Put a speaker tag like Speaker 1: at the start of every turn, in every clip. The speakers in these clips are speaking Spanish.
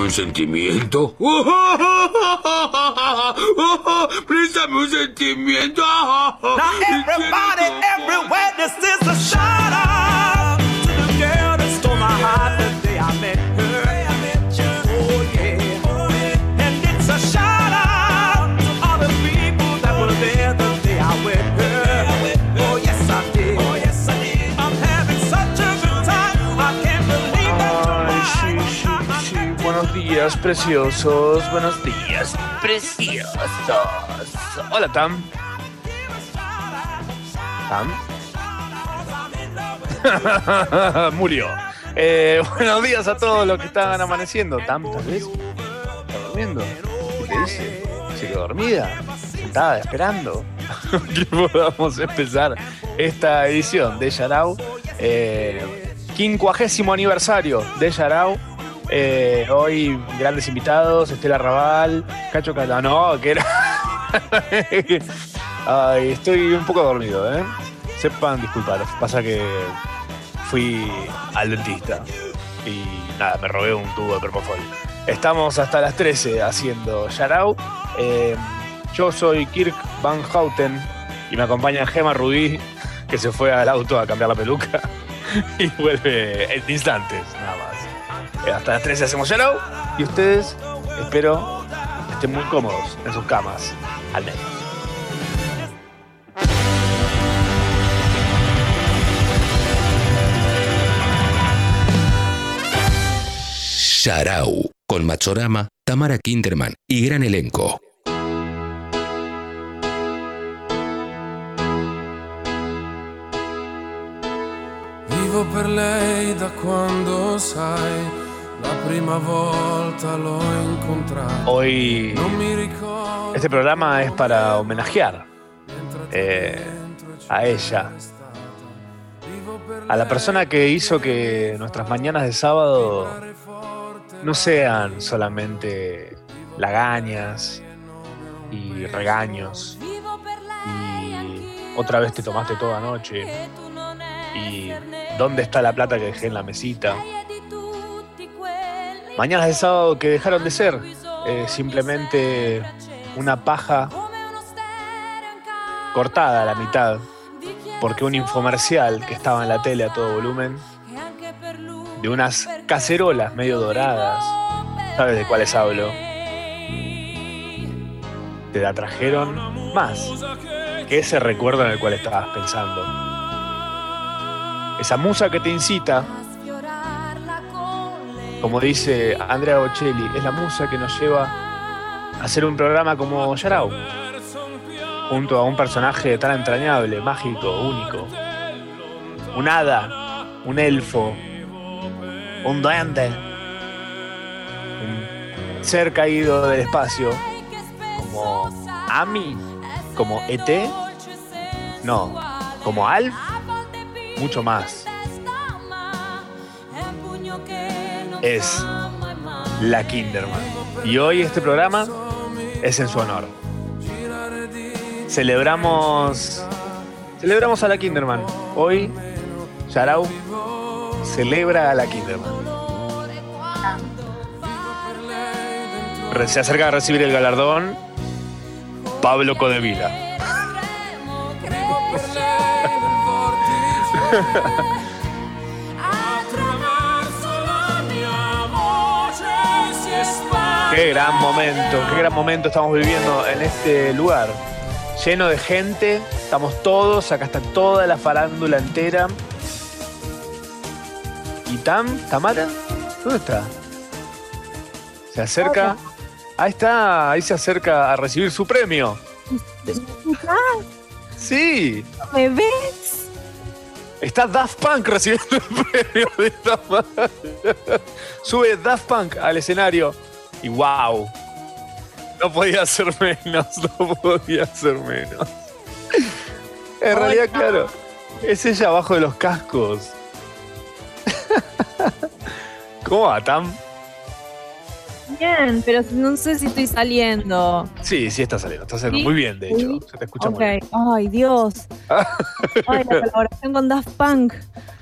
Speaker 1: Un sentimiento. Préstame un sentimiento.
Speaker 2: Now everybody, everywhere, this is a shout out
Speaker 3: días, preciosos. Buenos días, preciosos. Hola, Tam. Tam. Murió. Eh, buenos días a todos los que están amaneciendo. Tam, tal vez. ¿Está durmiendo? ¿Qué dice? ¿Se quedó dormida? ¿Sentada esperando? que podamos empezar esta edición de Yarao. Eh, quincuagésimo aniversario de Yarao. Eh, hoy grandes invitados, Estela Raval, Cacho Calano, que era... Estoy un poco dormido, ¿eh? Sepan disculpar, pasa que fui al dentista y nada, me robé un tubo de Propofol. Estamos hasta las 13 haciendo Yarao. Eh, yo soy Kirk Van Houten y me acompaña Gema Rubí, que se fue al auto a cambiar la peluca y vuelve en instantes, nada más. Eh, hasta las 13 hacemos Yarao y ustedes, espero, estén muy cómodos en sus camas, al menos.
Speaker 4: Sharau, con Machorama, Tamara Kinderman y gran elenco.
Speaker 5: Vivo per lei da quando sai,
Speaker 3: Hoy este programa es para homenajear eh, a ella, a la persona que hizo que nuestras mañanas de sábado no sean solamente lagañas y regaños y otra vez te tomaste toda noche y dónde está la plata que dejé en la mesita. Mañanas de sábado que dejaron de ser eh, simplemente una paja cortada a la mitad porque un infomercial que estaba en la tele a todo volumen de unas cacerolas medio doradas, ¿sabes de cuáles hablo? Te la trajeron más que ese recuerdo en el cual estabas pensando. Esa musa que te incita, como dice Andrea Bocelli, es la musa que nos lleva a hacer un programa como Yarao, junto a un personaje tan entrañable, mágico, único. Un hada, un elfo, un duende, un ser caído del espacio, como Ami, como ET, no, como Alf, mucho más. Es la Kinderman. Y hoy este programa es en su honor. Celebramos. Celebramos a la Kinderman. Hoy, Yarau celebra a la Kinderman. Se acerca a recibir el galardón Pablo Codevila. Qué gran momento, qué gran momento estamos viviendo en este lugar. Lleno de gente, estamos todos, acá está toda la farándula entera. ¿Y Tam? ¿Tamara? ¿Dónde está? Se acerca. Ahí está, ahí se acerca a recibir su premio. Sí,
Speaker 6: ¿Me ves?
Speaker 3: está Daft Punk recibiendo el premio de Tamara. Sube Daft Punk al escenario y wow. No podía ser menos, no podía ser menos. En realidad, claro, es ella abajo de los cascos. ¿Cómo va, Tam?
Speaker 6: Bien, pero no sé si estoy saliendo.
Speaker 3: Sí, sí está saliendo, está saliendo
Speaker 6: ¿Sí?
Speaker 3: muy bien, de hecho.
Speaker 6: Sí.
Speaker 3: Se te escucha muy bien.
Speaker 6: Ay, Dios. Ay, la colaboración con Daft Punk.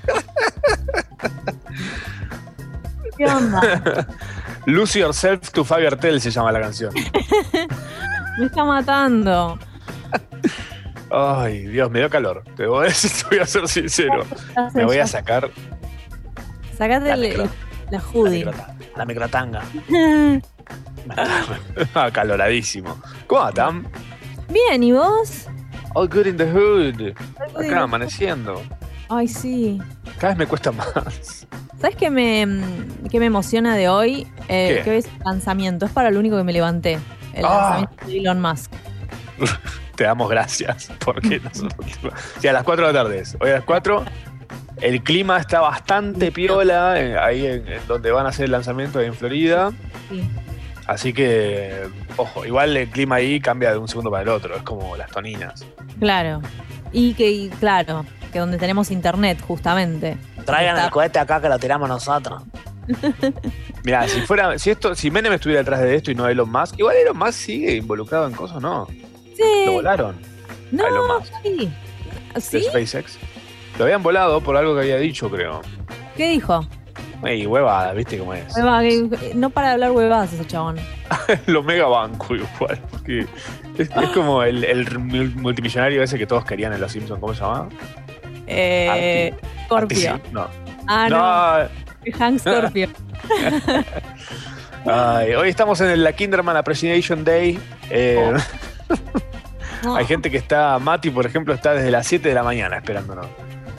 Speaker 6: ¿Qué onda?
Speaker 3: Lose Yourself to Fabio Artel se llama la canción.
Speaker 6: Me está matando.
Speaker 3: Ay, Dios, me dio calor. Te voy a, te voy a ser sincero. Me voy a sacar
Speaker 6: Sacate
Speaker 3: La micro-
Speaker 6: la hoodie.
Speaker 3: la microtanga. Acaloradísimo. ¿Cómo va, Tam?
Speaker 6: Bien, ¿y vos?
Speaker 3: All good in the hood. Acá amaneciendo.
Speaker 6: Ay, sí.
Speaker 3: Cada vez me cuesta más.
Speaker 6: ¿Sabes qué me, qué me emociona de hoy? Eh,
Speaker 3: ¿Qué?
Speaker 6: que hoy es el lanzamiento. Es para lo único que me levanté. El
Speaker 3: Ah.
Speaker 6: lanzamiento de Elon Musk.
Speaker 3: Te damos gracias. Porque. Sí, a las 4 de la tarde es. Hoy a las 4. El clima está bastante piola eh, ahí en, en donde van a hacer el lanzamiento ahí en Florida.
Speaker 6: Sí.
Speaker 3: Así que, ojo, igual el clima ahí cambia de un segundo para el otro. Es como las toninas.
Speaker 6: Claro. Y que, y claro, que donde tenemos internet, justamente.
Speaker 7: Traigan
Speaker 6: Está-
Speaker 7: el cohete acá que lo tiramos nosotros.
Speaker 3: Mira, si fuera, si esto, si Menem estuviera detrás de esto y no Elon Musk, igual Elon Musk sigue involucrado en cosas, ¿no?
Speaker 6: Sí.
Speaker 3: Lo volaron
Speaker 6: No,
Speaker 3: Elon Musk
Speaker 6: sí.
Speaker 3: de
Speaker 6: ¿Sí?
Speaker 3: SpaceX. Lo habían volado por algo que había dicho, creo.
Speaker 6: ¿Qué dijo?
Speaker 3: Ey, huevada, ¿viste cómo es?
Speaker 6: Hueva, que- No para de hablar huevadas ese chabón.
Speaker 3: Lo mega banco igual. porque es, es como el, el multimillonario ese que todos querían en Los Simpsons, ¿cómo se llama?
Speaker 6: Eh, Scorpio.
Speaker 3: No.
Speaker 6: Ah, no.
Speaker 3: No,
Speaker 6: Hank Scorpio.
Speaker 3: Ay, hoy estamos en el- la Kinderman Appreciation Day. Eh,
Speaker 6: No.
Speaker 3: Hay gente que está, Mati, por ejemplo, está desde las 7 de la mañana esperándonos.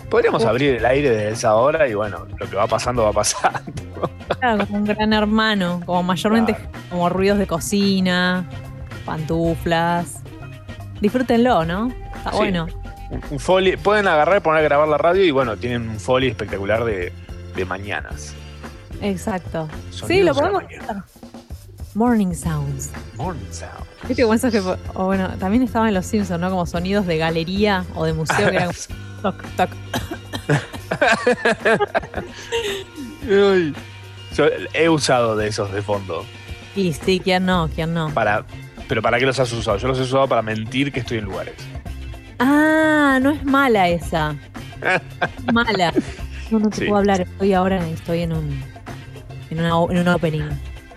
Speaker 3: Podríamos
Speaker 6: Uf.
Speaker 3: abrir el aire desde esa hora y bueno, lo que va pasando va pasando.
Speaker 6: Claro, como un gran hermano. Como mayormente
Speaker 3: Claro.
Speaker 6: como ruidos de cocina, pantuflas. Disfrútenlo, ¿no? Está
Speaker 3: Sí.
Speaker 6: bueno.
Speaker 3: Un, foley, pueden agarrar y poner a grabar la radio y bueno, tienen un foley espectacular de, de mañanas.
Speaker 6: Exacto. sí, lo podemos. Morning Sounds.
Speaker 3: Morning Sound.
Speaker 6: Viste como esos que. O bueno, también estaban en los Simpsons, ¿no? Como sonidos de galería o de museo que eran toc, toc.
Speaker 3: Yo he usado de esos de fondo.
Speaker 6: Y sí, ¿quién no? ¿Quién no?
Speaker 3: Para, pero ¿para qué los has usado? Yo los he usado para mentir que estoy en lugares.
Speaker 6: Ah, no es mala esa. Es mala. No, no te
Speaker 3: Sí.
Speaker 6: puedo hablar. Estoy ahora, estoy en un. En, una, en un opening.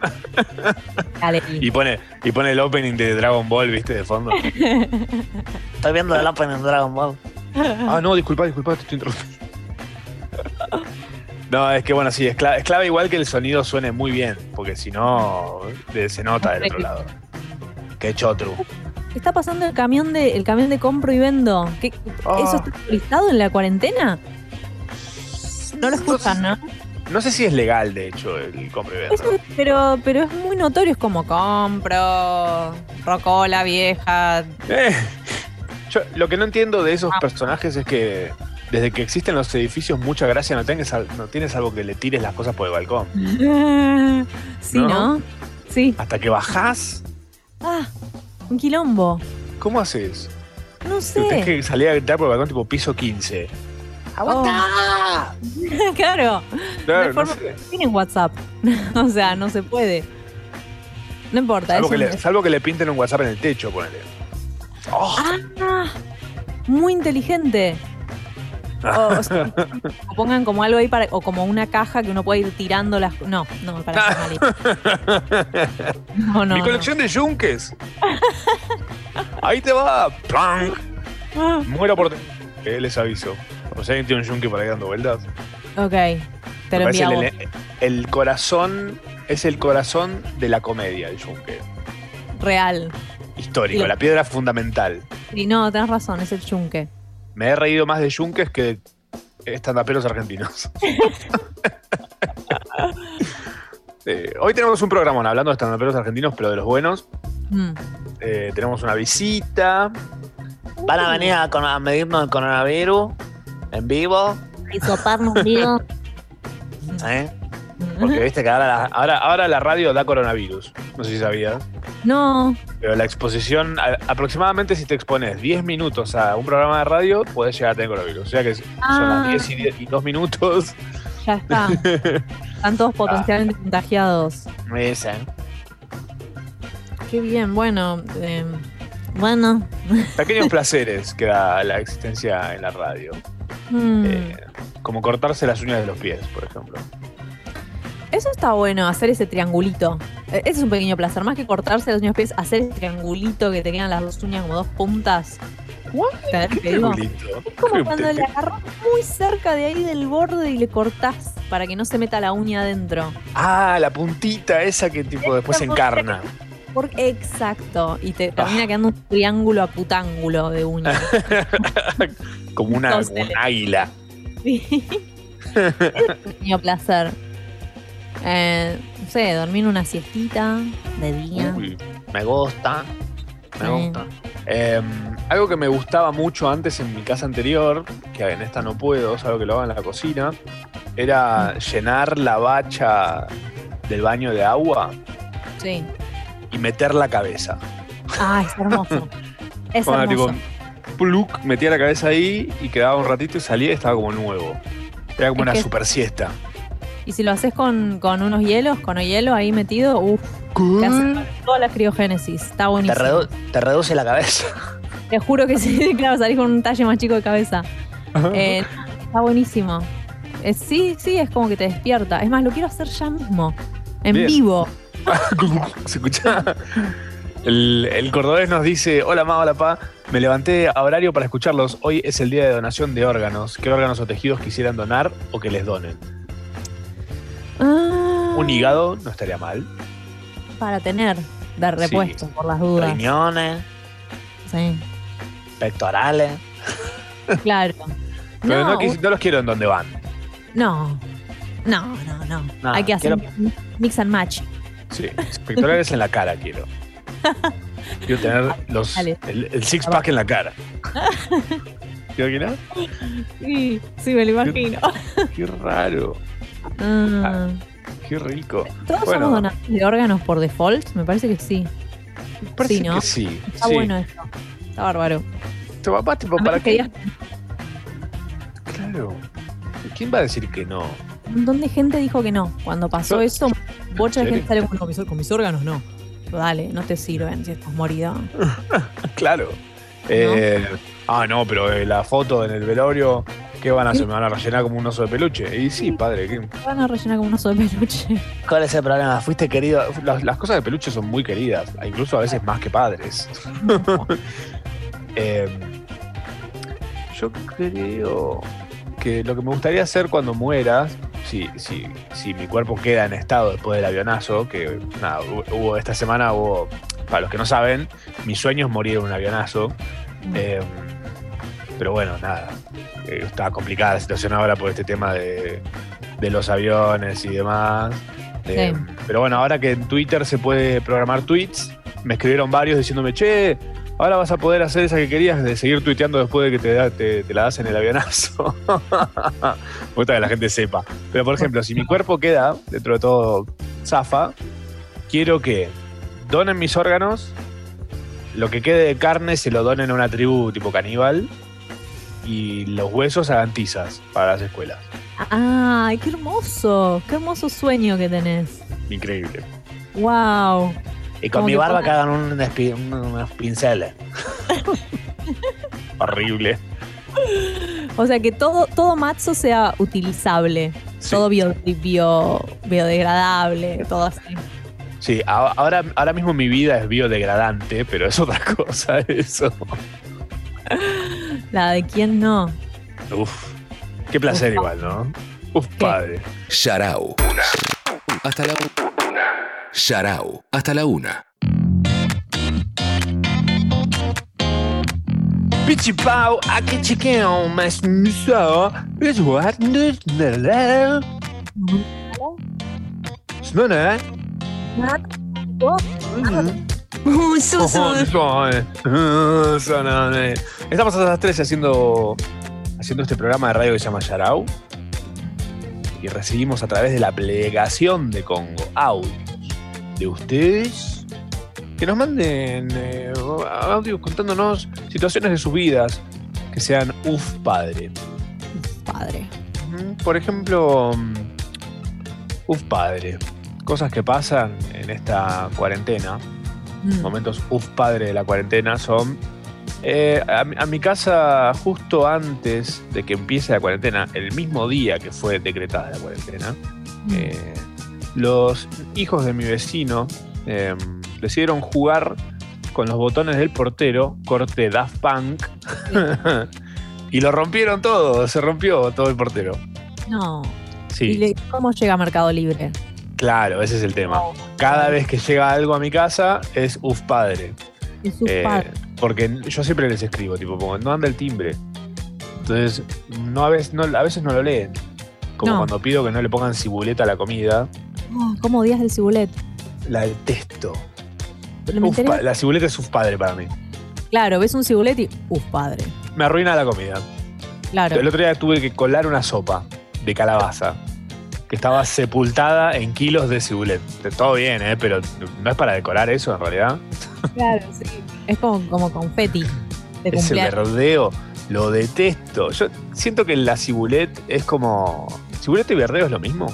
Speaker 3: Y pone, y pone el opening de Dragon Ball, ¿viste? De fondo.
Speaker 7: Estoy viendo el opening de Dragon Ball.
Speaker 3: Ah, no, disculpa, disculpa, te estoy interrumpiendo. No, es que bueno, sí, es clave, es clave igual que el sonido suene muy bien, porque si no, se nota del otro lado. Qué chotru.
Speaker 6: ¿Está pasando el camión de el camión de compro y vendo? ¿Qué-
Speaker 3: Ah.
Speaker 6: ¿Eso está autorizado en la cuarentena? No lo escuchan, ¿no?
Speaker 3: No sé si es legal, de hecho, el compra y venta.
Speaker 6: Eso- pero, pero es muy notorio, es como compro, rocola vieja.
Speaker 3: Eh, yo lo que no entiendo de esos
Speaker 6: Ah.
Speaker 3: personajes es que desde que existen los edificios, mucha gracia no, al- no tienes algo que le tires las cosas por el balcón.
Speaker 6: sí,
Speaker 3: ¿No?
Speaker 6: ¿no? Sí.
Speaker 3: Hasta que bajás,
Speaker 6: Ah, un quilombo.
Speaker 3: ¿cómo haces?
Speaker 6: No sé.
Speaker 3: que salir a gritar por el balcón tipo piso 15.
Speaker 7: ¡Aguanta!
Speaker 6: claro.
Speaker 3: Claro,
Speaker 6: de
Speaker 3: no sé.
Speaker 6: Tienen WhatsApp. o sea, no se puede. No importa.
Speaker 3: Salvo
Speaker 6: es
Speaker 3: que,
Speaker 6: un-
Speaker 3: le, salvo que le pinten un WhatsApp en el techo, ponele. Oh,
Speaker 6: Ah, muy inteligente. O, o sea, o pongan como algo ahí para, o como una caja que uno puede ir tirando las. No, no, para que No, no.
Speaker 3: Mi
Speaker 6: no.
Speaker 3: colección de yunques. Ahí te va. ¡Plank!
Speaker 6: Ah,
Speaker 3: Muero por. Eh, les aviso. O sea, alguien tiene un yunque por ahí dando vueltas.
Speaker 6: ok. Te
Speaker 3: Me
Speaker 6: lo
Speaker 3: parece
Speaker 6: enviamos.
Speaker 3: el, el corazón. Es el corazón de la comedia, el yunque.
Speaker 6: Real.
Speaker 3: Histórico, la piedra fundamental.
Speaker 6: Sí, no, tenés razón, es el yunque.
Speaker 3: Me he reído más de yunques que de estandaperos argentinos. Eh, hoy tenemos un programa hablando de estandaperos argentinos, pero de los buenos.
Speaker 6: Mm.
Speaker 3: Eh, tenemos una visita.
Speaker 7: Van a venir a, con- a medirnos el coronavirus en vivo.
Speaker 6: Y soparnos vivo.
Speaker 7: ¿eh?
Speaker 3: Porque viste que ahora la, ahora, ahora la radio da coronavirus. No sé si sabías.
Speaker 6: No,
Speaker 3: Pero la exposición, a- aproximadamente si te expones 10 minutos a un programa de radio, puedes llegar a tener coronavirus. O sea que son
Speaker 6: Ah.
Speaker 3: las 10 y, 10 y 2 minutos.
Speaker 6: ya está. Están todos potencialmente contagiados.
Speaker 7: Me dicen.
Speaker 6: Qué bien, bueno. eh, bueno.
Speaker 3: Pequeños placeres que da la existencia en la radio.
Speaker 6: Mm.
Speaker 3: Eh, como cortarse las uñas de los pies, por ejemplo.
Speaker 6: Eso está bueno, hacer ese triangulito. Eh, Ese es un pequeño placer. Más que cortarse las uñas pies, hacer ese triangulito que te quedan las dos uñas como dos puntas. ¿Sabes
Speaker 3: Qué
Speaker 6: qué digo?
Speaker 3: triangulito.
Speaker 6: Es como
Speaker 3: Qué
Speaker 6: cuando le agarras muy cerca de ahí del borde y le cortás para que no se meta la uña adentro.
Speaker 3: Ah, la puntita esa que tipo después se encarna.
Speaker 6: Porque, exacto. Y te termina quedando un triángulo acutángulo de uña.
Speaker 3: Como una,
Speaker 6: Entonces-
Speaker 3: como un águila.
Speaker 6: Sí. es un pequeño placer. Eh, no sé, dormir una siestita de día.
Speaker 3: Uy, me gusta. Me
Speaker 6: Sí.
Speaker 3: gusta. Eh, algo que me gustaba mucho antes en mi casa anterior, que en esta no puedo, es algo que lo hago en la cocina, era llenar la bacha del baño de agua
Speaker 6: Sí.
Speaker 3: y meter la cabeza.
Speaker 6: Ah, es hermoso. Es
Speaker 3: Bueno,
Speaker 6: hermoso.
Speaker 3: tipo, pluk, metía la cabeza ahí y quedaba un ratito y salía y estaba como nuevo. Era como
Speaker 6: Es
Speaker 3: una super siesta.
Speaker 6: Y si lo haces con, con unos hielos, con el hielo ahí metido, uff, te hace toda la criogénesis. Está
Speaker 7: Te,
Speaker 6: buenísimo.
Speaker 7: redu- te reduce la cabeza.
Speaker 6: Te juro que sí, claro, salís con un talle más chico de cabeza. Eh, está buenísimo. Eh, sí, sí, es como que te despierta. Es más, lo quiero hacer ya mismo. En
Speaker 3: Bien.
Speaker 6: vivo.
Speaker 3: ¿Se escucha? El, el cordobés nos dice, hola ma, hola pa, me levanté a horario para escucharlos. Hoy es el día de donación de órganos. ¿Qué órganos o tejidos quisieran donar o que les donen?
Speaker 6: Ah,
Speaker 3: Un hígado no estaría mal.
Speaker 6: Para tener de repuesto, por las dudas.
Speaker 7: Riñones,
Speaker 6: Sí,
Speaker 7: pectorales.
Speaker 6: claro.
Speaker 3: Pero no,
Speaker 6: No,
Speaker 3: quis- no los quiero en donde van.
Speaker 6: no, no, no, no.
Speaker 7: No,
Speaker 6: Hay que hacer
Speaker 7: quiero-
Speaker 6: un mix and match.
Speaker 3: Sí, pectorales en la cara quiero. Quiero tener los,
Speaker 6: Dale.
Speaker 3: el, el six pack en la cara. ¿Te imaginas?
Speaker 6: Sí, sí, me lo imagino.
Speaker 3: Qué raro,
Speaker 6: Ah.
Speaker 3: qué rico.
Speaker 6: ¿Todos
Speaker 3: Bueno.
Speaker 6: somos donadores de órganos por default? Me parece que sí.
Speaker 3: Parece
Speaker 6: Sí, ¿no?
Speaker 3: que sí.
Speaker 6: Está
Speaker 3: sí.
Speaker 6: bueno eso. Está bárbaro.
Speaker 3: Tu papá, tipo, ¿para qué? Claro. ¿Quién va a decir que no?
Speaker 6: un montón de gente dijo que no. Cuando pasó eso, bocha de
Speaker 3: ¿En
Speaker 6: gente salió con, "No, mis, con mis órganos, no. Dale, no te sirven si estás morido.
Speaker 3: Claro. Eh, ah, no, pero eh, la foto en el velorio, ¿qué van a hacer? ¿Me van a rellenar como un oso de peluche? Y sí, padre, ¿qué?
Speaker 6: Te van a rellenar como un oso de peluche.
Speaker 7: ¿Cuál es el problema? Fuiste querido.
Speaker 3: Las, las cosas de peluche son muy queridas, incluso a veces más que padres. Eh, yo creo que lo que me gustaría hacer cuando muera, si, si, si mi cuerpo queda en estado después del avionazo, que nada, hubo, hubo- esta semana hubo, para los que no saben, mi sueño es morir en un avionazo. Eh, pero bueno, nada. Eh, está complicada la situación ahora por este tema de, de los aviones y demás. Eh,
Speaker 6: Sí.
Speaker 3: Pero bueno, ahora que en Twitter se puede programar tweets, me escribieron varios diciéndome, che, ahora vas a poder hacer esa que querías de seguir tuiteando después de que te, da- te, te la das en el avionazo. me gusta que la gente sepa. Pero por ejemplo, si mi cuerpo queda, dentro de todo, zafa, quiero que donen mis órganos, lo que quede de carne se lo donen a una tribu tipo caníbal y los huesos hagan tizas para las escuelas.
Speaker 6: ¡Ay, qué hermoso! ¡Qué hermoso sueño que tenés!
Speaker 3: Increíble.
Speaker 6: ¡Wow!
Speaker 7: Y con mi barba
Speaker 6: ponga-
Speaker 7: que hagan un espi- un- unos pinceles.
Speaker 3: Horrible.
Speaker 6: O sea, que todo, todo mazo sea utilizable.
Speaker 3: Sí.
Speaker 6: Todo bio, bio- biodegradable, todo así.
Speaker 3: Sí, ahora, ahora mismo mi vida es biodegradante, pero es otra cosa eso.
Speaker 6: La de quién no.
Speaker 3: Uf, qué placer igual, ¿no? Uf,
Speaker 6: ¿Qué?
Speaker 3: padre.
Speaker 4: Sharau. Hasta la una. Sharau. Hasta la una.
Speaker 3: Pichipau, aquí chiqueo, mas so, is what. No, no. Eh. Estamos hasta las 13 haciendo, haciendo este programa de radio que se llama Yarau. Y recibimos a través de la plegación de Congo audios de ustedes que nos manden eh, audios contándonos situaciones de sus vidas que sean uf padre.
Speaker 6: Padre.
Speaker 3: Ujú. Por ejemplo, mm, uf padre. Cosas que pasan en esta cuarentena
Speaker 6: Mm.
Speaker 3: momentos uf padre de la cuarentena son eh, a, mi- a mi casa justo antes de que empiece la cuarentena, el mismo día que fue decretada la cuarentena,
Speaker 6: Mm.
Speaker 3: eh, los hijos de mi vecino eh, decidieron jugar con los botones del portero, corte Daft Punk, y lo rompieron todo, se rompió todo el portero.
Speaker 6: No.
Speaker 3: Sí,
Speaker 6: ¿Y le- cómo llega a Mercado Libre?
Speaker 3: Claro, ese es el tema. Cada vez que llega algo a mi casa es uf padre.
Speaker 6: Es su
Speaker 3: Eh,
Speaker 6: padre.
Speaker 3: porque yo siempre les escribo, tipo, no anda el timbre. Entonces, no a, veces, no, a veces no lo leen. Como
Speaker 6: No.
Speaker 3: cuando pido que no le pongan cibuleta a la comida.
Speaker 6: Ah, ¿Cómo odias el cibulet?
Speaker 3: La detesto. Uf, la cibuleta es uf padre para mí.
Speaker 6: Claro, ves un cibulet y. Uf, padre.
Speaker 3: Me arruina la comida.
Speaker 6: Claro.
Speaker 3: El otro día tuve que colar una sopa de calabaza que estaba sepultada en kilos de cibulet. Todo bien, ¿eh? Pero no es para decorar eso en realidad.
Speaker 6: Claro, sí. Es como, como confeti de
Speaker 3: Ese verdeo lo detesto. Yo siento que la cibulet es como. ¿Cibulet y verdeo es lo mismo?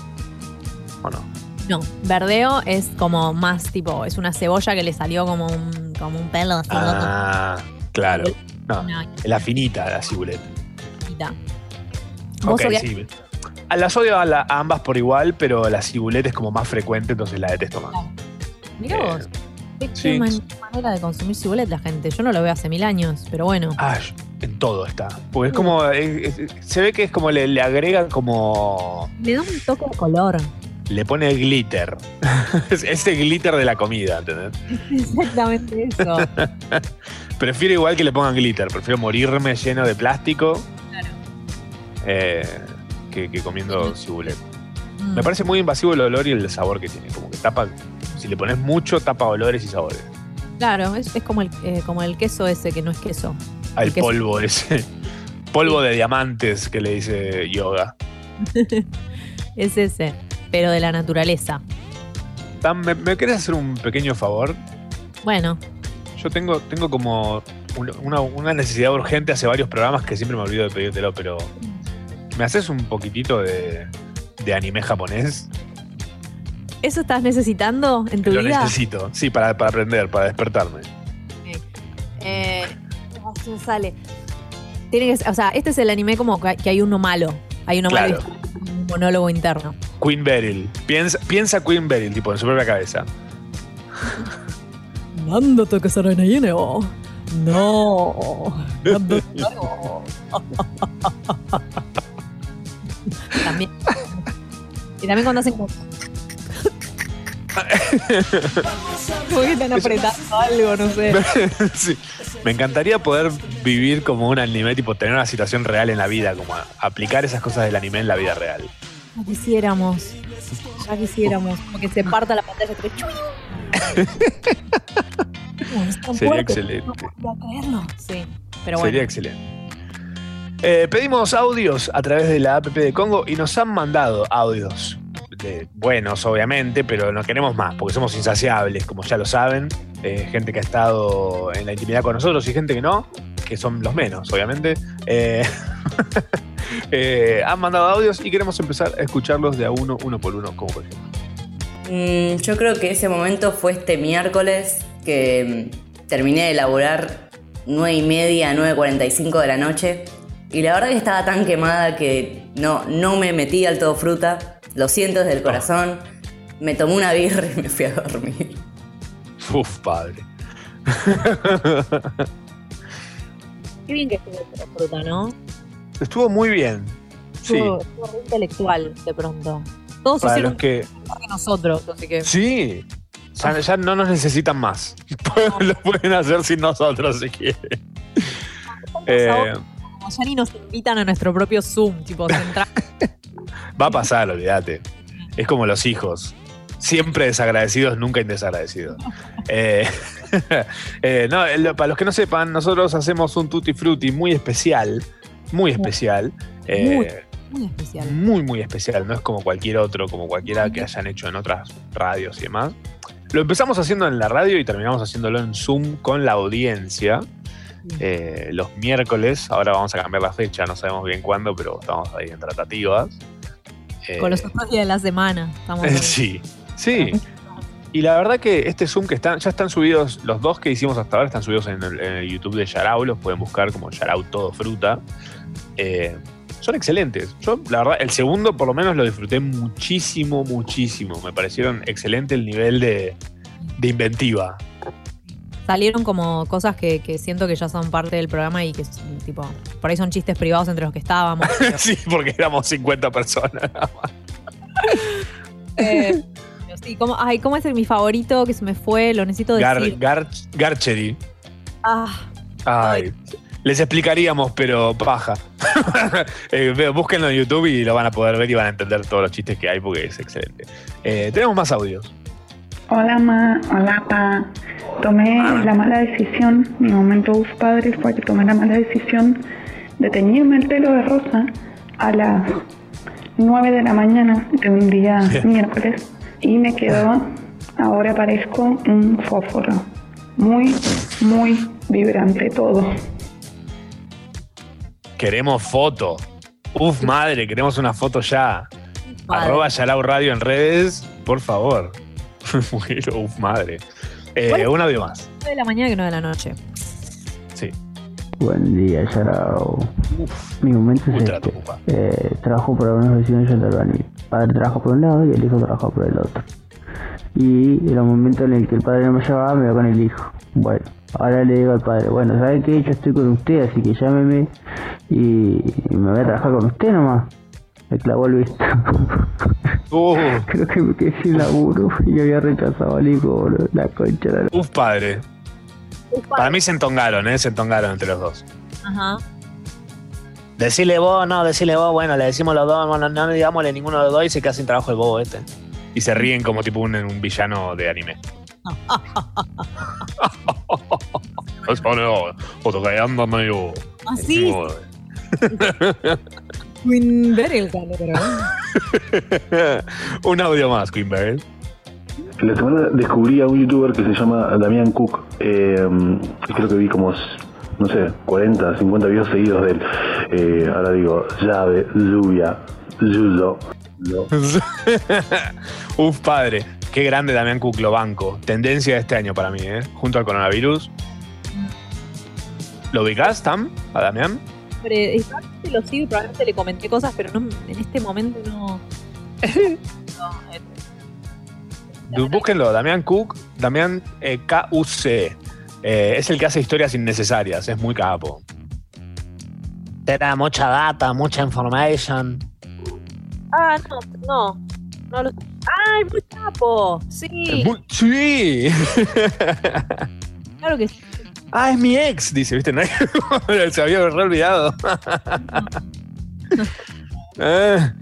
Speaker 3: ¿O no?
Speaker 6: No, verdeo es como más tipo, es una cebolla que le salió como un, como un pelo así.
Speaker 3: Ah, claro. No, es la finita, la cibulet.
Speaker 6: chiquita. Vos
Speaker 3: sí. A las odio a, la- a ambas por igual, pero la cibulet es como más frecuente, entonces la detesto más.
Speaker 6: Mirá
Speaker 3: Eh,
Speaker 6: vos. Qué,
Speaker 3: sí.
Speaker 6: man- manera de consumir cibulet la gente. Yo no lo veo hace mil años, pero bueno.
Speaker 3: Ah, en todo está. Porque es como. es- es- se ve que es como le, le agrega como.
Speaker 6: Le da un toque de color.
Speaker 3: Le pone glitter. Es Ese glitter de la comida, ¿entendés?
Speaker 6: Exactamente eso.
Speaker 3: Prefiero igual que le pongan glitter. Prefiero morirme lleno de plástico
Speaker 6: Claro.
Speaker 3: eh, que, que comiendo cibulet.
Speaker 6: Mm.
Speaker 3: Me parece muy invasivo el olor y el sabor que tiene. Como que tapa. Si le pones mucho, tapa olores y sabores.
Speaker 6: Claro, es, es como, el, eh, como el queso ese que no es queso.
Speaker 3: Al
Speaker 6: El queso.
Speaker 3: polvo ese. Polvo de diamantes que le dice yoga.
Speaker 6: Es ese, pero de la naturaleza.
Speaker 3: Tam, ¿me, me querés hacer un pequeño favor?
Speaker 6: Bueno,
Speaker 3: Yo tengo, tengo como un- una, una necesidad urgente hace varios programas que siempre me olvido de pedírtelo, pero ¿me haces un poquitito de, de anime japonés?
Speaker 6: ¿eso estás necesitando en tu
Speaker 3: Lo
Speaker 6: vida?
Speaker 3: necesito, sí, para, para aprender, para despertarme.
Speaker 6: Eh, no se me sale. Tiene que ser- o sea, este es el anime como que hay uno malo. Hay uno malo y un monólogo interno.
Speaker 3: Queen Beryl. Piensa, piensa Queen Beryl, tipo, en su propia cabeza.
Speaker 6: Nando que será No. Nando También. Y también cuando hacen como. Como que están apretando algo, no sé.
Speaker 3: Sí. Me encantaría poder vivir como un anime, tipo, tener una situación real en la vida, como aplicar esas cosas del anime en la vida real.
Speaker 6: Ya quisiéramos. Ya quisiéramos. Como que se parta la pantalla. No,
Speaker 3: Sería
Speaker 6: fuerte,
Speaker 3: excelente.
Speaker 6: No podía creerlo. Sí, pero
Speaker 3: Sería
Speaker 6: bueno.
Speaker 3: excelente. Eh, pedimos audios a través de la app de Congo y nos han mandado audios. buenos, obviamente, pero no queremos más porque somos insaciables, como ya lo saben. Eh, gente que ha estado en la intimidad con nosotros y gente que no, que son los menos, obviamente. Eh, han mandado audios y queremos empezar a escucharlos de a uno, uno por uno, como por ejemplo.
Speaker 8: Mm, yo creo que ese momento fue este miércoles que mm, terminé de elaborar 9 y media, 9.45 de la noche. Y la verdad que estaba tan quemada que no, no me metí al todo fruta. Lo siento desde el corazón. Me tomé una birra y me fui a dormir.
Speaker 3: Uf, padre.
Speaker 6: Qué bien que estuvo esta fruta, ¿no?
Speaker 3: Estuvo muy bien. Sí.
Speaker 6: Estuvo, estuvo re intelectual de pronto. Todos
Speaker 3: Para
Speaker 6: hicieron
Speaker 3: los que
Speaker 6: nosotros, así que.
Speaker 3: Sí. Ya, ya no nos necesitan más. Lo pueden hacer sin nosotros si quieren. Eh,
Speaker 6: Ya ni nos invitan a nuestro propio Zoom, tipo, central.
Speaker 3: va a pasar, olvídate. Es como los hijos. Siempre desagradecidos, nunca indesagradecidos. Eh, eh, no, lo- para los que no sepan, nosotros hacemos un tutti frutti muy especial. Muy especial. eh,
Speaker 6: Muy. Muy especial.
Speaker 3: muy, muy especial. No es como cualquier otro, como cualquiera que hayan hecho en otras radios y demás. Lo empezamos haciendo en la radio y terminamos haciéndolo en Zoom con la audiencia. Eh, los miércoles, ahora vamos a cambiar la fecha, no sabemos bien cuándo, pero estamos ahí en tratativas. Eh,
Speaker 6: Con los otros días de la semana. Estamos ahí.
Speaker 3: sí, sí. Y la verdad que este Zoom que están, ya están subidos, los dos que hicimos hasta ahora están subidos en el, en el YouTube de Yarao, los pueden buscar como Yarao Todo Fruta. Eh, son excelentes. Yo, la verdad, el segundo por lo menos lo disfruté muchísimo, muchísimo. Me parecieron excelente el nivel de, de inventiva.
Speaker 6: Salieron como cosas que, que siento que ya son parte del programa y que, tipo, por ahí son chistes privados entre los que estábamos. pero-
Speaker 3: sí, porque éramos 50 personas.
Speaker 6: Eh, sí, ¿cómo, ay, ¿cómo es el, mi favorito que se me fue? Lo necesito
Speaker 3: Gar,
Speaker 6: decir.
Speaker 3: Gar- Garchery.
Speaker 6: Ah,
Speaker 3: Ay, les explicaríamos, pero paja. Eh, ve- búsquenlo en YouTube y lo van a poder ver y van a entender todos los chistes que hay porque es excelente. Eh, tenemos más audios.
Speaker 9: Hola ma, hola pa. Tomé la mala decisión, mi momento uf padre fue que tomé la mala decisión de teñirme el pelo de rosa a las 9 de la mañana de un día miércoles y me quedó, ahora parezco un fósforo. Muy, muy vibrante todo.
Speaker 3: Queremos foto. Uf, madre, queremos una foto ya.
Speaker 6: Madre.
Speaker 3: Arroba Yalau Radio en redes, por favor. Bueno, uf, madre. Eh,
Speaker 6: Bueno.
Speaker 3: un audio más.
Speaker 6: 9 de la mañana que 9 de la noche.
Speaker 3: Sí.
Speaker 10: Buen día, Yarao. Mi momento es
Speaker 3: Ultra
Speaker 10: este. Eh, trabajo para una oficina de albañil. El padre trabaja por un lado y el hijo trabaja por el otro. Y en los momentos en el que el padre no me llevaba, me iba con el hijo. Bueno, ahora le digo al padre, bueno, ¿sabe qué? Yo estoy con usted, así que llámeme y, y me voy a trabajar con usted nomás. Me clavó el visto.
Speaker 3: Uh,
Speaker 10: Creo que me quedé sin laburo y había rechazado al hijo, boludo. La concha de la...
Speaker 3: uf, padre. Para mí se entongaron, ¿eh? Se entongaron entre los dos.
Speaker 6: Ajá.
Speaker 7: Decile vos, no, decile vos, bueno, le decimos los dos, no, no, no digámosle ninguno de los dos y se queda sin trabajo el bobo este.
Speaker 3: Y se ríen como tipo un, un villano de anime. Es bueno, otro que anda medio-
Speaker 6: Así. Queen Beryl, pero.
Speaker 3: un audio más, Queen Beryl.
Speaker 11: La semana descubrí a un youtuber que se llama Damián Cook. Eh, creo que vi como, no sé, 40, 50 videos seguidos de él. Eh, ahora digo, llave, lluvia, yuyo. lo-
Speaker 3: Uf, padre. Qué grande Damián Cook, lo banco. Tendencia de este año para mí, ¿eh? Junto al coronavirus. ¿Lo ubicás, Tam? ¿A Damián?
Speaker 6: Eh, probablemente lo sigo y probablemente le comenté cosas, pero no, en este momento no. no eh,
Speaker 3: Búsquenlo, Damián Cook, Damián eh, K-U-C. Eh, es el que hace historias innecesarias, es muy capo.
Speaker 7: Te da mucha data, mucha information.
Speaker 6: Ah, no, no. No lo. ¡Ay, muy capo! Sí,
Speaker 3: Muy- sí.
Speaker 6: claro que sí.
Speaker 3: Ah, es mi ex, dice, ¿viste? No hay- Se había re olvidado. Eh,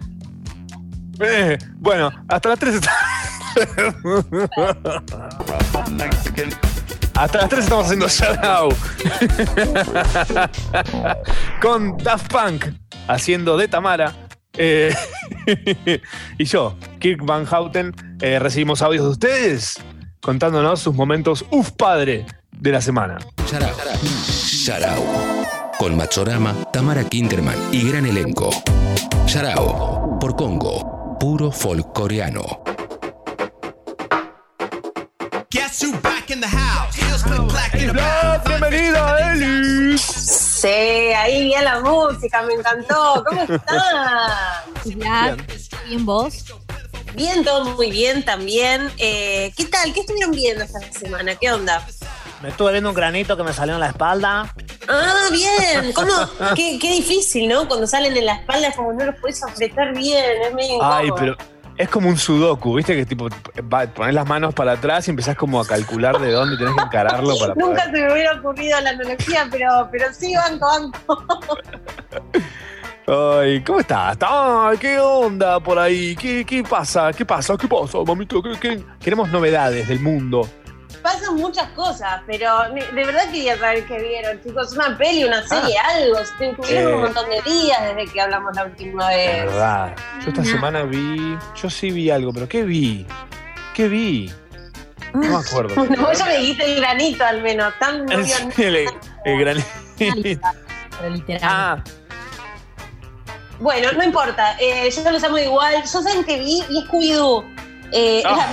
Speaker 3: eh, bueno, hasta las 3 está... Hasta las 3 estamos haciendo shout out. Con Daft Punk haciendo de Tamara. Eh, y yo, Kirk Van Houten, eh, recibimos audios de ustedes contándonos sus momentos uf padre de la semana.
Speaker 4: Sharau. Sharau. Con Machorama, Tamara Kinderman y gran elenco. Sharau. Por Congo. Puro folk coreano.
Speaker 2: Guess who back in the house? Heels click clack in the back.
Speaker 3: Bienvenida, Eli.
Speaker 12: Sí, ahí bien la música, me encantó. ¿Cómo estás?
Speaker 6: Bien vos.
Speaker 12: Bien, todo muy bien también. Eh, ¿Qué tal? ¿Qué estuvieron viendo esta semana? ¿Qué onda?
Speaker 7: Me estuve viendo un granito que me salió en la espalda.
Speaker 12: Ah, bien. ¿Cómo? Qué, qué difícil, ¿no? Cuando salen en la espalda, como no los puedes apretar bien, es medio
Speaker 3: Ay, pero es como un sudoku, ¿viste? Que tipo, va- pones las manos para atrás y empezás como a calcular de dónde tenés que encararlo para
Speaker 12: Nunca
Speaker 3: poder.
Speaker 12: se me hubiera ocurrido la analogía, pero, pero sí, banco, banco.
Speaker 3: Ay, ¿cómo estás? Ay, ¿qué onda por ahí? ¿Qué, qué pasa? ¿Qué pasa? ¿Qué pasa, mamito? ¿Qué, qué? Queremos novedades del mundo.
Speaker 12: Pasan muchas cosas, pero de de verdad quería saber qué vieron, chicos. Una peli, una serie, algo. Tuvieron
Speaker 3: Eh.
Speaker 12: un montón de días desde que hablamos la última
Speaker 3: De
Speaker 12: vez.
Speaker 3: verdad. Yo esta semana vi. Yo sí vi algo, pero ¿qué vi? ¿Qué vi? No me acuerdo.
Speaker 12: Bueno, vos ya me dijiste el granito al menos. Tan no
Speaker 3: el, el gran.
Speaker 6: Pero literal.
Speaker 3: Ah,
Speaker 12: Bueno, no importa. Eh, yo los amo igual. Yo saben que vi y Scooby-Doo. Eh,
Speaker 3: Ah.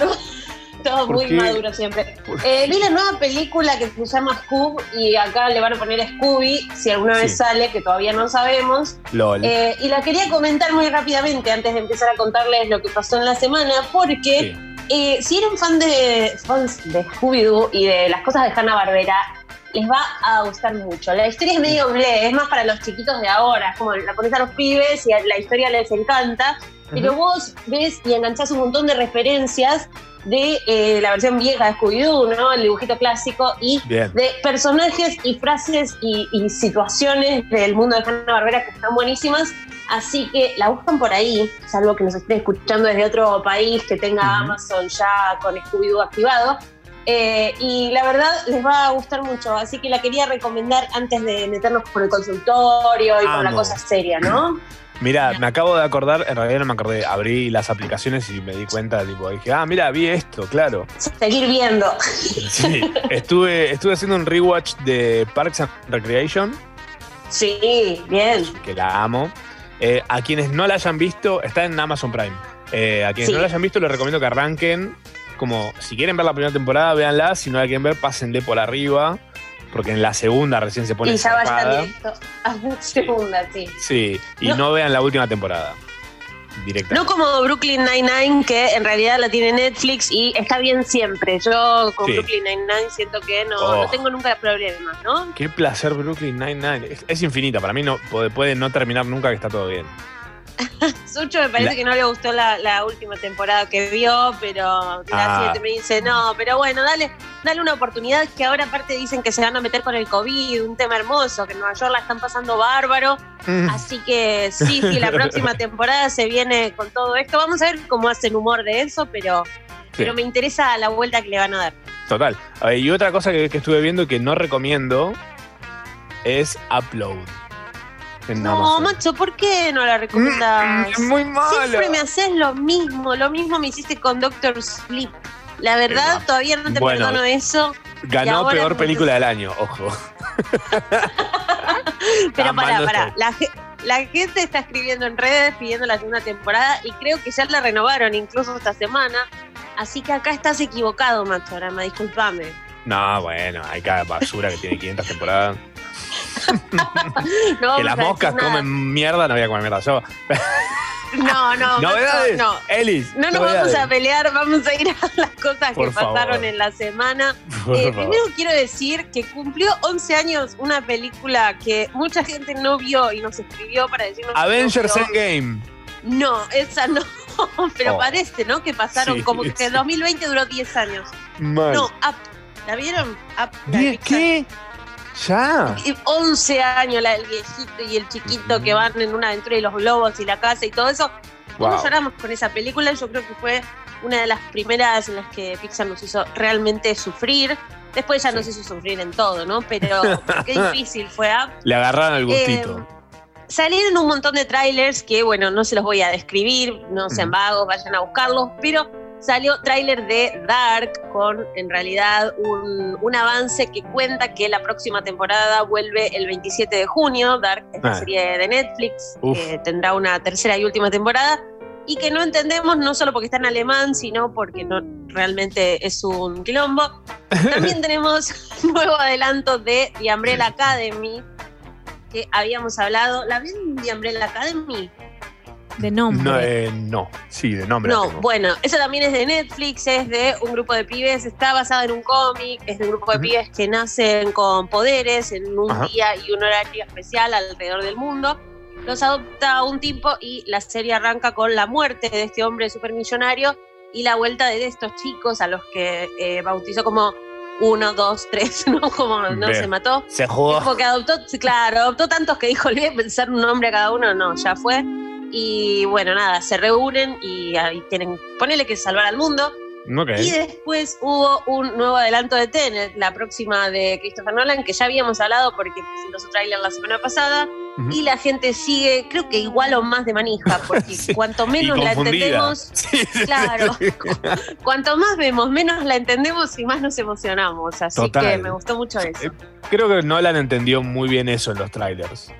Speaker 12: Todo
Speaker 3: ¿Por
Speaker 12: muy
Speaker 3: qué?
Speaker 12: maduro siempre. Eh, vi la nueva película que se llama Scoob y acá le van a poner Scooby, si alguna vez
Speaker 3: Sí.
Speaker 12: sale, que todavía no sabemos.
Speaker 3: LOL.
Speaker 12: Eh, y la quería comentar muy rápidamente antes de empezar a contarles lo que pasó en la semana, porque eh, si eran fan de, fans de Scooby-Doo y de las cosas de Hanna-Barbera, les va a gustar mucho. La historia es medio ble, es más para los chiquitos de ahora, como la pones a los pibes y la historia les encanta, pero vos ves y enganchás un montón de referencias de eh, la versión vieja de Scooby-Doo, ¿no? El dibujito clásico y
Speaker 3: Bien.
Speaker 12: de personajes y frases y, y situaciones del mundo de Hanna-Barbera que están buenísimas. Así que la buscan por ahí, salvo que nos estén escuchando desde otro país que tenga. Amazon ya con Scooby-Doo activado. Eh, y la verdad les va a gustar mucho, así que la quería recomendar antes de meternos por el consultorio y por la cosa seria, ¿no?
Speaker 3: Mira, me acabo de acordar, en realidad no me acordé, abrí las aplicaciones y me di cuenta, tipo, dije, ah, mira, vi esto, claro.
Speaker 12: Seguir viendo.
Speaker 3: Sí, estuve, estuve haciendo un rewatch de Parks and Recreation,
Speaker 12: Sí, bien.
Speaker 3: que la amo. Eh, a quienes no la hayan visto, está en Amazon Prime. Eh, a quienes
Speaker 12: Sí.
Speaker 3: no la hayan visto, les recomiendo que arranquen. Como si quieren ver la primera temporada, véanla. Si no la quieren ver, pásenle por arriba. Porque en la segunda recién se pone
Speaker 12: Y ya vayan
Speaker 3: zarpada.
Speaker 12: directo a la segunda, sí.
Speaker 3: Sí, y
Speaker 12: No.
Speaker 3: no. vean la última temporada.
Speaker 12: No como Brooklyn Nine-Nine, que en realidad la tiene Netflix y está bien siempre. Yo con
Speaker 3: Sí.
Speaker 12: Brooklyn Nine-Nine siento que no,
Speaker 3: Oh.
Speaker 12: no tengo nunca problemas, ¿no?
Speaker 3: Qué placer Brooklyn Nine-Nine. Es, es infinita. Para mí no puede, puede no terminar nunca que está todo bien.
Speaker 12: Sucho me parece
Speaker 3: La-
Speaker 12: que no le gustó la, la última temporada que vio, pero la
Speaker 3: Ah.
Speaker 12: me dice, no, pero bueno, dale, dale una oportunidad que ahora aparte dicen que se van a meter con el COVID, un tema hermoso, que en Nueva York la están pasando bárbaro.
Speaker 3: Mm.
Speaker 12: Así que sí, sí, la próxima temporada se viene con todo esto. Vamos a ver cómo hacen humor de eso, pero, pero me interesa la vuelta que le van a dar.
Speaker 3: Total. Ver, y otra cosa que, que estuve viendo y que no recomiendo es Upload. En
Speaker 12: No, macho, ¿por qué no la recomiendas?
Speaker 3: es muy mala.
Speaker 12: Siempre me haces lo mismo, lo mismo me hiciste con Doctor Sleep. La verdad, todavía no te
Speaker 3: Bueno,
Speaker 12: perdono eso.
Speaker 3: Ganó peor película del año, ojo.
Speaker 12: Pero pará, pará. la gente está escribiendo en redes pidiendo la segunda temporada y creo que ya la renovaron incluso esta semana. Así que acá estás equivocado, Machorama, discúlpame.
Speaker 3: No, bueno, hay cada basura que tiene 500 temporadas.
Speaker 12: No
Speaker 3: que
Speaker 12: vamos
Speaker 3: las moscas comen mierda, no voy a comer mierda yo.
Speaker 12: No, no,
Speaker 3: ¿Novedades?
Speaker 12: no.
Speaker 3: Elis,
Speaker 12: No nos
Speaker 3: novedades.
Speaker 12: vamos a pelear, vamos a ir a las cosas
Speaker 3: Por
Speaker 12: que pasaron
Speaker 3: favor.
Speaker 12: en la semana. Eh, primero quiero decir que cumplió 11 años una película que mucha gente no vio y nos escribió para decirnos no
Speaker 3: Avengers. Endgame.
Speaker 12: No, esa no. Pero
Speaker 3: Oh.
Speaker 12: parece, ¿no? Que pasaron
Speaker 3: Sí,
Speaker 12: como que
Speaker 3: sí.
Speaker 12: el 2020 duró 10 años.
Speaker 3: Mal.
Speaker 12: No, Up. ¿La vieron? Up. la
Speaker 3: ¿Diez
Speaker 12: de Pixar.
Speaker 3: Ya.
Speaker 12: Y 11 años la del viejito y el chiquito que van en una aventura y los globos y la casa y todo eso. ¿Cómo
Speaker 3: Wow.
Speaker 12: lloramos con esa película? Yo creo que fue una de las primeras en las que Pixar nos hizo realmente sufrir. Después ya nos hizo sufrir en todo, ¿no? Pero qué difícil fue. ¿ah?
Speaker 3: Le agarraron el gustito.
Speaker 12: Eh, Salieron un montón de trailers que, bueno, no se los voy a describir, no sean vagos, vayan a buscarlos, pero salió tráiler de Dark con, en realidad, un, un avance que cuenta que la próxima temporada vuelve el 27 de junio. Dark es la
Speaker 3: Ah.
Speaker 12: serie de Netflix, que tendrá una tercera y última temporada, y que no entendemos no solo porque está en alemán, sino porque no, realmente es un quilombo. También tenemos nuevo adelanto de The Umbrella Academy, que habíamos hablado. ¿La ven The Umbrella Academy?
Speaker 6: De nombre.
Speaker 3: No, eh, no, sí, de nombre.
Speaker 12: No, bueno, esa también es de Netflix, es de un grupo de pibes, está basada en un cómic, es de un grupo de pibes que nacen con poderes en un
Speaker 13: Ajá.
Speaker 12: día y un horario especial alrededor del mundo. Los adopta un tipo y la serie arranca con la muerte de este hombre supermillonario y la vuelta de estos chicos a los que eh, bautizó como uno, dos, tres, ¿no? Como no
Speaker 3: Bien.
Speaker 12: se mató.
Speaker 3: Se jugó.
Speaker 12: Como que adoptó, claro, adoptó tantos que dijo, le voy a pensar un nombre a cada uno, no, ya fue. Y bueno, nada, se reúnen y ahí tienen, ponele que salvar al mundo.
Speaker 3: Ok.
Speaker 12: Y después hubo un nuevo adelanto de Tenet, la próxima de Christopher Nolan, que ya habíamos hablado porque presentó su tráiler la semana pasada. Y la gente sigue, creo que igual o más de manija, porque cuanto menos la entendemos, claro, cuanto más vemos, menos la entendemos y más nos emocionamos. Así
Speaker 3: Total.
Speaker 12: que me gustó mucho eso.
Speaker 3: Creo que Nolan entendió muy bien eso en los trailers.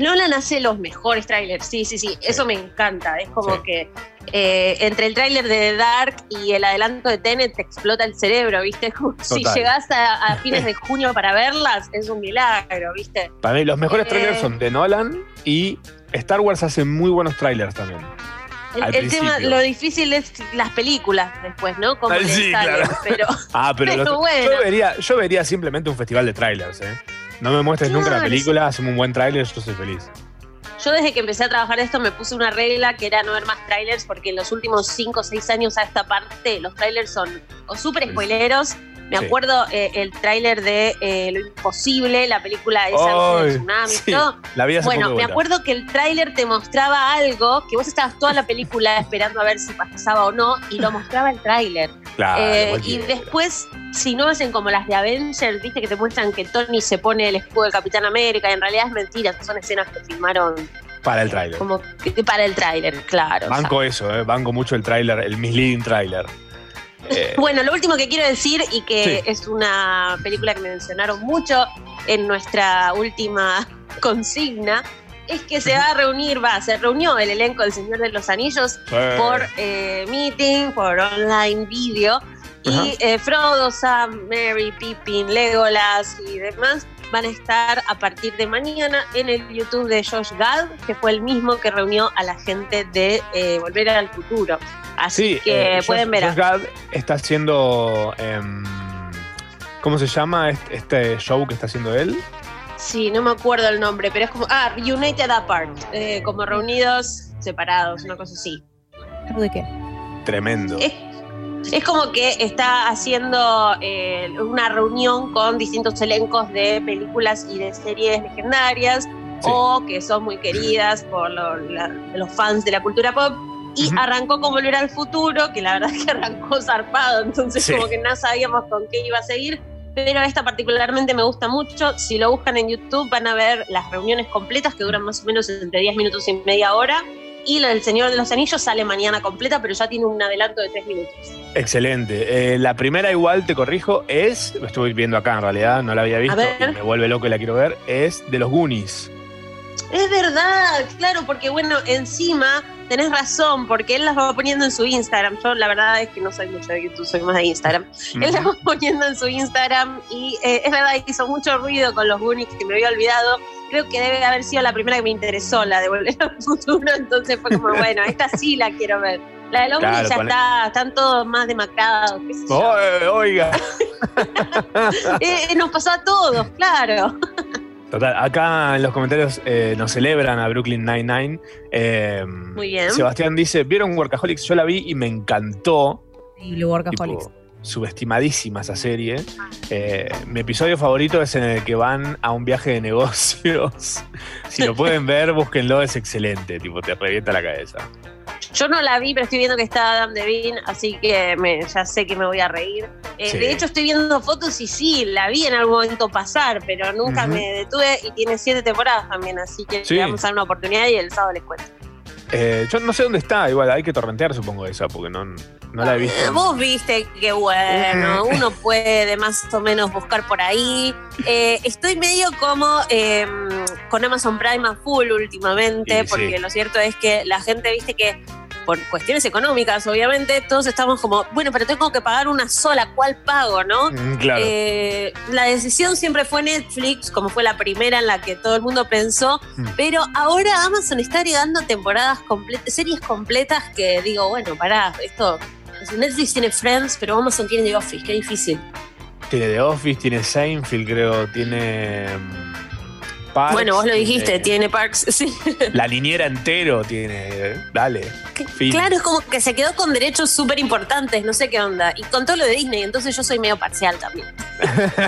Speaker 12: Nolan hace los mejores trailers, sí, sí, sí, eso me encanta. Es como
Speaker 3: Sí.
Speaker 12: que eh, entre el tráiler de Dark y el adelanto de Tenet te explota el cerebro, ¿viste? Como si llegás a, a fines de junio para verlas, es un milagro, ¿viste?
Speaker 3: Para mí, los mejores
Speaker 12: Eh.
Speaker 3: trailers son de Nolan y Star Wars hace muy buenos trailers también.
Speaker 12: El, tema, lo difícil es las películas después, ¿no? Como
Speaker 3: sí, claro.
Speaker 12: pero
Speaker 3: Ah, pero,
Speaker 12: Pero
Speaker 3: los-
Speaker 12: bueno.
Speaker 3: yo, vería, yo vería simplemente un festival de trailers, ¿eh? No me muestres nunca la película, hacemos un buen trailer, yo soy feliz.
Speaker 12: yo desde que empecé a trabajar esto me puse una regla que era no ver más trailers porque en los últimos 5 o 6 años a esta parte los trailers son o súper spoileros. Me acuerdo eh, el tráiler de eh, Lo Imposible, la película esa
Speaker 3: Ay,
Speaker 12: del tsunami,
Speaker 3: sí,
Speaker 12: todo.
Speaker 3: la vi hace
Speaker 12: Bueno,
Speaker 3: de
Speaker 12: me acuerdo que el tráiler te mostraba algo que vos estabas toda la película esperando a ver si pasaba o no y lo mostraba el tráiler.
Speaker 3: Claro,
Speaker 12: Eh, y después, si no hacen como las de Avengers, viste que te muestran que Tony se pone el escudo del Capitán América, y en realidad es mentira, son escenas que filmaron
Speaker 3: Para el trailer.
Speaker 12: como que- para el tráiler, claro.
Speaker 3: Banco eso, ¿eh? Banco mucho el trailer, el misleading trailer. Eh,
Speaker 12: Bueno, lo último que quiero decir, y que
Speaker 3: Sí.
Speaker 12: es una película que me mencionaron mucho en nuestra última consigna, es que se va a reunir, va, se reunió el elenco del Señor de los Anillos
Speaker 3: Sí.
Speaker 12: por eh, meeting, por online video, y eh, Frodo, Sam, Mary, Pippin, Legolas y demás van a estar a partir de mañana en el YouTube de Josh Gad, que fue el mismo que reunió a la gente de eh, Volver al Futuro. Así
Speaker 3: sí,
Speaker 12: que
Speaker 3: eh,
Speaker 12: pueden
Speaker 3: Josh-
Speaker 12: ver.
Speaker 3: Josh Gad está haciendo. em, ¿Cómo se llama este, este show que está haciendo él?
Speaker 12: Sí, no me acuerdo el nombre, pero es como. Ah, United Apart. eh, como reunidos, separados, una cosa así.
Speaker 6: ¿De qué?
Speaker 3: Tremendo.
Speaker 12: Es, es como que está haciendo eh, una reunión con distintos elencos de películas y de series legendarias o que son muy queridas por lo- la- los fans de la cultura pop. Y
Speaker 3: Ujú.
Speaker 12: arrancó con Volver al Futuro, que la verdad es que arrancó zarpado, entonces
Speaker 3: Sí.
Speaker 12: como que no sabíamos con qué iba a seguir. Pero esta particularmente me gusta mucho. Si lo buscan en YouTube van a ver las reuniones completas que duran más o menos entre 10 minutos y media hora. Y la del Señor de los Anillos sale mañana completa, pero ya tiene un adelanto de 3 minutos.
Speaker 3: Excelente. Eh, la primera, igual te corrijo, es. Lo estuve viendo acá en realidad, no la había visto. y me vuelve loco y la quiero ver. Es de los Goonies.
Speaker 12: Es verdad, claro, porque bueno, encima tenés razón, porque él las va poniendo en su Instagram. Yo la verdad es que no soy mucho de YouTube, soy más de Instagram. Él las va poniendo en su Instagram y eh, es verdad, hizo mucho ruido con los Goonies que me había olvidado. Creo que debe haber sido la primera que me interesó, la de Volver al Futuro, entonces fue como, bueno, esta sí la quiero ver. La de los
Speaker 3: Claro,
Speaker 12: Goonies ya está, están todos más demacrados.
Speaker 3: Oh, oiga.
Speaker 12: Eh, nos pasó a todos, claro.
Speaker 3: Total, acá en los comentarios eh, nos celebran a Brooklyn Nine-Nine. Eh,
Speaker 12: Muy bien.
Speaker 3: Sebastián dice: ¿Vieron Workaholics? Yo la vi y me encantó.
Speaker 6: Increíble Workaholics.
Speaker 3: Tipo, subestimadísima esa serie. Eh, mi episodio favorito es en el que van a un viaje de negocios. si lo pueden ver, búsquenlo, es excelente. Tipo, te revienta la cabeza.
Speaker 12: Yo no la vi, pero estoy viendo que está Adam Devine, así que me- ya sé que me voy a reír. Eh,
Speaker 3: Sí.
Speaker 12: De hecho, estoy viendo fotos y sí, la vi en algún momento pasar, pero nunca me detuve y tiene siete temporadas también, así que
Speaker 3: Sí.
Speaker 12: le vamos a dar una oportunidad y el sábado les cuento.
Speaker 3: Eh, yo no sé dónde está, igual hay que torrentear, supongo, esa, porque no, no la he visto.
Speaker 12: Eh, Vos viste que bueno, uno puede más o menos buscar por ahí. Eh, estoy medio como eh, con Amazon Prime a full últimamente,
Speaker 3: Y sí.
Speaker 12: porque lo cierto es que la gente, viste que por cuestiones económicas, obviamente, todos estamos como, bueno, pero tengo que pagar una sola, ¿cuál pago, no?
Speaker 3: Mm, claro.
Speaker 12: Eh, la decisión siempre fue Netflix, como fue la primera en la que todo el mundo pensó,
Speaker 3: Mm.
Speaker 12: pero ahora Amazon está agregando temporadas completas, series completas que digo, bueno, pará, esto. Netflix tiene Friends, pero Amazon tiene The Office, qué difícil.
Speaker 3: Tiene The Office, tiene Seinfeld, creo, tiene. Parks,
Speaker 12: bueno, vos lo
Speaker 3: tiene-
Speaker 12: dijiste, tiene Parks, sí.
Speaker 3: La liniera entero tiene. Dale.
Speaker 12: Claro, es como que se quedó con derechos súper importantes, no sé qué onda. Y con todo lo de Disney, entonces yo soy medio parcial también.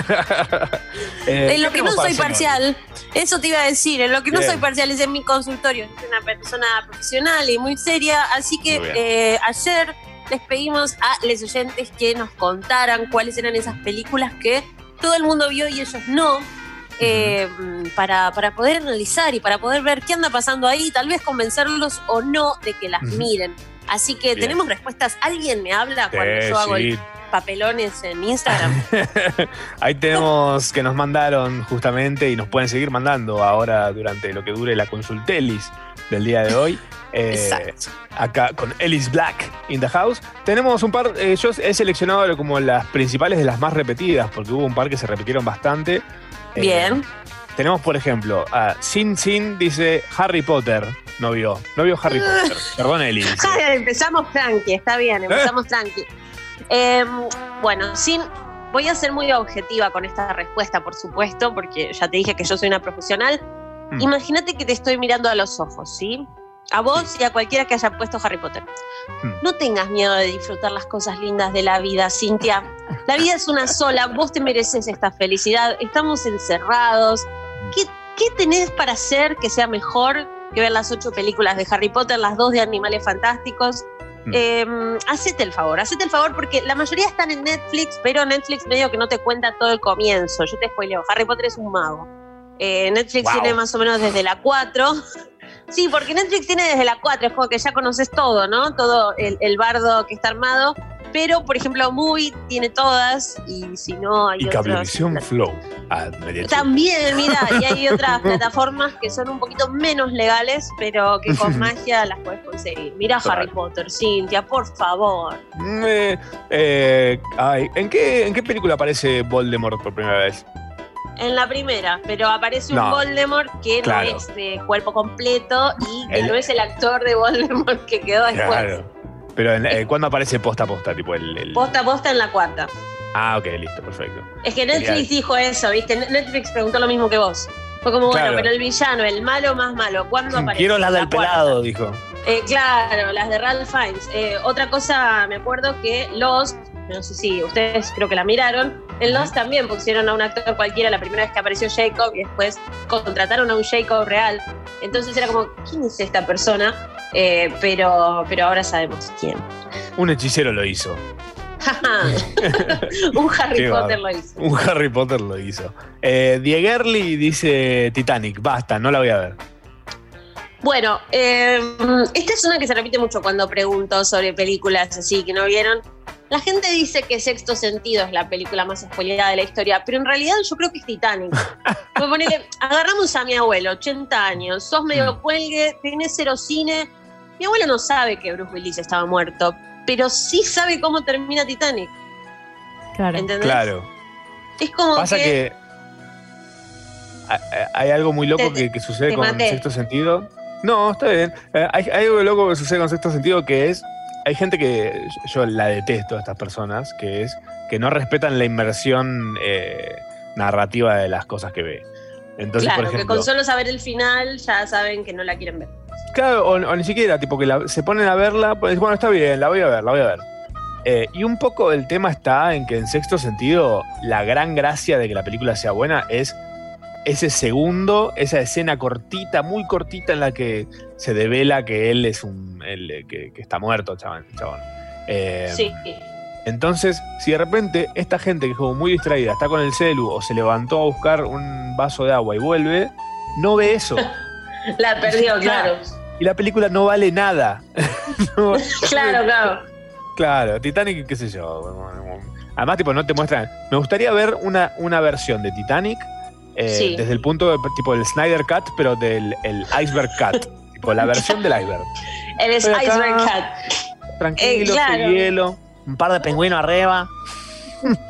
Speaker 3: Eh,
Speaker 12: en lo
Speaker 3: ¿qué
Speaker 12: que no soy parcial, eso te iba a decir, en lo que no
Speaker 3: Bien.
Speaker 12: soy parcial es en mi consultorio. Soy una persona profesional y muy seria, así que eh, ayer les pedimos a los oyentes que nos contaran cuáles eran esas películas que todo el mundo vio y ellos no. Eh, para, para poder analizar y para poder ver qué anda pasando ahí, tal vez convencerlos o no de que las miren. Así que
Speaker 3: Bien.
Speaker 12: tenemos respuestas. ¿Alguien me habla
Speaker 3: Sí,
Speaker 12: cuando yo hago
Speaker 3: sí.
Speaker 12: el papelones en Instagram.
Speaker 3: Ahí tenemos que nos mandaron justamente y nos pueden seguir mandando ahora durante lo que dure la consultelis del día de hoy. Eh, acá con Ellis Black in the house. Tenemos un par, eh, yo he seleccionado como las principales de las más repetidas, porque hubo un par que se repitieron bastante. Eh,
Speaker 12: Bien.
Speaker 3: Tenemos, por ejemplo, a Sin Sin dice Harry Potter. No vio, no vio Harry Potter. Perdón.
Speaker 12: Ay, empezamos tranqui, está bien, empezamos tranqui. Eh, bueno, sin. Voy a ser muy objetiva con esta respuesta, por supuesto, porque ya te dije que yo soy una profesional.
Speaker 3: Mm.
Speaker 12: Imagínate que te estoy mirando a los ojos, ¿sí? A vos y a cualquiera que haya puesto Harry Potter.
Speaker 3: Mm.
Speaker 12: No tengas miedo de disfrutar las cosas lindas de la vida, Cintia. La vida es una sola, vos te mereces esta felicidad. Estamos encerrados. ¿Qué, qué tenés para hacer que sea mejor que ver las ocho películas de Harry Potter, las dos de Animales Fantásticos? Eh, hacete el favor, hacete el favor porque la mayoría están en Netflix, pero Netflix medio que no te cuenta todo el comienzo. Yo te spoileo, Harry Potter es un mago. Eh, Netflix
Speaker 3: Wow.
Speaker 12: tiene más o menos desde la 4. Sí, porque Netflix tiene desde la 4, es como que ya conoces todo, ¿no? Todo el, el bardo que está armado. Pero, por ejemplo, Movie tiene todas y si no hay
Speaker 3: Y. Cablevisión Flow. Ah.
Speaker 12: También, mira, y hay otras plataformas que son un poquito menos legales, pero que con magia las puedes conseguir. Mira. Harry Potter, Cintia, por favor.
Speaker 3: Mm, eh, eh, ay, ¿en, qué, ¿En qué película aparece Voldemort por primera vez?
Speaker 12: En la primera, pero aparece un
Speaker 3: No.
Speaker 12: Voldemort que
Speaker 3: Claro.
Speaker 12: no es de cuerpo completo y que
Speaker 3: El-
Speaker 12: no es el actor de Voldemort que quedó después.
Speaker 3: Claro. Pero en- eh, ¿cuándo aparece posta a posta? Tipo el, el-
Speaker 12: Posta a posta en la cuarta.
Speaker 3: Ah, ok, listo, perfecto.
Speaker 12: Es que Netflix
Speaker 3: Genial.
Speaker 12: dijo eso, ¿viste? Netflix preguntó lo mismo que vos. Fue como,
Speaker 3: Claro.
Speaker 12: bueno, pero el villano, el malo más malo, ¿cuándo aparece?
Speaker 3: Quiero las
Speaker 12: la
Speaker 3: del pelado, dijo.
Speaker 12: Eh, claro, las de Ralph Fiennes. Eh, otra cosa, me acuerdo que Lost, no sé si ustedes creo que la miraron, en Lost también pusieron a un actor cualquiera la primera vez que apareció Jacob y después contrataron a un Jacob real. Entonces era como, ¿quién es esta persona? Eh, pero, pero ahora sabemos quién.
Speaker 3: Un hechicero lo hizo.
Speaker 12: un Harry Potter lo hizo.
Speaker 3: Un Harry Potter lo hizo. Eh, Diegerly dice Titanic. Basta, no la voy a ver.
Speaker 12: Bueno, eh, esta es una que se repite mucho cuando pregunto sobre películas así que no vieron. La gente dice que Sexto Sentido es la película más spoilerada de la historia, pero en realidad yo creo que es Titanic. Pues ponele, agarramos a mi abuelo, 80 años, sos medio cuelgue, tenés cero cine. Mi abuelo no sabe que Bruce Willis estaba muerto, pero sí sabe cómo termina Titanic.
Speaker 6: Claro.
Speaker 12: ¿Entendés?
Speaker 3: Claro.
Speaker 12: Es como
Speaker 3: Pasa
Speaker 12: que,
Speaker 3: que. hay- algo muy loco
Speaker 12: Te-
Speaker 3: que, que sucede con
Speaker 12: maté.
Speaker 3: sexto sentido. No, está bien. Eh, hay, hay algo loco que sucede con sexto sentido que es. Hay gente que yo la detesto a estas personas, que es que no respetan la inmersión eh, narrativa de las cosas que ve. Entonces,
Speaker 12: claro,
Speaker 3: por
Speaker 12: que
Speaker 3: ejemplo,
Speaker 12: con solo saber el final ya saben que no la quieren ver.
Speaker 3: Claro, o, o ni siquiera, tipo que la- se ponen a verla, pues bueno, está bien, la voy a ver, la voy a ver. Eh, y un poco el tema está en que en sexto sentido, la gran gracia de que la película sea buena es ese segundo, esa escena cortita, muy cortita en la que se devela que él es un. él, eh, que, que está muerto, chabón. chabón. Eh,
Speaker 12: Sí.
Speaker 3: entonces, si de repente esta gente que es como muy distraída está con el celu o se levantó a buscar un vaso de agua y vuelve, no ve eso.
Speaker 12: La perdió, claro.
Speaker 3: Y la película no vale nada. No-
Speaker 12: Claro, claro.
Speaker 3: Claro, Titanic, qué sé yo. Además, tipo, no te muestran. Me gustaría ver una, una versión de Titanic eh,
Speaker 12: Sí.
Speaker 3: desde el punto de tipo el Snyder Cut, pero del el Iceberg Cut. tipo, la versión del iceberg.
Speaker 12: El
Speaker 3: acá.
Speaker 12: Iceberg Cat.
Speaker 3: Tranquilo,
Speaker 12: Eh, claro.
Speaker 3: hielo.
Speaker 7: Un par de pingüinos arriba.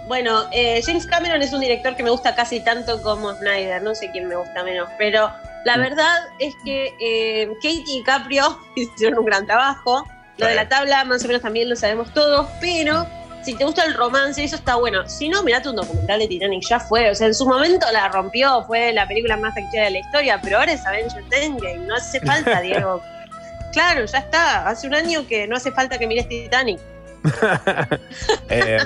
Speaker 12: Bueno, eh, James Cameron es un director que me gusta casi tanto como Snyder, no sé quién me gusta menos, pero la
Speaker 3: Mm.
Speaker 12: verdad es que eh, Katie y Caprio hicieron un gran trabajo. Lo de la tabla más o menos también lo sabemos todos, pero si te gusta el romance, eso está bueno. Si no, mirate un documental de Titanic, ya fue. O sea, en su momento la rompió, fue la película más taquillera de la historia, pero ahora es Avengers Endgame, no hace falta, Diego. Claro, ya está. Hace un año que no hace falta que mires Titanic.
Speaker 3: Eh,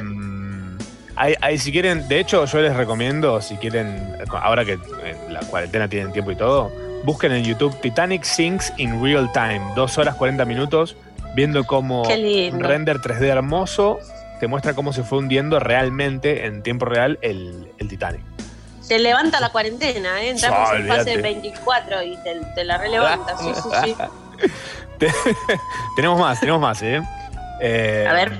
Speaker 3: hay- hay- si quieren, de hecho, yo les recomiendo, si quieren, ahora que en la cuarentena tienen tiempo y todo, busquen en YouTube Titanic Sinks in Real Time, dos horas 40 minutos, viendo un
Speaker 12: lindo.
Speaker 3: render 3D hermoso te muestra cómo se fue hundiendo realmente en tiempo real el, el Titanic.
Speaker 12: Se levanta la cuarentena, ¿eh? Entramos
Speaker 3: Ah,
Speaker 12: en fase
Speaker 3: olvídate.
Speaker 12: 24 y te, te la relevanta. Sí, sí, sí.
Speaker 3: tenemos más, tenemos más, ¿eh? Eh,
Speaker 12: A ver.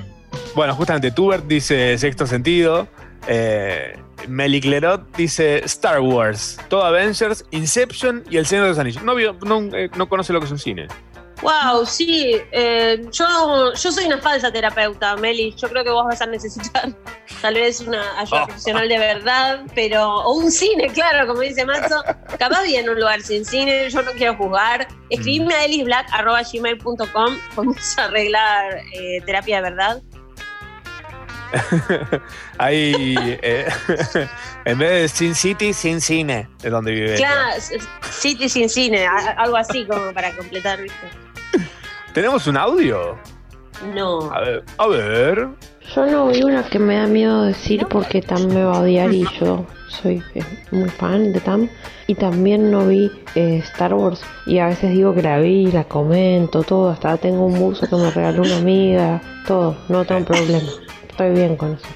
Speaker 3: Bueno, justamente Tubert dice Sexto Sentido. Eh, Meliclerot dice Star Wars, todo Avengers, Inception y El Señor de los Anillos. No, eh, no conoce lo que es un cine.
Speaker 12: Wow, sí. eh, yo, yo soy una falsa terapeuta, Meli. Yo creo que vos vas a necesitar tal vez una ayuda
Speaker 3: Oh.
Speaker 12: profesional de verdad, pero. O un cine, claro, como dice Matzo. Capaz bien un lugar sin cine, yo no quiero juzgar. Escribime a elisblack.gmail.com. A arreglar eh, terapia de verdad.
Speaker 3: Ahí, eh, en vez de Sin City, Sin Cine, es donde vive.
Speaker 12: Claro, City sin cine, algo así como para completar, ¿viste?
Speaker 3: ¿Tenemos un audio?
Speaker 12: No.
Speaker 3: A ver, a ver.
Speaker 13: Yo no vi una que me da miedo decir porque Tam me va a odiar y yo soy eh, muy fan de Tam. Y también no vi eh, Star Wars y a veces digo que la vi, la comento, todo. Hasta tengo un buzo que me regaló una amiga, todo. No tengo problema. Estoy bien con eso.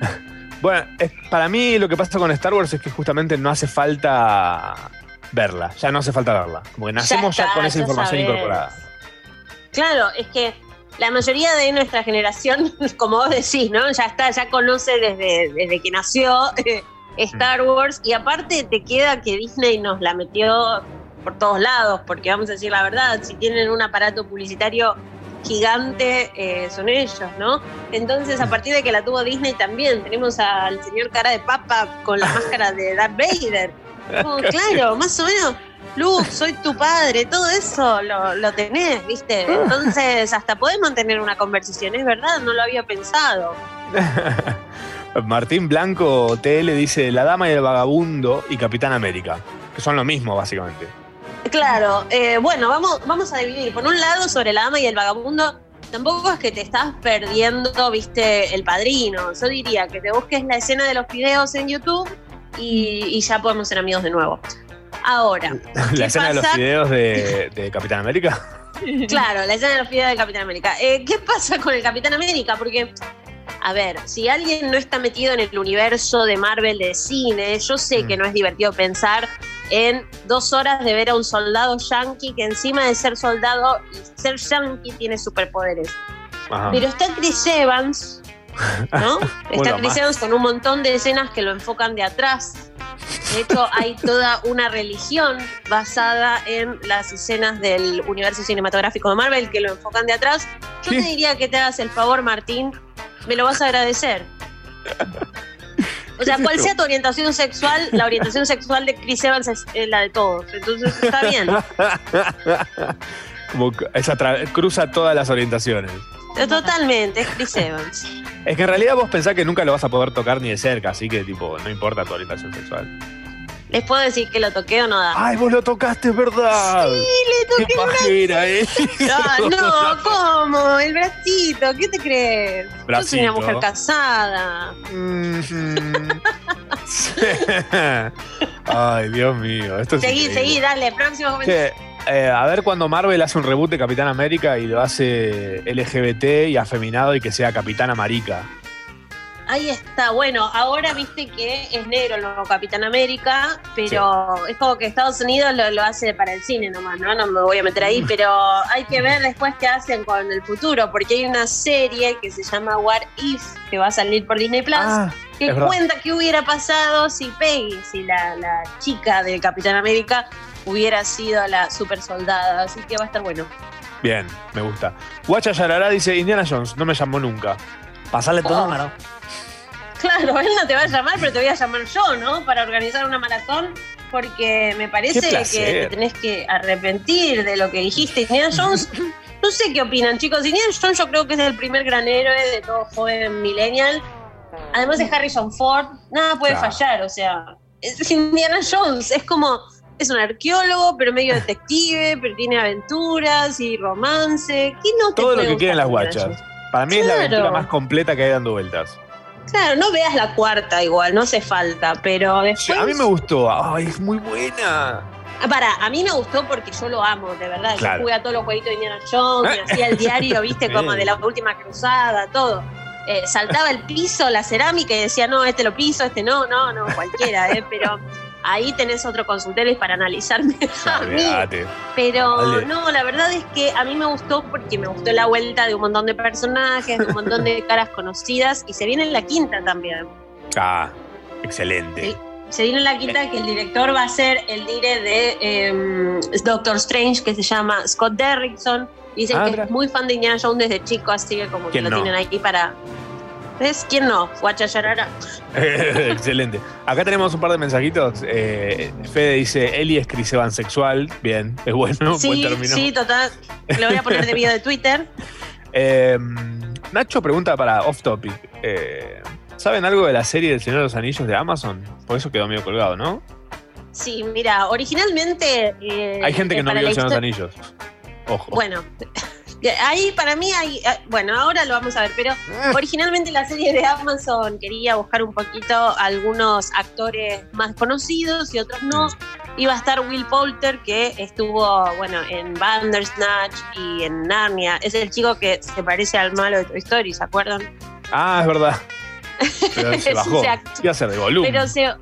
Speaker 3: Bueno, es- para mí lo que pasa con Star Wars es que justamente no hace falta verla. Ya no hace falta verla. Como que nacemos ya,
Speaker 12: está,
Speaker 3: con esa
Speaker 12: ya
Speaker 3: información
Speaker 12: sabes.
Speaker 3: incorporada.
Speaker 12: Claro, es que la mayoría de nuestra generación, como vos decís, ¿no? Ya está, ya conoce desde, desde que nació eh, Star Wars y aparte te queda que Disney nos la metió por todos lados, porque vamos a decir la verdad, si tienen un aparato publicitario gigante eh, son ellos, ¿no? Entonces a partir de que la tuvo Disney también tenemos al señor cara de papa con la máscara de Darth Vader. Como, claro, más o menos. Luke, soy tu padre, todo eso lo, lo tenés, ¿viste? Entonces, hasta podés mantener una conversación, es verdad, no lo había pensado.
Speaker 3: Martín Blanco TL dice La Dama y el Vagabundo y Capitán América, que son lo mismo básicamente.
Speaker 12: Claro, eh, bueno, vamos, vamos a dividir. Por un lado, sobre la dama y el vagabundo, tampoco es que te estás perdiendo, viste, el padrino. Yo diría que te busques la escena de los videos en YouTube y, y ya podemos ser amigos de nuevo. Ahora,
Speaker 3: La
Speaker 12: ¿qué
Speaker 3: escena de los
Speaker 12: pasa?
Speaker 3: videos de, de Capitán América.
Speaker 12: Claro, la escena de los videos del Capitán América. Eh, ¿Qué pasa con el Capitán América? Porque, a ver, si alguien no está metido en el universo de Marvel de cine, yo sé que no es divertido pensar en dos horas de ver a un soldado yankee que encima de ser soldado y ser yankee tiene superpoderes.
Speaker 3: Ajá.
Speaker 12: Pero está Chris Evans, ¿no? Está Chris. Evans con un montón de escenas que lo enfocan de atrás. De hecho, hay toda una religión basada en las escenas del universo cinematográfico de Marvel que lo enfocan de atrás. Yo te diría que te hagas el favor, Martín, me lo vas a agradecer. O sea, cual sea tu orientación sexual, la orientación sexual de Chris Evans es, la de todos. Entonces está bien.
Speaker 3: Como cruza todas las orientaciones.
Speaker 12: Totalmente, es Chris Evans.
Speaker 3: Es que en realidad vos pensás que nunca lo vas a poder tocar ni de cerca, así que tipo, no importa tu orientación sexual.
Speaker 12: ¿Les puedo decir que lo toqué o no da?
Speaker 3: ¡Ay, vos lo tocaste, es verdad!
Speaker 12: Sí, le toqué
Speaker 3: ¡Qué
Speaker 12: el
Speaker 3: pajera, eh!
Speaker 12: Ah, no, ¿cómo? El bracito, ¿qué te crees? Yo soy
Speaker 3: Bracito.
Speaker 12: una mujer casada.
Speaker 3: Ay, Dios mío, esto es
Speaker 12: Seguí, seguí, dale, próximo comentario.
Speaker 3: Eh, a ver cuando Marvel hace un reboot de Capitán América y lo hace LGBT y afeminado y que sea Capitana Marica.
Speaker 12: Ahí está, bueno, ahora viste que es negro el nuevo Capitán América, pero es como que Estados Unidos lo, lo hace para el cine nomás, ¿no? No me voy a meter ahí, pero hay que ver después qué hacen con el futuro, porque hay una serie que se llama What If, que va a salir por Disney Plus, que
Speaker 3: es verdad.
Speaker 12: cuenta qué hubiera pasado si Peggy, si la, la chica del Capitán América hubiera sido la super soldada, así que va a estar bueno.
Speaker 3: Bien, me gusta. Guacha Yarará dice, Indiana Jones, no me llamó nunca.
Speaker 7: Pasale tu
Speaker 12: Oh.
Speaker 7: número.
Speaker 12: Claro, él no te va a llamar, pero te voy a llamar yo, ¿no? Para organizar una maratón, porque me parece que te tenés que arrepentir de lo que dijiste. Indiana Jones, no sé qué opinan, chicos. Indiana Jones yo creo que es el primer gran héroe de todo joven millennial. Además de Harrison Ford, nada puede
Speaker 3: Claro.
Speaker 12: fallar, o sea, es Indiana Jones, es como, es un arqueólogo, pero medio detective, pero tiene aventuras y romance. ¿Qué no te
Speaker 3: Todo lo que quieren las guachas. Para mí es la aventura más completa que hay dando vueltas.
Speaker 12: Claro, no veas la cuarta igual, no hace falta, pero después...
Speaker 3: A mí me gustó. Ay, es muy buena.
Speaker 12: Ah, Para, a mí me gustó porque yo lo amo, de verdad.
Speaker 3: Claro.
Speaker 12: Yo jugué a todos los jueguitos de Indiana Jones, hacía el diario, viste, como de la última cruzada, todo. Eh, saltaba el piso, la cerámica y decía, no, este lo piso, este no, no, no, cualquiera, ¿eh? Pero ahí tenés otro consultorio para analizarme a mí. Pero
Speaker 3: Dale.
Speaker 12: no, la verdad es que a mí me gustó porque me gustó la vuelta de un montón de personajes, de un montón de caras conocidas y se viene en la quinta también.
Speaker 3: Ah, excelente.
Speaker 12: Se viene en la quinta que el director va a ser el dire de em, Doctor Strange que se llama Scott Derrickson. Dicen
Speaker 3: Ah,
Speaker 12: que es muy fan de Indiana Jones desde chico, así que como que
Speaker 3: ¿Quién
Speaker 12: lo
Speaker 3: no?
Speaker 12: tienen ahí para... ¿Ves? ¿Quién no? Guachayarara.
Speaker 3: excelente. Acá tenemos un par de mensajitos. Eh, Fede dice, Eli es Chris Evans sexual. Bien, es bueno, buen
Speaker 12: Sí,
Speaker 3: término.
Speaker 12: sí, total. Lo voy a poner de video de Twitter.
Speaker 3: Eh, Nacho pregunta para Off Topic. eh, ¿Saben algo de la serie del Señor de los Anillos de Amazon? Por eso quedó medio colgado, ¿no?
Speaker 12: Sí, mira, originalmente... eh,
Speaker 3: Hay gente que no vio el Señor de los Anillos. Ojo.
Speaker 12: Bueno, ahí para mí hay, eh, bueno, ahora lo vamos a ver, pero originalmente la serie de Amazon quería buscar un poquito algunos actores más conocidos y otros no. Iba a estar Will Poulter, que estuvo, bueno, en Bandersnatch y en Narnia. Es el chico que se parece al malo de Toy Story, ¿se acuerdan?
Speaker 3: Ah, es verdad. Pero se bajó. Iba a ser de volumen.
Speaker 12: Pero se,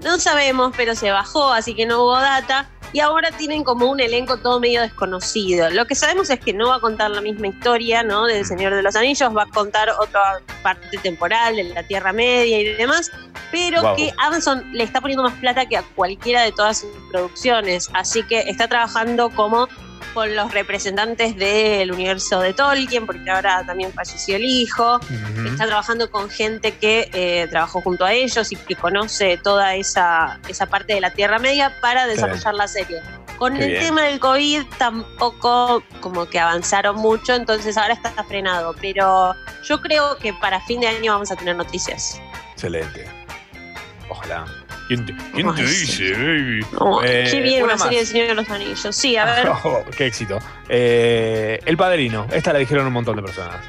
Speaker 12: no sabemos, pero se bajó, así que no hubo data. Y ahora tienen como un elenco todo medio desconocido. Lo que sabemos es que no va a contar la misma historia, ¿no? Del Señor de los Anillos, va a contar otra parte temporal de la Tierra Media y demás, pero que Amazon le está poniendo más plata que a cualquiera de todas sus producciones. Así que está trabajando como con los representantes del universo de Tolkien, porque ahora también falleció el hijo. Está trabajando con gente que eh, trabajó junto a ellos y que conoce toda esa, esa parte de la Tierra Media para desarrollar la serie. Con
Speaker 14: Qué
Speaker 12: el
Speaker 14: bien.
Speaker 12: tema del COVID tampoco como que avanzaron mucho, entonces ahora está frenado. Pero yo creo que para fin de año vamos a tener noticias.
Speaker 3: Excelente. Ojalá. ¿Quién te, quién
Speaker 12: Ay,
Speaker 3: dice, baby?
Speaker 12: Oh,
Speaker 3: Eh,
Speaker 12: qué bien
Speaker 3: una
Speaker 12: una serie del Señor de los Anillos. Sí, a ver.
Speaker 3: Oh, qué éxito. Eh, el Padrino. Esta la dijeron un montón de personas.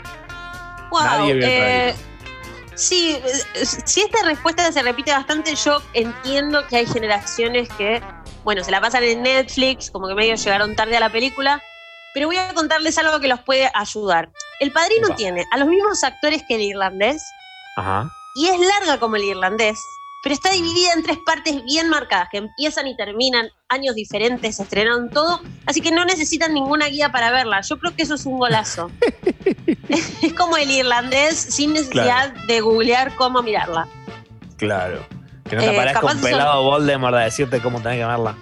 Speaker 12: Wow,
Speaker 3: Nadie vio el
Speaker 12: eh, sí, eh, si esta respuesta se repite bastante, yo entiendo que hay generaciones que, bueno, se la pasan en Netflix, como que medio llegaron tarde a la película, pero voy a contarles algo que los puede ayudar. El padrino tiene a los mismos actores que el irlandés
Speaker 3: Ajá.
Speaker 12: y es larga como el irlandés, pero está dividida en tres partes bien marcadas, que empiezan y terminan años diferentes, se estrenaron todo, así que no necesitan ninguna guía para verla. Yo creo que eso es un golazo. es como el irlandés sin necesidad de googlear cómo mirarla.
Speaker 3: Claro. Que no te
Speaker 12: Eh,
Speaker 3: aparezca un
Speaker 12: eso-
Speaker 3: pelado Voldemort a decirte cómo tenés que verla.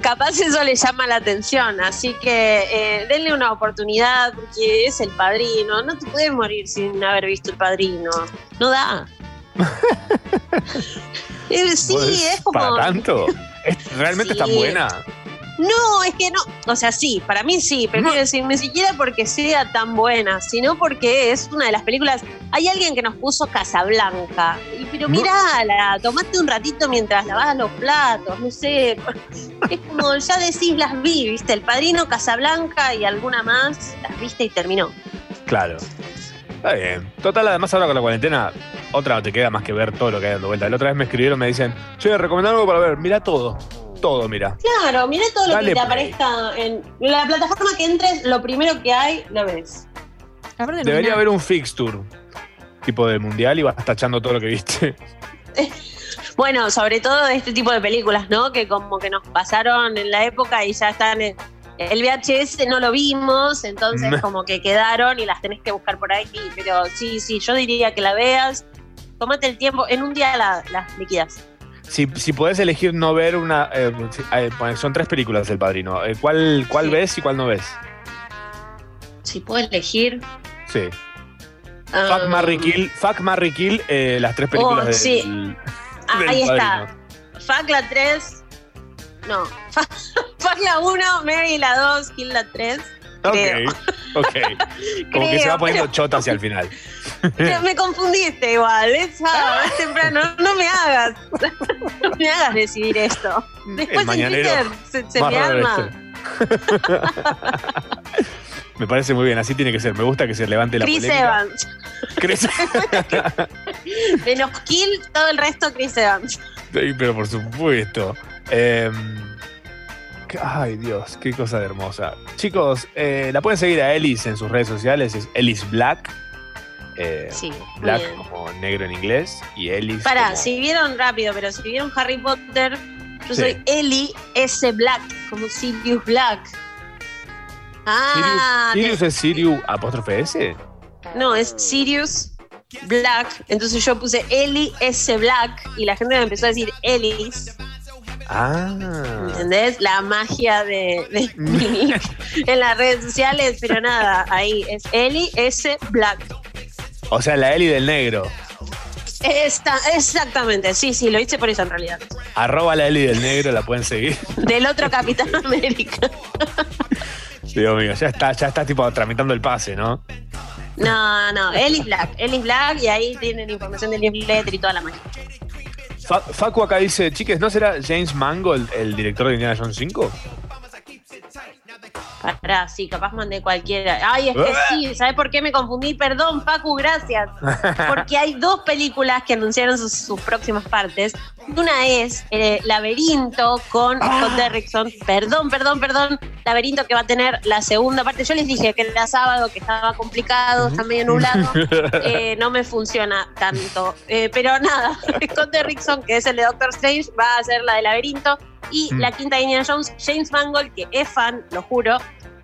Speaker 12: Capaz eso le llama la atención, así que eh, denle una oportunidad porque es el padrino. No te puedes morir sin haber visto el padrino. No da. Eh, sí,
Speaker 3: Pues,
Speaker 12: es como.
Speaker 3: ¿Para tanto? ¿Es- ¿Realmente es tan
Speaker 12: Sí.
Speaker 3: buena?
Speaker 12: No, es que no. O sea, sí, para mí sí, pero quiero decir, ni siquiera porque sea tan buena, sino porque es una de las películas. Hay alguien que nos puso Casablanca. Y, pero mirala, tomate un ratito mientras lavas los platos, no sé. Es como ya decís, las vi, ¿viste? El padrino, Casablanca y alguna más, las viste y terminó.
Speaker 3: Claro. Está bien. Total, además ahora con la cuarentena, otra no te queda más que ver todo lo que hay dando vuelta. La otra vez me escribieron, me dicen, che, recomendá algo para ver. Mira todo. Todo, mira.
Speaker 12: Claro, mira todo lo que te
Speaker 3: play.
Speaker 12: aparezca en la plataforma que entres, lo primero que hay, lo ves.
Speaker 3: Debería haber un fixture. Tipo de mundial y vas tachando todo lo que viste.
Speaker 12: Bueno, sobre todo de este tipo de películas, ¿no? Que como que nos pasaron en la época y ya están en el VHS no lo vimos, entonces como que quedaron y las tenés que buscar por ahí. Pero sí, sí, yo diría que la veas, tómate el tiempo, en un día la- las liquidas.
Speaker 3: Si, si podés elegir no ver una. eh, eh, bueno, son tres películas del padrino. Eh, ¿Cuál, cuál ves y cuál no ves?
Speaker 12: Si puedo elegir.
Speaker 3: Sí.
Speaker 12: ah,
Speaker 3: Fuck, Marry, Kill. Fuck, Marry, Kill, eh, las tres películas
Speaker 12: Oh,
Speaker 3: del-
Speaker 12: sí.
Speaker 3: del
Speaker 12: ahí está. Fuck la 3. No. La 1, Mary la 2, Kill la 3. Creo.
Speaker 3: Ok. Como que se va poniendo
Speaker 12: pero-
Speaker 3: chota hacia el final.
Speaker 12: Me confundiste igual, es, sábado, es temprano, no me hagas, no me hagas decidir esto. Después en
Speaker 3: mañanero
Speaker 12: Twitter se, se me
Speaker 3: de
Speaker 12: arma.
Speaker 3: Me parece muy bien, así tiene que ser. Me gusta que se levante la
Speaker 12: Chris
Speaker 3: polémica.
Speaker 12: Evans.
Speaker 3: Chris
Speaker 12: Menos Kill, todo el resto Chris Evans.
Speaker 3: Pero por supuesto. Em, ay, Dios, qué cosa de hermosa. Chicos, eh, la pueden seguir a Ellis en sus redes sociales, es Ellis Black. Eh,
Speaker 12: Sí,
Speaker 3: Black
Speaker 12: bien.
Speaker 3: como negro en inglés y Ellis.
Speaker 12: Pará,
Speaker 3: como-
Speaker 12: si vieron rápido, pero si vieron Harry Potter, Yo
Speaker 3: Sí.
Speaker 12: soy Ellie S. Black, como Sirius Black. Ah,
Speaker 3: Sirius, Sirius es Sirius apóstrofe S.
Speaker 12: no, es Sirius Black. Entonces yo puse Ellie S. Black y la gente me empezó a decir Ellis.
Speaker 3: Ah.
Speaker 12: ¿Entendés? La magia de, de mi nick en las redes sociales, pero nada, ahí es Ellie S. Black.
Speaker 3: O sea, la Eli del negro.
Speaker 12: Esta, exactamente, sí, sí, lo hice por eso en realidad.
Speaker 3: Arroba la Eli del negro, la pueden seguir.
Speaker 12: Del otro Capitán América.
Speaker 3: Dios mío, ya está, ya está tipo tramitando el pase, ¿no?
Speaker 12: No, no, Ellie Black, Ellie Black y ahí tienen información del newsletter y toda la magia.
Speaker 3: Fa- Facu acá dice, chiques, ¿no será James Mangold el director de Indiana Jones 5?
Speaker 12: Pará, sí, capaz mandé cualquiera. Ay, es que sí, ¿sabes por qué me confundí? Perdón, Facu, gracias. Porque hay dos películas que anunciaron sus, sus próximas partes. Una es eh, Laberinto con Scott Derrickson. Perdón, perdón, perdón. Laberinto que va a tener la segunda parte. Yo les dije que era sábado, que estaba complicado, está medio nublado. Eh, no me funciona tanto. Eh, pero nada, Scott Derrickson, que es el de Doctor Strange, va a hacer la de Laberinto. Y
Speaker 14: Mm.
Speaker 12: la quinta de Indiana Jones, James Mangold, que es fan, lo juro,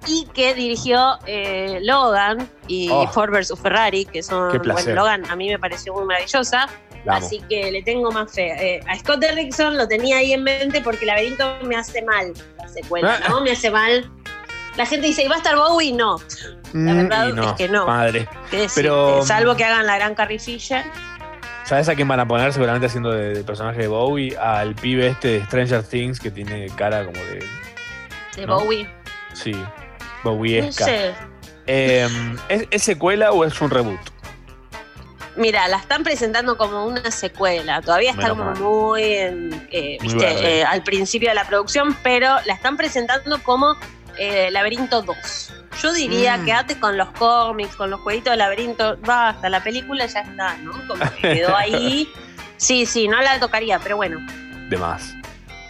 Speaker 12: y que dirigió eh, Logan y
Speaker 3: Oh.
Speaker 12: Ford vs Ferrari, que son, bueno, Logan a mí me pareció muy maravillosa. Así que le tengo más fe. Eh, a Scott Derrickson lo tenía ahí en mente porque Laberinto me hace mal la secuela,
Speaker 3: Ah.
Speaker 12: ¿no? Me hace mal. La gente dice, ¿y va a estar Bowie? No. La
Speaker 3: Mm,
Speaker 12: verdad
Speaker 3: no,
Speaker 12: es que no.
Speaker 3: Madre. Pero,
Speaker 12: Salvo que hagan la gran Carrie Fisher.
Speaker 3: ¿Sabes a quién van a poner seguramente haciendo de, de personaje de Bowie? Al pibe este de Stranger Things que tiene cara como de.
Speaker 12: De
Speaker 3: ¿No?
Speaker 12: Bowie.
Speaker 3: Sí,
Speaker 12: No
Speaker 3: Bowiesca.
Speaker 12: sé.
Speaker 3: Em, ¿es, es secuela o es un reboot?
Speaker 12: Mira, la están presentando como una secuela. Todavía está
Speaker 3: Menos
Speaker 12: como
Speaker 3: mal.
Speaker 12: muy, en, eh,
Speaker 3: Muy
Speaker 12: viste, eh, al principio de la producción, pero la están presentando como eh, Laberinto 2. Yo diría,
Speaker 3: Mm.
Speaker 12: quédate con los cómics, con los jueguitos de Laberinto. Basta, la película ya está, ¿no? Como que quedó ahí. Sí, sí, no la tocaría, pero bueno,
Speaker 3: De más.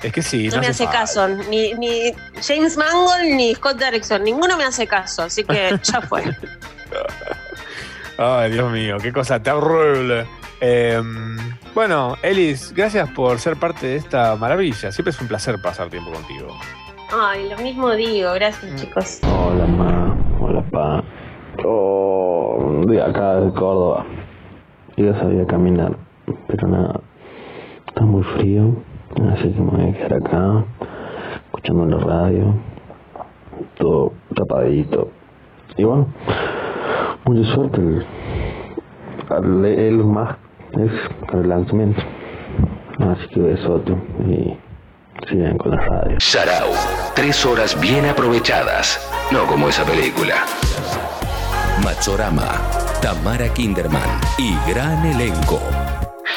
Speaker 3: Es que sí,
Speaker 12: no,
Speaker 3: no,
Speaker 12: me hace
Speaker 3: falta.
Speaker 12: caso. Ni, ni James Mangold ni Scott Derrickson, ninguno me hace caso, así que ya fue.
Speaker 3: Ay, Dios mío, qué cosa terrible. Em, bueno, Elis, gracias por ser parte de esta maravilla. Siempre es un placer pasar tiempo contigo.
Speaker 12: Ay, lo mismo digo,
Speaker 3: Mm.
Speaker 12: gracias chicos.
Speaker 10: Hola, ma. Hola, pa. Oh, de acá de Córdoba. Yo ya sabía caminar, pero nada. Está muy frío, así que me voy a quedar acá, escuchando la radio, todo tapadito. Y bueno, mucha suerte el, Musk es con el lanzamiento. Así que besote y sigan con la radio.
Speaker 4: Sarau. Tres horas bien aprovechadas. No como esa película. Machorama. Tamara Kinderman y gran elenco.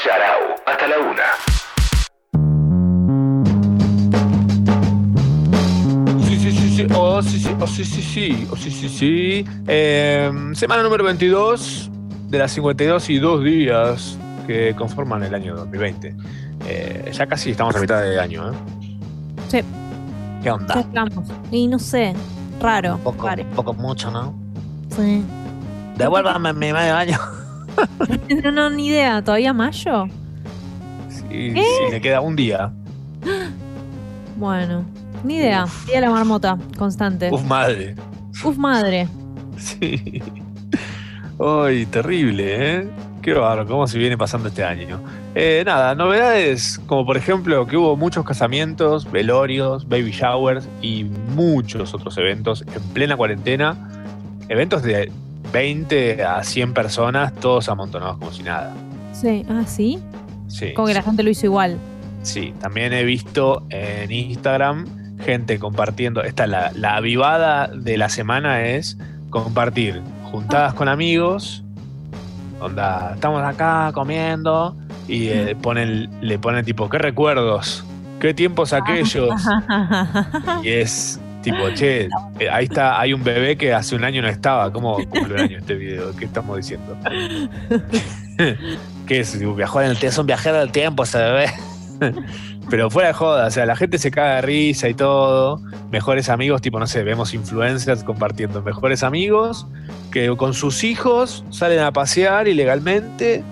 Speaker 4: Sarau. Hasta la una.
Speaker 3: Sí, sí, sí, sí. Oh, sí, sí, oh, sí, sí, sí. Oh, sí, sí, sí. Em, semana número 22 de las 52 y 2 días que conforman el año 2020. Eh, ya casi estamos a mitad de año, ¿eh?
Speaker 6: Sí,
Speaker 3: ¿Qué
Speaker 6: ya
Speaker 3: onda?
Speaker 6: estamos. Y no sé, raro.
Speaker 7: Poco,
Speaker 6: raro.
Speaker 7: poco mucho, ¿no?
Speaker 6: Sí.
Speaker 7: Devuélvame mi medio año.
Speaker 6: No, no, ni idea. ¿Todavía mayo?
Speaker 3: Sí, sí, me queda un día.
Speaker 6: Bueno, ni idea. Día de la marmota, constante.
Speaker 3: Uf, madre.
Speaker 6: Uf, madre.
Speaker 3: Sí. Ay, terrible, ¿eh? Qué bárbaro, cómo se viene pasando este año. Eh, nada, novedades como por ejemplo que hubo muchos casamientos, velorios, baby showers y muchos otros eventos en plena cuarentena. Eventos de 20 a 100 personas, todos amontonados como si nada.
Speaker 6: Sí, ah, sí.
Speaker 3: Sí,
Speaker 6: Como que la gente lo hizo igual.
Speaker 3: Sí, también he visto en Instagram gente compartiendo. Esta la, la avivada de la semana es compartir juntadas con amigos. Onda, estamos acá comiendo y eh, ponen, le ponen tipo, ¿qué recuerdos? ¿Qué tiempos aquellos? Y es tipo, che, eh, ahí está, hay un bebé que hace un año no estaba. ¿Cómo cumple un año este video? ¿Qué estamos diciendo? ¿Qué es? Tipo, viajó en el
Speaker 7: Es un viajero del tiempo ese bebé.
Speaker 3: Pero fuera de joda, o sea, la gente se caga de risa y todo. Mejores amigos, tipo, no sé, vemos influencers compartiendo mejores amigos que con sus hijos salen a pasear ilegalmente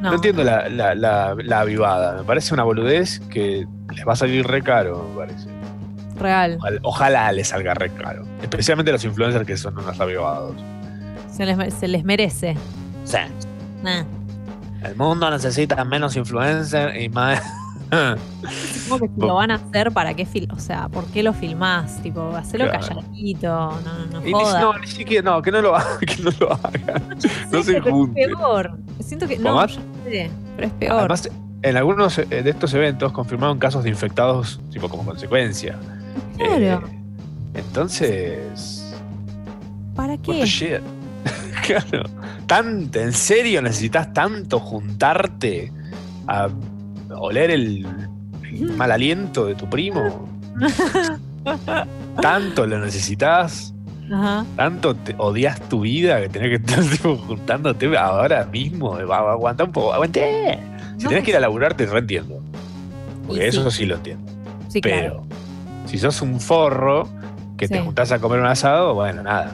Speaker 3: No, entiendo La, la, la, la avivada. Me parece una boludez que les va a salir re caro, me parece.
Speaker 6: Real.
Speaker 3: Ojalá, ojalá les salga re caro. Especialmente los influencers que son unos avivados.
Speaker 6: Se les, se les merece.
Speaker 7: Sí.
Speaker 6: Nah.
Speaker 7: El mundo necesita menos influencers y más.
Speaker 6: Supongo que si lo van a hacer, ¿para qué fil o sea, ¿por qué lo filmás? Tipo, hacelo
Speaker 3: Claro.
Speaker 6: calladito, no, no
Speaker 3: Y ni-
Speaker 6: jodas.
Speaker 3: no, ni siquiera, no, que no lo hagan, que no lo hagan. No se
Speaker 6: pero es
Speaker 3: junten.
Speaker 6: peor. Siento que. No, yo no sé, pero es peor.
Speaker 3: Además, en algunos eh, de estos eventos confirmaron casos de infectados, tipo como consecuencia.
Speaker 6: claro.
Speaker 3: Eh, entonces.
Speaker 6: ¿Para
Speaker 3: What
Speaker 6: qué?
Speaker 3: the shit. claro. Tanto, ¿En serio necesitas tanto juntarte a oler el, el mal aliento de tu primo? ¿Tanto lo necesitas?
Speaker 6: Ajá.
Speaker 3: ¿Tanto te odias tu vida que tenés que estar tipo, juntándote ahora mismo? Aguanta un poco, aguanté. Si
Speaker 6: No,
Speaker 3: tenés que ir a laburar, te reentiendo. Porque eso
Speaker 6: sí.
Speaker 3: lo entiendo.
Speaker 6: Sí,
Speaker 3: Pero
Speaker 6: claro.
Speaker 3: si sos un forro que te juntás a comer un asado, bueno, nada.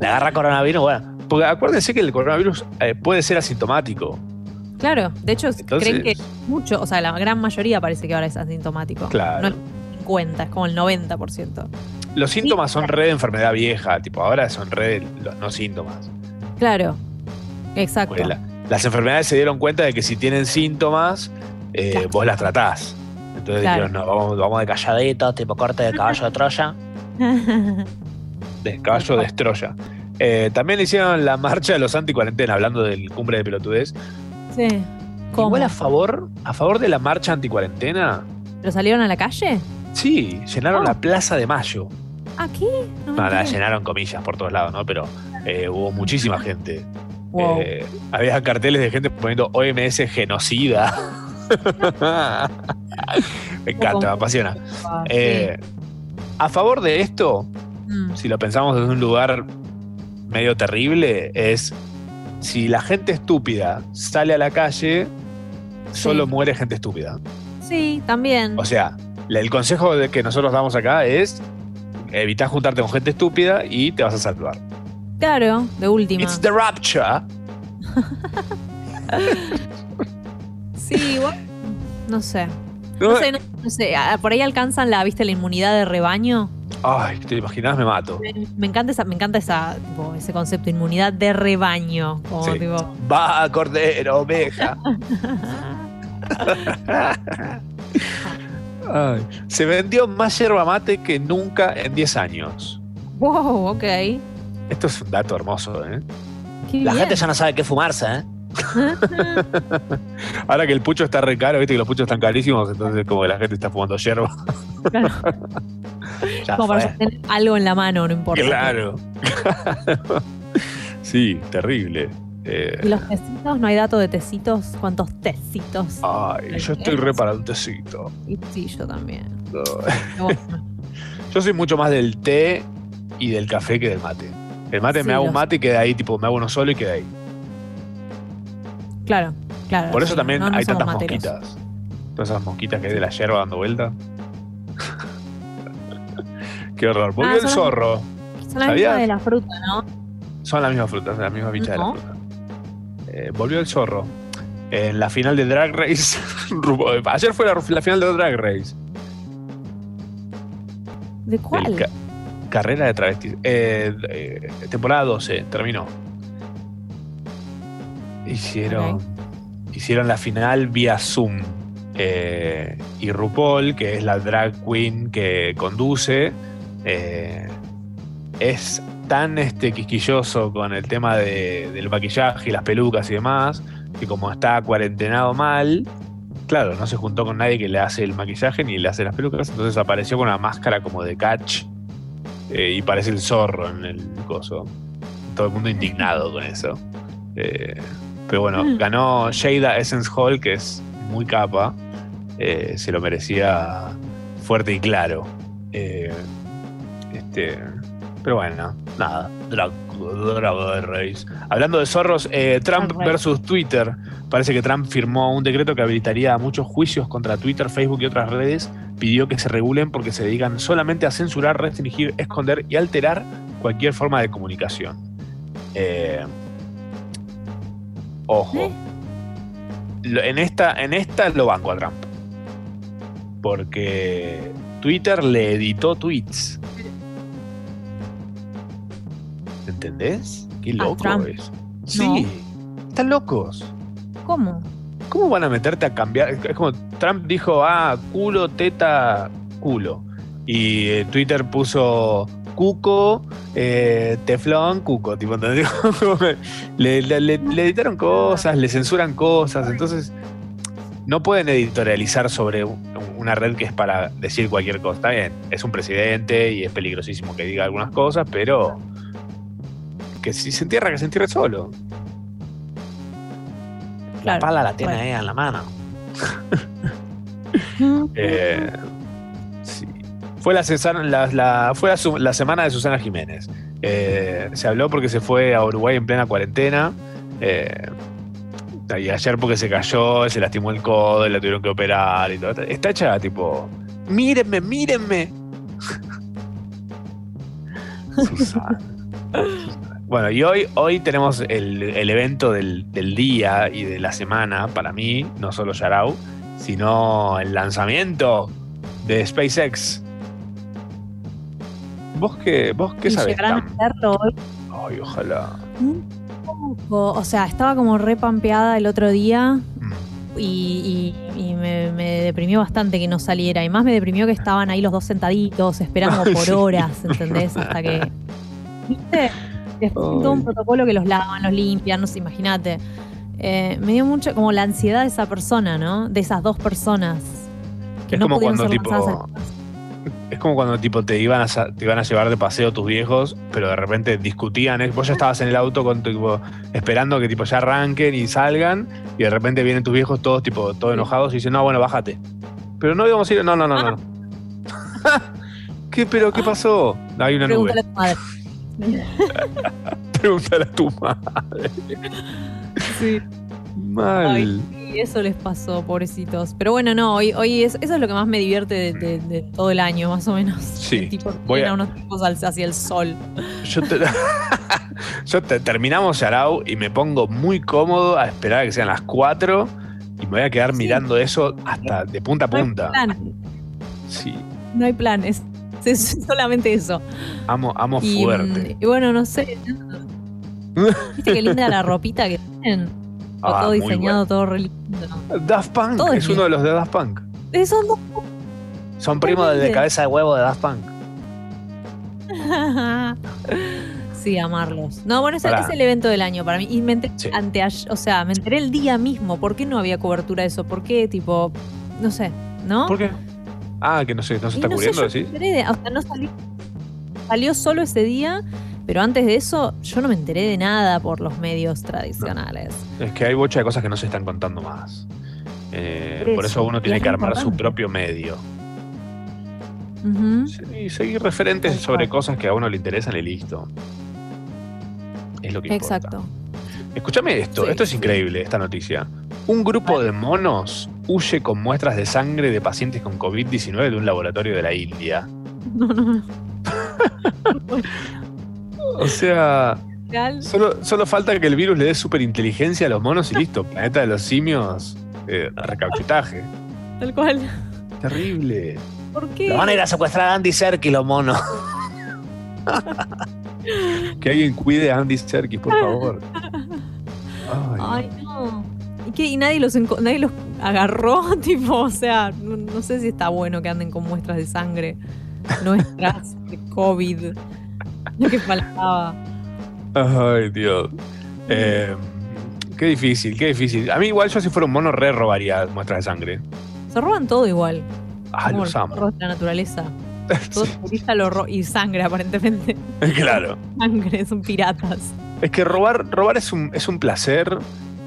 Speaker 7: Le agarra coronavirus, bueno.
Speaker 3: Porque acuérdense que el coronavirus eh, puede ser asintomático.
Speaker 6: Claro, de hecho,
Speaker 3: Entonces-
Speaker 6: creen que mucho, o sea, la gran mayoría parece que ahora es asintomático.
Speaker 3: Claro.
Speaker 6: No es 50, es como el 90%.
Speaker 3: Los síntomas son re de enfermedad vieja, tipo ahora son re de los no síntomas.
Speaker 6: Claro, exacto.
Speaker 3: La- las enfermedades se dieron cuenta de que si tienen síntomas, eh,
Speaker 7: Claro.
Speaker 3: vos las tratás. Entonces
Speaker 7: Claro.
Speaker 3: dijeron, no, vamos, vamos de
Speaker 7: Calladito, tipo corte de caballo de Troya.
Speaker 3: de caballo de Troya. Eh, también le hicieron la marcha de los anti-cuarentena, hablando del cumbre de pelotudez.
Speaker 6: Sí. ¿Cómo?
Speaker 3: Igual a favor, a favor de la marcha anti-cuarentena,
Speaker 6: ¿Pero salieron a la calle?
Speaker 3: sí, llenaron la Plaza de Mayo.
Speaker 6: ¿Ah, qué? No
Speaker 3: la llenaron comillas por todos lados, ¿no? Pero eh, hubo muchísima gente.
Speaker 6: Wow.
Speaker 3: Eh, había carteles de gente poniendo OMS genocida. me encanta, me apasiona.
Speaker 6: Ah,
Speaker 3: Eh, a favor de esto,
Speaker 6: Mm.
Speaker 3: si lo pensamos desde un lugar medio terrible, es si la gente estúpida sale a la calle, solo muere gente estúpida.
Speaker 6: Sí, también.
Speaker 3: O sea, el consejo de que nosotros damos acá es evitar juntarte con gente estúpida y te vas a salvar.
Speaker 6: claro, de última.
Speaker 3: It's the rapture.
Speaker 6: Sí, igual. No sé.
Speaker 3: No,
Speaker 6: No sé, no, no sé. ah, Por ahí alcanzan la, ¿viste? La inmunidad de rebaño.
Speaker 3: Ay, te imaginas, me mato.
Speaker 6: Me, me encanta esa, me encanta esa, tipo, ese concepto, inmunidad de rebaño. Como
Speaker 3: Sí.
Speaker 6: tipo.
Speaker 3: Va, cordero, oveja. Ay, se vendió más yerba mate que nunca en 10 años.
Speaker 6: Wow, ok.
Speaker 3: Esto es un dato hermoso, ¿eh?
Speaker 6: Qué
Speaker 7: La
Speaker 6: bien.
Speaker 7: gente ya no sabe qué fumarse, ¿eh?
Speaker 3: Ahora que el pucho está re caro, viste que los puchos están carísimos, entonces como que la gente está fumando yerba. ya
Speaker 6: Como para tener algo en la mano, no importa.
Speaker 3: Claro. sí, terrible. Eh,
Speaker 6: ¿Y los tecitos? ¿No hay dato de tecitos? ¿Cuántos tecitos?
Speaker 3: ay, yo estoy re para un tecito.
Speaker 6: Y sí, yo también.
Speaker 3: No. Yo soy mucho más del té y del café que del mate. El mate
Speaker 6: Sí,
Speaker 3: me hago un mate y queda ahí, tipo, me hago uno solo y queda ahí.
Speaker 6: claro, claro.
Speaker 3: Por eso
Speaker 6: sí,
Speaker 3: también
Speaker 6: no, no
Speaker 3: hay tantas
Speaker 6: materos.
Speaker 3: mosquitas. Todas esas mosquitas que hay de la yerba dando vuelta. Qué horror. Volvió
Speaker 6: Ah,
Speaker 3: el
Speaker 6: las-
Speaker 3: zorro.
Speaker 6: Son las
Speaker 3: ¿Sabías?
Speaker 6: mismas de la fruta, ¿no?
Speaker 3: Son las mismas frutas, las mismas bichas
Speaker 6: No.
Speaker 3: de la fruta. Eh, volvió el zorro. En la final de Drag Race. RuPaul- Ayer fue la, la final de Drag Race.
Speaker 6: ¿De cuál?
Speaker 3: Ca- carrera de travestis. Eh, eh, temporada 12, terminó. Hicieron, hicieron la final vía Zoom. Eh, y RuPaul, que es la drag queen que conduce, eh, es tan este, quisquilloso con el tema de- del maquillaje y las pelucas y demás, que como está cuarentenado mal, claro, no se juntó con nadie que le hace el maquillaje ni le hace las pelucas, entonces apareció con una máscara como de catch eh, y parece el zorro en el coso. Todo el mundo indignado con eso. Eh, pero bueno,
Speaker 6: Mm.
Speaker 3: ganó Jada Essence Hall, que es muy capa. Eh, se lo merecía fuerte y claro. Este, pero bueno, nada. Hablando de zorros, eh, Trump versus Twitter. Parece que Trump firmó un decreto que habilitaría muchos juicios contra Twitter, Facebook y otras redes. Pidió que se regulen porque se dedican solamente a censurar, restringir, esconder y alterar cualquier forma de comunicación. Eh, ojo.
Speaker 6: ¿Eh?
Speaker 3: en esta, en esta lo banco a Trump. Porque Twitter le editó tweets. ¿Entendés? Qué loco es. Sí, están locos.
Speaker 6: ¿Cómo?
Speaker 3: ¿Cómo van a meterte a cambiar? Es como Trump dijo, ah, culo, teta, culo. Y eh, Twitter puso cuco, eh, teflón, cuco. Tipo, le, le- le- le editaron cosas, le censuran cosas. Entonces, no pueden editorializar sobre un- una red que es para decir cualquier cosa. Está bien, es un presidente y es peligrosísimo que diga algunas cosas, pero que si se entierra, que se entierre solo.
Speaker 7: La pala la tiene
Speaker 6: bueno.
Speaker 7: ahí en la mano.
Speaker 3: Eh, sí. Fue, la, Cesar- la- la- fue la, su- la semana de Susana Jiménez. Eh, se habló porque se fue a Uruguay en plena cuarentena. Eh, y ayer porque se cayó, se lastimó el codo y la tuvieron que operar y todo. Está hecha tipo, mírenme, mírenme. Susana. Bueno, y hoy, hoy tenemos el, el evento del, del día y de la semana para mí, no solo Yarau, sino el lanzamiento de SpaceX. ¿Vos qué, vos qué
Speaker 6: ¿Y
Speaker 3: sabés?
Speaker 6: llegarán a hacerlo hoy?
Speaker 3: Ay, ojalá.
Speaker 6: Un poco. O sea, estaba como repampeada el otro día
Speaker 3: Mm.
Speaker 6: y, y- y me, me deprimió bastante que no saliera. Y más me deprimió que estaban ahí los dos sentaditos esperando por horas, ¿entendés? Hasta que. ¿Viste? Después todo un protocolo que los lavan, los limpian, no sé, imagínate. Eh, me dio mucho como la ansiedad de esa persona, ¿no? De esas dos personas. Que
Speaker 3: Es
Speaker 6: no
Speaker 3: como cuando tipo. Es como cuando tipo te iban a te iban a llevar de paseo tus viejos, pero de repente discutían, ¿eh? vos ya estabas en el auto con tipo, esperando que tipo ya arranquen y salgan, y de repente vienen tus viejos todos tipo todos enojados y dicen, no, bueno, bájate. Pero no íbamos a ir, no, no, no, no. ¿Qué, pero qué pasó? Hay una nube.
Speaker 6: Pregúntale a tu madre.
Speaker 3: Pregúntale a tu madre.
Speaker 6: Sí.
Speaker 3: Mal.
Speaker 6: Ay, sí, eso les pasó, pobrecitos. Pero bueno, no, hoy, hoy es, eso es lo que más me divierte de, de- de todo el año, más o menos.
Speaker 3: Sí.
Speaker 6: Tipo,
Speaker 3: Voy a-
Speaker 6: unos tipos hacia el sol.
Speaker 3: Yo, te- Yo te- terminamos Yarao y me pongo muy cómodo a esperar a que sean las 4 y me voy a quedar mirando eso hasta de punta a
Speaker 6: No hay
Speaker 3: punta.
Speaker 6: plan,
Speaker 3: Sí,
Speaker 6: no hay plan, es, es solamente eso.
Speaker 3: amo, amo
Speaker 6: Y,
Speaker 3: fuerte.
Speaker 6: y bueno, no sé. ¿Viste qué linda la ropita que tienen?
Speaker 3: Ah,
Speaker 6: todo diseñado, todo re lindo.
Speaker 3: Daft Punk
Speaker 6: Todo
Speaker 3: es
Speaker 6: es
Speaker 3: uno de los de Daft Punk.
Speaker 6: Esos dos.
Speaker 3: Son primos de cabeza de huevo de Daft Punk.
Speaker 6: sí, amarlos. No, bueno, ese
Speaker 3: Pará.
Speaker 6: es el evento del año para mí. Y me enteré
Speaker 3: Sí.
Speaker 6: anteay- o sea, me enteré el día mismo. ¿Por qué no había cobertura de eso? ¿Por qué, tipo, no sé, ¿no?
Speaker 3: ¿Por qué? Ah, que no sé, no se está
Speaker 6: no sé,
Speaker 3: cubriendo,
Speaker 6: enteré de- o sea, no salió, salió solo ese día, pero antes de eso yo no me enteré de nada por los medios tradicionales.
Speaker 3: Es que hay bocha de cosas que no se están contando más. Eh,
Speaker 6: Por
Speaker 3: por
Speaker 6: eso,
Speaker 3: eso uno tiene
Speaker 6: es
Speaker 3: que armar su propio medio. Y seguir referentes sobre cosas que a uno le interesan y listo. Es lo que importa.
Speaker 6: Exacto.
Speaker 3: Escúchame esto,
Speaker 6: Sí,
Speaker 3: esto es
Speaker 6: sí.
Speaker 3: increíble, esta noticia. Un grupo de monos huye con muestras de sangre de pacientes con COVID-19 de un laboratorio de la India.
Speaker 6: No, no, no.
Speaker 3: O sea, solo, solo falta que el virus le dé superinteligencia a los monos y listo. Planeta de los simios, eh, recauchutaje.
Speaker 6: Tal cual.
Speaker 3: Terrible.
Speaker 6: ¿Por qué?
Speaker 7: Lo van a ir a secuestrar a Andy Serkis, los monos.
Speaker 3: Que alguien cuide a Andy Serkis, por favor. Ay,
Speaker 6: Ay, no. ¿Y, qué? ¿Y nadie los, nadie los agarró? tipo, o sea, no, no sé si está bueno que anden con muestras de sangre nuestras de COVID. Lo que faltaba.
Speaker 3: Ay, Dios. Eh, qué difícil, qué difícil. A mí igual yo si fuera un mono re robaría muestras de sangre.
Speaker 6: Se roban todo igual.
Speaker 3: Ah,
Speaker 6: Como
Speaker 3: los
Speaker 6: los
Speaker 3: amo.
Speaker 6: perros de la naturaleza. Todo turista lo ro- y sangre, aparentemente.
Speaker 3: Claro.
Speaker 6: Sangre, son piratas.
Speaker 3: Es que robar, robar es un, es un placer.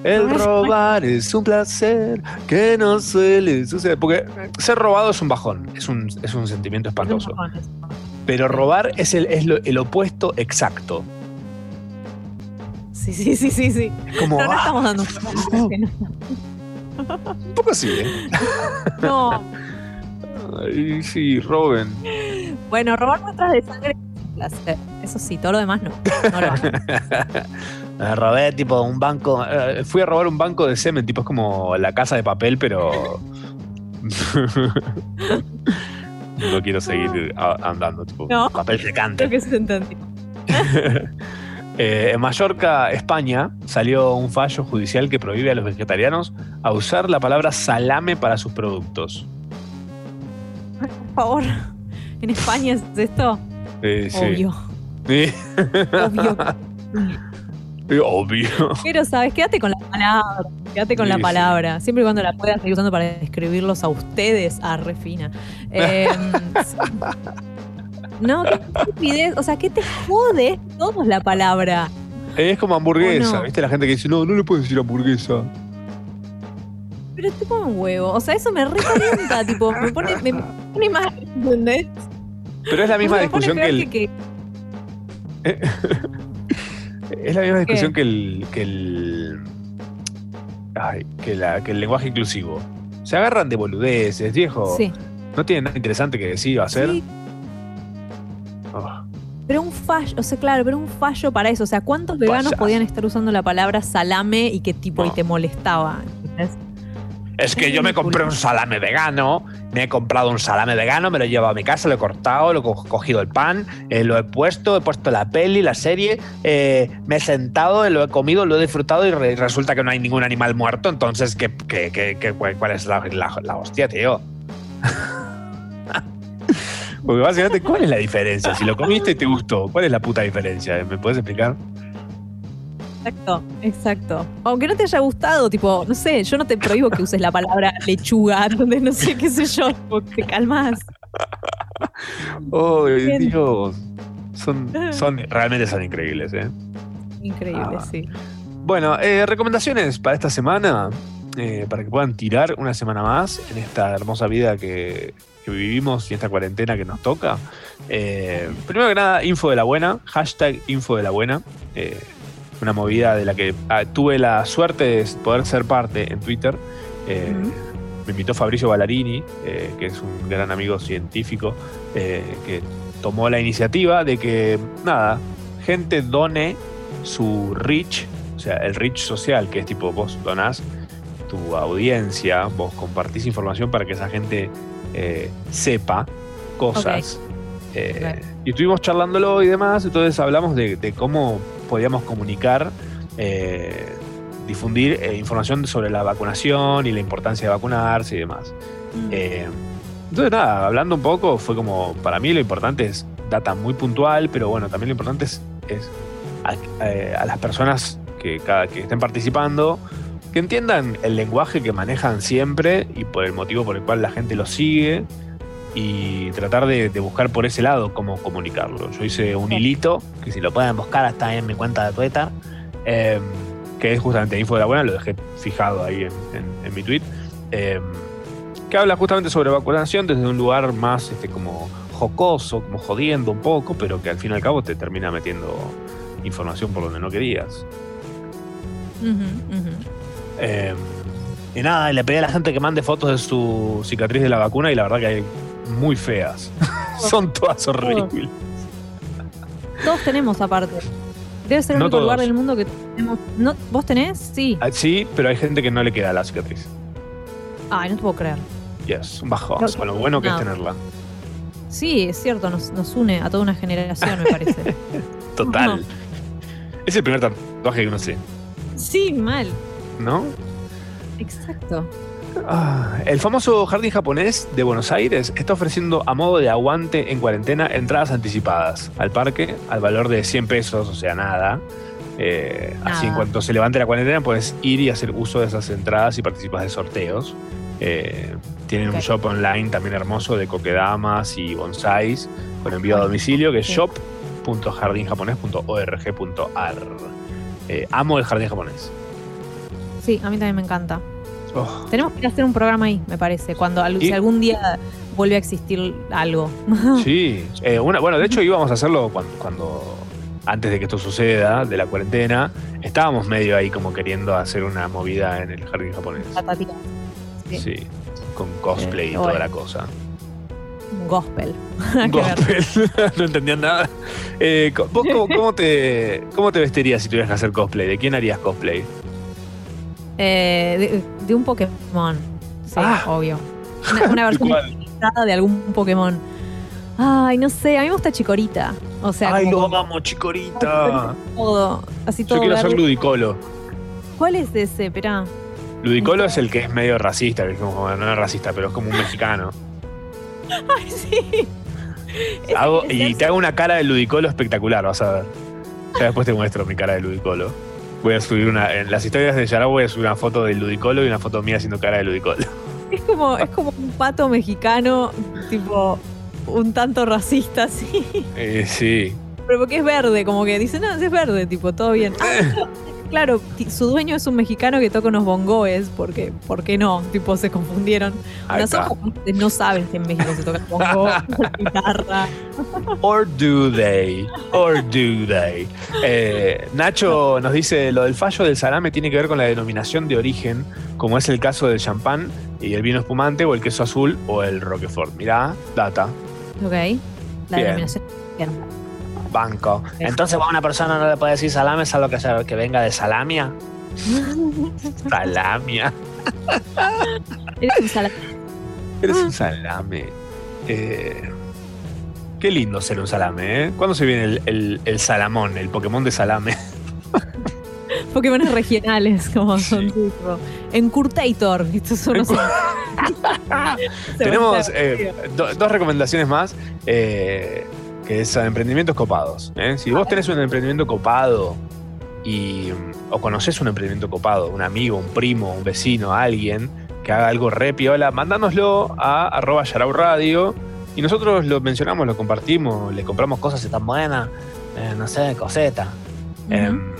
Speaker 3: El robar es un placer que no suele suceder. Porque ser robado es un bajón, es un, es un sentimiento espantoso. Pero robar es el, es lo- el opuesto exacto.
Speaker 6: Sí, sí, sí, sí, sí.
Speaker 3: como,
Speaker 6: no, no
Speaker 3: ah.
Speaker 6: estamos dando un
Speaker 3: Un poco así, ¿eh?
Speaker 6: No.
Speaker 3: Ay, sí, roben.
Speaker 6: Bueno, robar muestras de sangre es un placer. Eso sí, todo lo demás no. No lo.
Speaker 3: Me robé tipo un banco. eh, fui a robar un banco de semen, tipo es como la casa de papel, pero. no quiero seguir andando, tipo
Speaker 6: No.
Speaker 3: papel secante.
Speaker 6: Creo que se entendió.
Speaker 3: Eh, en Mallorca, España, salió un fallo judicial que prohíbe a los vegetarianos a usar la palabra salame para sus productos.
Speaker 6: Por favor. ¿En España es esto?
Speaker 3: Eh, sí.
Speaker 6: Obvio.
Speaker 3: Sí.
Speaker 6: Obvio.
Speaker 3: Eh, Obvio.
Speaker 6: Pero, ¿sabes? Quédate con la palabra. Quédate con
Speaker 3: Sí,
Speaker 6: la
Speaker 3: sí.
Speaker 6: palabra. Siempre y cuando la puedas seguir usando para describirlos a ustedes. Ah, refina. Eh, no, qué estupidez. O sea, ¿qué te jode todos la palabra?
Speaker 3: Es como hamburguesa. ¿viste? La gente que dice, no, no le puedes decir hamburguesa.
Speaker 6: Pero te pone un huevo. O sea, eso me recalienta. tipo, me pone, me pone. ¿Entendés?
Speaker 3: Pero es la misma discusión que el,
Speaker 6: que-
Speaker 3: Es la misma
Speaker 6: ¿Qué?
Speaker 3: discusión que el. que el. ay, que, la- que el lenguaje inclusivo. Se agarran de boludeces, viejo.
Speaker 6: Sí.
Speaker 3: No tiene nada interesante que decir o hacer.
Speaker 6: Sí.
Speaker 3: Oh,
Speaker 6: Pero un fallo, o sea, claro, pero un fallo para eso. O sea, ¿cuántos veganos podían estar usando la palabra salame y qué tipo y te molestaba? ¿entendés?
Speaker 3: Es que yo me compré un salame vegano, me he comprado un salame vegano, me lo llevo a mi casa, lo he cortado, lo he co- cogido el pan, eh, lo he puesto, he puesto la peli, la serie, eh, me he sentado, lo he comido, lo he disfrutado y re- resulta que no hay ningún animal muerto, entonces, ¿qué, qué- qué- cuál es la, la- la hostia, tío? Porque básicamente, ¿cuál es la diferencia? Si lo comiste y te gustó, ¿cuál es la puta diferencia? ¿Me puedes explicar?
Speaker 6: Exacto, exacto. Aunque no te haya gustado, tipo, no sé, yo no te prohíbo que uses la palabra lechuga, donde no sé qué sé yo, te calmas.
Speaker 3: Oh. Dios. Son, son, realmente son increíbles, ¿eh?
Speaker 6: Increíble,
Speaker 3: Ah.
Speaker 6: sí.
Speaker 3: Bueno, eh, recomendaciones para esta semana, eh, para que puedan tirar una semana más en esta hermosa vida que, que vivimos y esta cuarentena que nos toca. Eh, primero que nada, info de la buena, hashtag info de la buena. Una movida de la que ah, tuve la suerte de poder ser parte en Twitter. Eh, Me invitó Fabricio Ballarini, eh, que es un gran amigo científico, eh, que tomó la iniciativa de que, nada, gente done su reach, o sea, el reach social, que es tipo vos donás tu audiencia, vos compartís información para que esa gente eh, sepa cosas. Eh, Y estuvimos charlándolo y demás, entonces hablamos de, de cómo podíamos comunicar, eh, difundir eh, información sobre la vacunación y la importancia de vacunarse y demás. Eh, entonces, nada, hablando un poco, fue como, para mí lo importante es data muy puntual, pero bueno, también lo importante es, es a, a las personas que, cada, que estén participando, que entiendan el lenguaje que manejan siempre y por el motivo por el cual la gente lo sigue y tratar de, de buscar por ese lado cómo comunicarlo. Yo hice un hilito, que si lo pueden buscar está en mi cuenta de Twitter, eh, que es justamente Info de la Buena, lo dejé fijado ahí en, en- en mi tweet, eh, que habla justamente sobre vacunación desde un lugar más este, como jocoso, como jodiendo un poco, pero que al fin y al cabo te termina metiendo información por donde no querías.
Speaker 6: Ujú.
Speaker 3: Eh, y nada, le pedí a la gente que mande fotos de su cicatriz de la vacuna y la verdad que hay muy feas. Son todas horribles.
Speaker 6: Todos tenemos aparte. Debe ser el
Speaker 3: No
Speaker 6: único lugar del mundo que tenemos. ¿No? ¿Vos tenés? Sí.
Speaker 3: Ah, Sí, pero hay gente que no le queda la cicatriz.
Speaker 6: Ay, no te puedo creer.
Speaker 3: Yes, un bajón.
Speaker 6: No,
Speaker 3: Con lo bueno que es
Speaker 6: no.
Speaker 3: tenerla.
Speaker 6: Sí, es cierto, nos, nos une a toda una generación, me parece.
Speaker 3: Total. Es el primer tatuaje que uno hace,
Speaker 6: sí, mal.
Speaker 3: ¿no?
Speaker 6: Exacto.
Speaker 3: Ah, el famoso jardín japonés de Buenos Aires está ofreciendo a modo de aguante en cuarentena entradas anticipadas al parque al valor de 100 pesos, o sea, nada. Eh, Así en cuanto se levante la cuarentena puedes ir y hacer uso de esas entradas y participas de sorteos. Eh, tienen un shop online también hermoso de coquedamas y bonsais con envío a domicilio que es shop.jardinjaponés.org.ar. Eh, amo el jardín japonés.
Speaker 6: Sí, a mí también me encanta.
Speaker 3: Oh.
Speaker 6: Tenemos que hacer un programa ahí, me parece, cuando si algún día vuelve a existir algo.
Speaker 3: Sí, eh, una, bueno, de hecho íbamos a hacerlo cuando, cuando- antes de que esto suceda, de la cuarentena, estábamos medio ahí como queriendo hacer una movida en el jardín japonés.
Speaker 6: Sí.
Speaker 3: Sí, con cosplay y
Speaker 6: Eh,
Speaker 3: toda la cosa.
Speaker 6: gospel.
Speaker 3: Gospel. no entendían nada. Eh, ¿Vos cómo, cómo te, cómo te vestirías si tuvieras que hacer cosplay? ¿De quién harías cosplay?
Speaker 6: Eh, de, de un Pokémon. Sí,
Speaker 3: Ah.
Speaker 6: obvio. Una, una versión estilizada de algún Pokémon. Ay, no sé, a mí me gusta Chicorita. O sea,
Speaker 3: Ay,
Speaker 6: como
Speaker 3: lo amo, chicorita.
Speaker 6: todo. Así todo.
Speaker 3: Yo quiero ser. Ludicolo.
Speaker 6: ¿Cuál es ese? Esperá.
Speaker 3: Ludicolo es el que es medio racista, que es como, no es racista, pero es como un mexicano.
Speaker 6: Ay, sí.
Speaker 3: Hago- y te hago una cara de Ludicolo espectacular, vas a ver. Ya después te muestro mi cara de Ludicolo. Voy a subir una. En las historias de Yarao voy a subir una foto de Ludicolo y una foto mía haciendo cara de Ludicolo.
Speaker 6: Es como, es como un pato mexicano, tipo, un tanto racista, sí.
Speaker 3: Eh, sí.
Speaker 6: Pero porque es verde, como que dice, no, es verde, tipo, todo bien. Ah, claro, su dueño es un mexicano que toca unos bongoes, porque, ¿por qué no? Tipo, se confundieron. Nosotros no saben que en México se toca bongo, guitarra.
Speaker 3: Or do they? Or do they? Eh, Nacho nos dice: lo del fallo del salame tiene que ver con la denominación de origen, como es el caso del champán y el vino espumante, o el queso azul, o el Roquefort. Mirá, data,
Speaker 6: Ok. La
Speaker 3: Bien.
Speaker 6: denominación.
Speaker 3: Banco.
Speaker 7: Entonces, ¿a una persona no le puede decir salame, es algo que, sea- que venga de salamia?
Speaker 3: Salamia.
Speaker 6: Eres un salame.
Speaker 3: Eres un salame. Eh, qué lindo ser un salame, ¿eh? ¿Cuándo se viene el, el- el salamón, el Pokémon de salame?
Speaker 6: Pokémones regionales, como son tipo. Encurtator. Estos son los.
Speaker 3: Tenemos eh, do- dos recomendaciones más, eh, que es emprendimientos copados. ¿eh? Si vos tenés un emprendimiento copado y, o conoces un emprendimiento copado, un amigo, un primo, un vecino, alguien que haga algo re piola, mandánoslo a arroba Yarau Radio y nosotros lo mencionamos, lo compartimos, le compramos cosas
Speaker 7: Tan buena, eh, no sé, coseta.
Speaker 3: Em,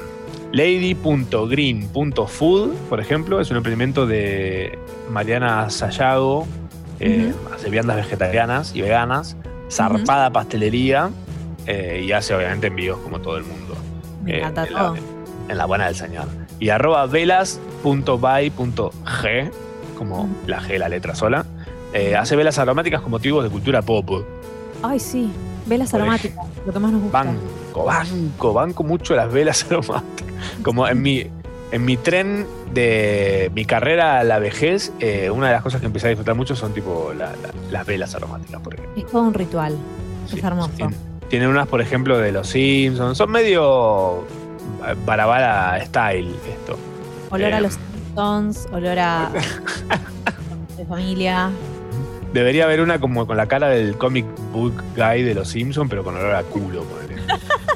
Speaker 3: Lady.green.food, por ejemplo, es un emprendimiento de Mariana Sayago, eh, hace viandas vegetarianas y veganas, zarpada pastelería eh, y hace obviamente envíos como todo el mundo.
Speaker 6: Me
Speaker 3: eh, la, en la buena del señor. Y arroba velas.by.g, como la G, la letra sola, eh, hace velas aromáticas con motivos de cultura pop.
Speaker 6: Ay, sí. Velas aromáticas, lo que más nos gusta.
Speaker 3: Banco, banco, banco mucho las velas aromáticas. Como en mi, en mi tren de mi carrera a la vejez, eh, una de las cosas que empecé a disfrutar mucho son tipo la- la- las velas aromáticas, por ejemplo.
Speaker 6: Es todo un ritual. es hermoso.
Speaker 3: Tienen unas, por ejemplo, de los Simpsons. Son medio eh, barabara style esto.
Speaker 6: Olor
Speaker 3: Eh,
Speaker 6: a los Simpsons, olor a. de familia.
Speaker 3: Debería haber una como con la cara del comic book guy de los Simpsons, pero con olor a culo, ponele.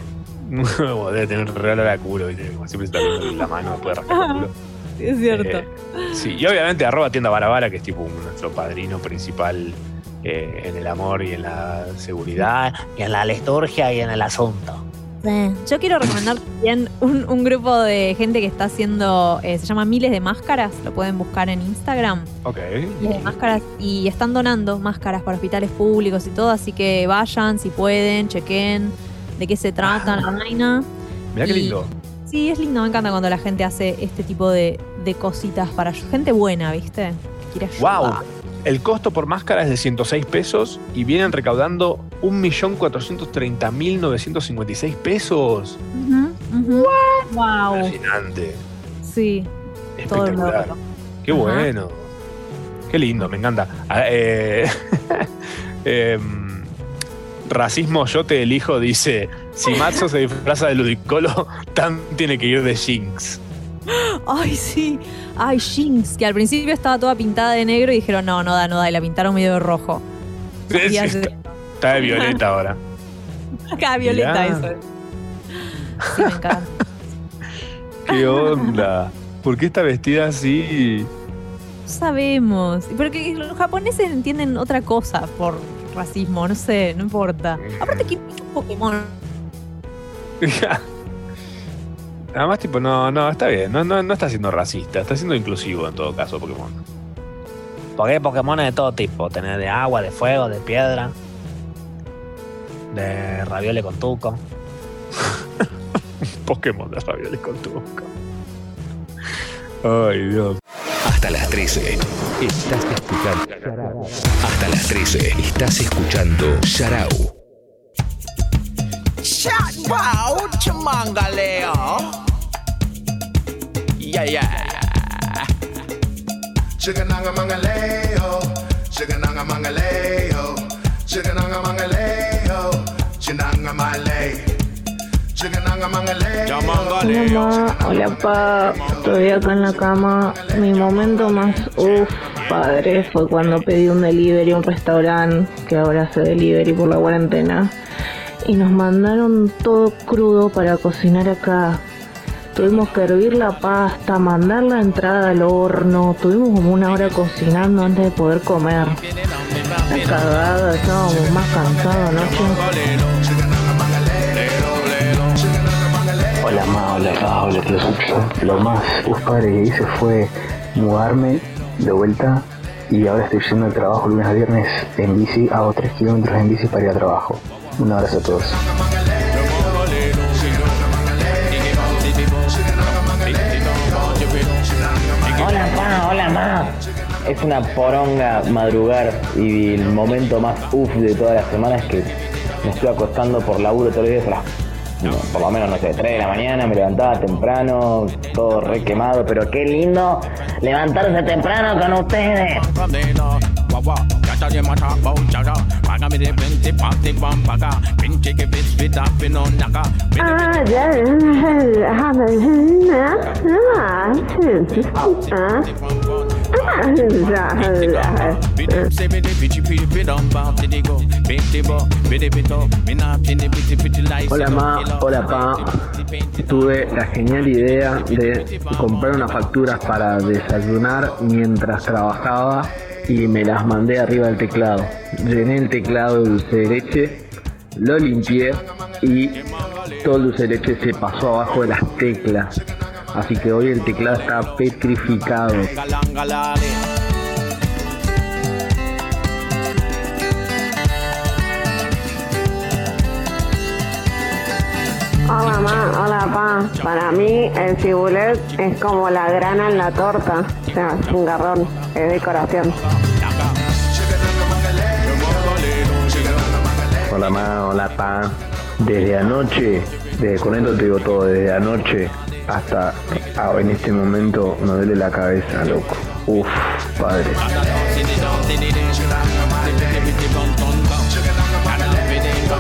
Speaker 3: Debe tener re olor a culo, ¿viste? como siempre está viendo la mano, puede rascar el culo.
Speaker 6: Sí, es cierto.
Speaker 3: Eh, sí, y obviamente arroba tienda Barabara, que es tipo nuestro padrino principal eh, en el amor y en la seguridad.
Speaker 7: Y en la liturgia y en el asunto.
Speaker 6: Sí. Yo quiero recomendar también un, un grupo de gente que está haciendo, eh, se llama Miles de Máscaras, lo pueden buscar en Instagram.
Speaker 3: Ok.
Speaker 6: Miles de Máscaras y están donando máscaras para hospitales públicos y todo, así que vayan si pueden, chequen de qué se trata la vaina.
Speaker 3: Mirá qué lindo.
Speaker 6: Sí, es lindo, me encanta cuando la gente hace este tipo de, de cositas para gente buena, ¿viste? Que quiere ayudar.
Speaker 3: ¡Wow! El costo por máscara es de 106 pesos y vienen recaudando 1.430.956 pesos.
Speaker 6: Ujú, ujú. Wow.
Speaker 3: Fascinante.
Speaker 6: Sí. Todo
Speaker 3: Espectacular.
Speaker 6: logro.
Speaker 3: Qué
Speaker 6: Ajá.
Speaker 3: bueno. Qué lindo, me encanta. Ah, eh, em, racismo yo te elijo dice, si Matzo se disfraza de Ludicolo, Tan tiene que ir de Jinx.
Speaker 6: Ay, sí. Ay, Jinx, que al principio estaba toda pintada de negro y dijeron, no, no da, no da, y la pintaron medio de rojo.
Speaker 3: Sí,
Speaker 6: Y
Speaker 3: sí,
Speaker 6: hace-
Speaker 3: está, está de violeta ahora.
Speaker 6: Acá, violeta,
Speaker 3: Mirá.
Speaker 6: eso. es. Sí, me encanta.
Speaker 3: ¿Qué onda? ¿Por qué está vestida así?
Speaker 6: No sabemos. Porque los japoneses entienden otra cosa por racismo, no sé, no importa. Aparte, que es un Pokémon?
Speaker 3: Además, tipo, no, no, está bien. No, no, no está siendo racista, está siendo inclusivo en todo caso, Pokémon.
Speaker 7: Porque hay Pokémon de todo tipo. Tener de agua, de fuego, de piedra. De raviole con tuco.
Speaker 3: Pokémon de ravioles con tuco. Ay, Dios.
Speaker 4: Hasta las 13. Estás escuchando. Hasta las 13. Estás escuchando Sharau.
Speaker 2: Wow, chamangaleo. Yeah, yeah.
Speaker 15: Chigananga mangaleo, chigananga mangaleo, chigananga mangaleo, chinanga mangaleo.
Speaker 13: Hola ma, hola pa, todavía acá en la cama. Mi momento más uff, padre, fue cuando pedí un delivery a un restaurante que ahora hace delivery por la cuarentena. Y nos mandaron todo crudo para cocinar acá. Tuvimos que hervir la pasta, mandar la entrada al horno. Tuvimos como una hora cocinando antes de poder comer. La cagada, estábamos más cansados anoche.
Speaker 16: Hola ma, hola pa, hola tío Sucho. Lo más uf, padre que hice fue mudarme de vuelta y ahora estoy yendo al trabajo lunes a viernes en bici, hago 3 kilómetros en bici para ir a trabajo. Un abrazo a todos.
Speaker 17: Hola pa, hola ma. Es una poronga madrugar y el momento más uff de toda la semana es que me estoy acostando por laburo todos los días a las, por lo menos, no sé, 3 de la mañana, me levantaba temprano, todo re quemado, pero qué lindo levantarse temprano con ustedes.
Speaker 18: Hola ma, hola pa. Tuve la genial idea de comprar unas facturas para desayunar mientras trabajaba y me las mandé arriba del teclado. Llené el teclado de dulce de leche, lo limpié y todo el dulce de leche se pasó abajo de las teclas. Así que hoy el teclado está petrificado.
Speaker 13: Hola ma, hola pa. Para mí el cibulet es como la grana en la torta. O sea, es un garrón, es decoración.
Speaker 18: Hola ma, hola pa. Desde anoche, desde con esto te digo todo, desde anoche hasta en este momento me duele la cabeza, loco. Uf, padre.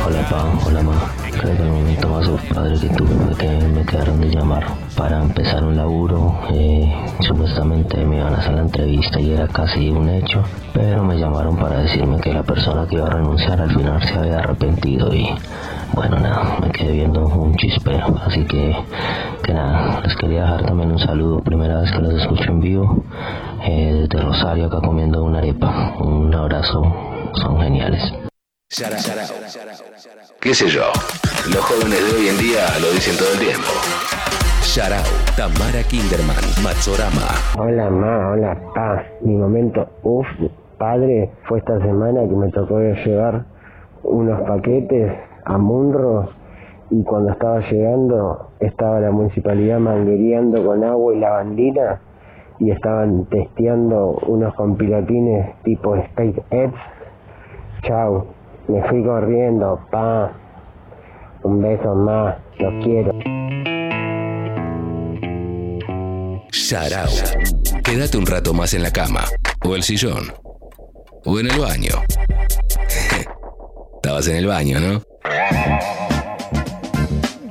Speaker 19: Hola pa, hola ma. Creo que tuve que me quedaron de llamar para empezar un laburo. Eh, supuestamente me iban a hacer la entrevista y era casi un hecho, pero me llamaron para decirme que la persona que iba a renunciar al final se había arrepentido y bueno nada, me quedé viendo un chispero. Así que, que nada, les quería dejar también un saludo. Primera vez que los escucho en vivo eh, desde Rosario acá comiendo una arepa. Un abrazo, son geniales.
Speaker 4: ¿Qué sé yo? Los jóvenes de hoy en día lo dicen todo el tiempo. Sharau, Tamara Kinderman, Matsorama.
Speaker 16: Hola ma, hola pa. Mi momento, uff, padre, fue esta semana que me tocó llevar unos paquetes a Munro y cuando estaba llegando estaba la municipalidad manguereando con agua y lavandina y estaban testeando unos compilotines tipo SpaceX. Chau, me fui corriendo, pa. Un beso más, los quiero.
Speaker 4: Sharau. Quédate un rato más en la cama, o el sillón, o en el baño. Estabas en el baño, ¿no?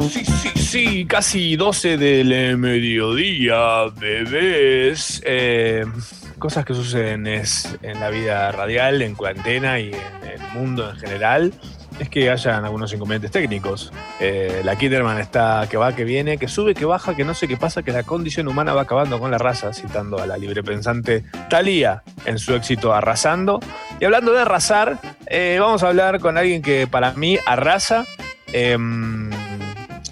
Speaker 3: Sí, sí, sí, casi 12 del mediodía, bebés. Eh, cosas que suceden es en la vida radial, en cuarentena y en el mundo en general. Es que hayan algunos inconvenientes técnicos. Eh, la Kinderman está que va, que viene, que sube, que baja, que no sé qué pasa, que la condición humana va acabando con la raza, citando a la librepensante Thalía en su éxito Arrasando. Y hablando de arrasar, eh, vamos a hablar con alguien que para mí arrasa. em,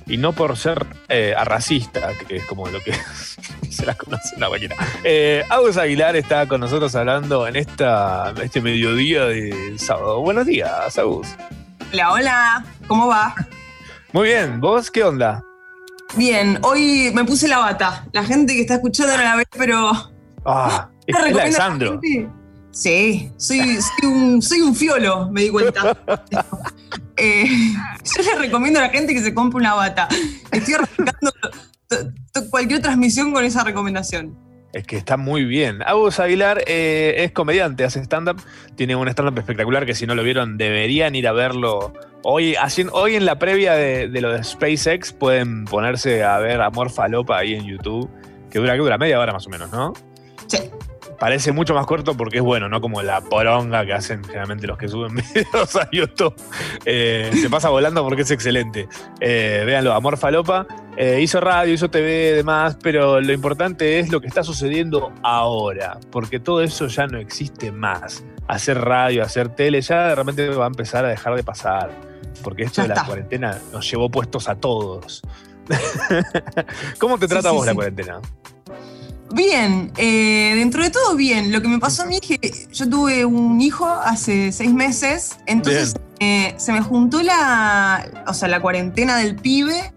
Speaker 3: y no por ser eh, arracista, que es como lo que se las conoce una máquina. Eh, Agus Aguilar está con nosotros hablando en esta, este mediodía de sábado. Buenos días, Agus.
Speaker 20: Hola, hola, ¿cómo va?
Speaker 3: Muy bien, ¿vos qué onda?
Speaker 20: Bien, hoy me puse la bata. La gente que está escuchando no la ve, pero
Speaker 3: Ah, es, la de
Speaker 20: la
Speaker 3: Sandro.
Speaker 20: Sí, soy, soy, un, soy un fiolo, me di cuenta. Eh, yo le recomiendo a la gente que se compre una bata. Estoy arrancando cualquier transmisión con esa recomendación.
Speaker 3: Es que está muy bien. Agus Aguilar eh, es comediante, hace stand-up. Tiene un stand-up espectacular que si no lo vieron deberían ir a verlo. Hoy, hoy en la previa de, de lo de SpaceX pueden ponerse a ver Amor Falopa ahí en YouTube, que dura, que dura media hora más o menos, ¿no?
Speaker 20: Sí.
Speaker 3: Parece mucho más corto porque es bueno, no como la poronga que hacen generalmente los que suben videos a YouTube. Eh, se pasa volando porque es excelente. Eh, véanlo, Amor Falopa. Eh, hizo radio, hizo TV demás, pero lo importante es lo que está sucediendo ahora, porque todo eso ya no existe más. Hacer radio, hacer tele, ya de repente va a empezar a dejar de pasar, porque esto
Speaker 20: Ya
Speaker 3: de la
Speaker 20: está.
Speaker 3: cuarentena nos llevó puestos a todos. ¿Cómo te trata
Speaker 20: sí,
Speaker 3: vos la cuarentena?
Speaker 20: Bien, eh, dentro de todo bien. Lo que me pasó a mí es que yo tuve un hijo hace seis meses, entonces eh, se me juntó la, o sea, la cuarentena del pibe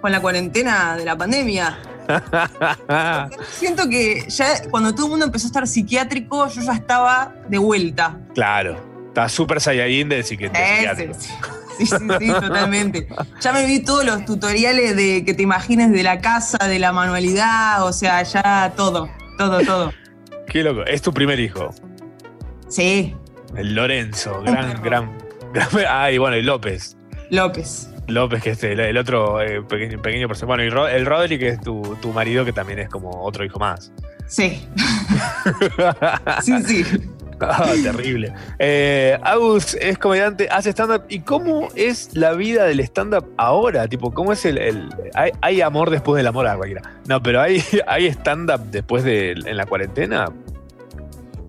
Speaker 20: con la cuarentena de la pandemia. Siento que ya cuando todo el mundo empezó a estar psiquiátrico, yo ya estaba de vuelta.
Speaker 3: Claro, está súper saiyajin de psiquiátrico.
Speaker 20: Sí, sí, sí, totalmente. Ya me vi todos los tutoriales de que te imagines de la casa, de la manualidad, o sea, ya todo, todo, todo.
Speaker 3: Qué loco. Es tu primer hijo.
Speaker 20: Sí,
Speaker 3: El Lorenzo, gran, gran, gran. Ah, y bueno, y López.
Speaker 20: López.
Speaker 3: López, que es el, el otro eh, pequeño, pequeño personaje. Bueno, y Ro- el Rodri, que es tu, tu marido, que también es como otro hijo más.
Speaker 20: Sí. Sí, sí.
Speaker 3: Ah, terrible. Eh, Agus es comediante, hace stand-up. ¿Y cómo es la vida del stand-up ahora? Tipo, ¿cómo es el. el- hay, hay amor después del amor a cualquiera? No, pero ¿hay, hay stand-up después de en la cuarentena?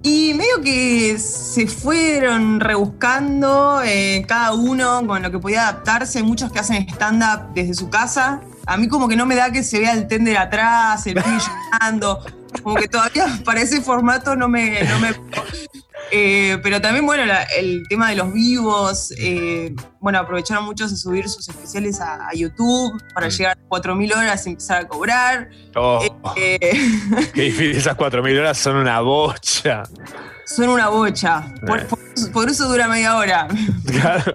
Speaker 20: Y medio que se fueron rebuscando eh, cada uno con lo que podía adaptarse. Muchos que hacen stand-up desde su casa. A mí como que no me da que se vea el tender atrás, el pibe llorando. Como que todavía para ese formato no me... no me- Eh, pero también, bueno, la- el tema de los vivos. eh, bueno, aprovecharon muchos de subir sus especiales a, a YouTube para llegar a 4.000 horas y empezar a cobrar.
Speaker 3: Oh,
Speaker 20: Eh,
Speaker 3: qué difícil. Esas 4.000 horas son una bocha.
Speaker 20: son una bocha. Por, por eso- por eso dura media hora.
Speaker 3: Claro.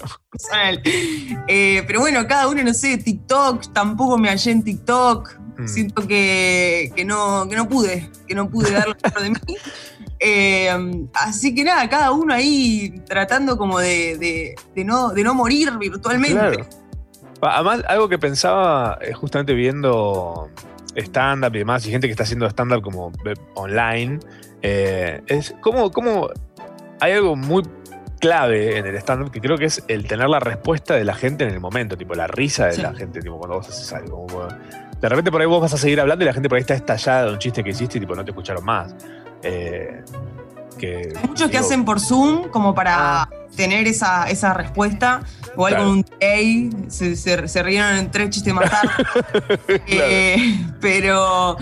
Speaker 20: Eh, pero bueno, cada uno, no sé, TikTok, tampoco me hallé en TikTok.
Speaker 3: Mm.
Speaker 20: Siento que, que no, que no pude, que no pude dar lo mejor de mí. Eh, así que nada, cada uno ahí tratando como de, de- de no, de no morir virtualmente.
Speaker 3: Claro. Además, algo que pensaba eh, justamente viendo stand-up y demás, y gente que está haciendo stand-up como eh, online, eh, es cómo, cómo hay algo muy clave en el stand-up que creo que es el tener la respuesta de la gente en el momento, tipo la risa de
Speaker 20: Sí.
Speaker 3: la gente, tipo cuando vos haces algo. como, de repente por ahí vos vas a seguir hablando y la gente por ahí está estallada de un chiste que hiciste y tipo no te escucharon más. Eh, que,
Speaker 20: Hay muchos que hacen por Zoom como para tener esa, esa respuesta. Igual
Speaker 3: Claro.
Speaker 20: con un delay, se, se- se rieron en tres chistes más tarde. Eh, pero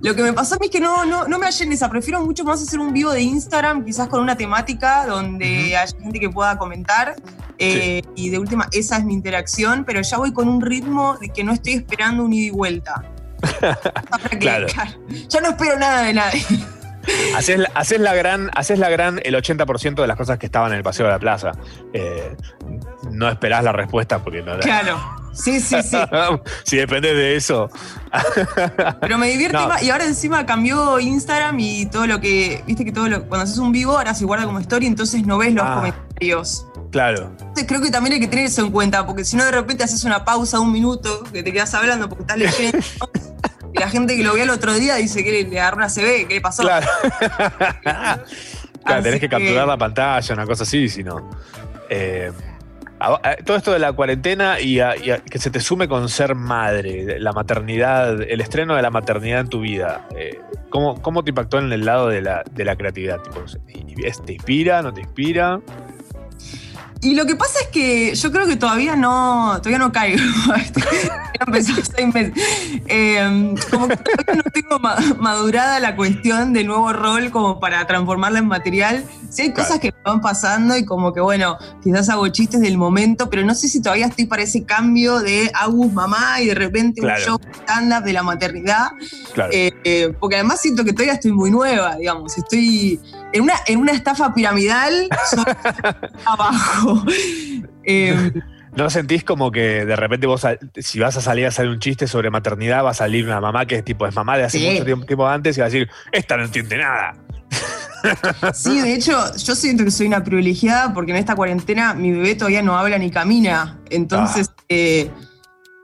Speaker 20: lo que me pasó a mí es que no, no, no me hallé en esa. Prefiero mucho más hacer un vivo de Instagram, quizás con una temática donde haya gente que pueda comentar. Eh, Y de última, esa es mi interacción, pero ya voy con un ritmo de que no estoy esperando un ida y vuelta.
Speaker 3: Claro.
Speaker 20: Ya no espero nada de nadie.
Speaker 3: Haces la, haces la gran, haces la gran, el 80% de las cosas que estaban en el paseo de la plaza. Eh, no esperás la respuesta porque no.
Speaker 20: Claro. Sí, sí, sí.
Speaker 3: si depende de eso.
Speaker 20: Pero me divierte
Speaker 3: No.
Speaker 20: más. Y ahora encima cambió Instagram y todo lo que. Viste que todo lo. Cuando haces un vivo, ahora se guarda como story, entonces no ves los
Speaker 3: Ah.
Speaker 20: comentarios.
Speaker 3: Claro.
Speaker 20: Entonces creo que también hay que tener eso en cuenta, porque si no de repente haces una pausa un minuto, que te quedas hablando porque estás leyendo. y la gente que lo vio el otro día dice que le, agarró una CB, ¿qué le pasó?
Speaker 3: Claro. Claro, tenés que
Speaker 20: que-
Speaker 3: capturar la pantalla, una cosa así, si no. Eh, todo esto de la cuarentena y, a- que se te sume con ser madre, la maternidad, el estreno de la maternidad en tu vida. eh, ¿cómo, cómo te impactó en el lado de la, de la creatividad? Tipo, ¿es- ¿Te inspira? ¿No te inspira?
Speaker 20: Y lo que pasa es que yo creo que todavía no, todavía no caigo. Ya empezó seis meses. Eh, como que todavía no tengo ma- madurada la cuestión del nuevo rol como para transformarla en material. Sí hay cosas que me van pasando y como que bueno, quizás hago chistes del momento, pero no sé si todavía estoy para ese cambio de Agus mamá y de repente
Speaker 3: Claro.
Speaker 20: un show stand-up de la maternidad.
Speaker 3: Claro.
Speaker 20: Eh, eh, porque además siento que todavía estoy muy nueva, digamos. Estoy en una, en una estafa piramidal abajo. Eh,
Speaker 3: ¿No sentís como que de repente vos, si vas a salir a hacer un chiste sobre maternidad, va a salir una mamá que es tipo, es mamá de hace
Speaker 20: Sí.
Speaker 3: mucho tiempo, tiempo antes y va a decir, esta no entiende nada?
Speaker 20: sí, de hecho, yo siento que soy una privilegiada porque en esta cuarentena mi bebé todavía no habla ni camina. Entonces, eh,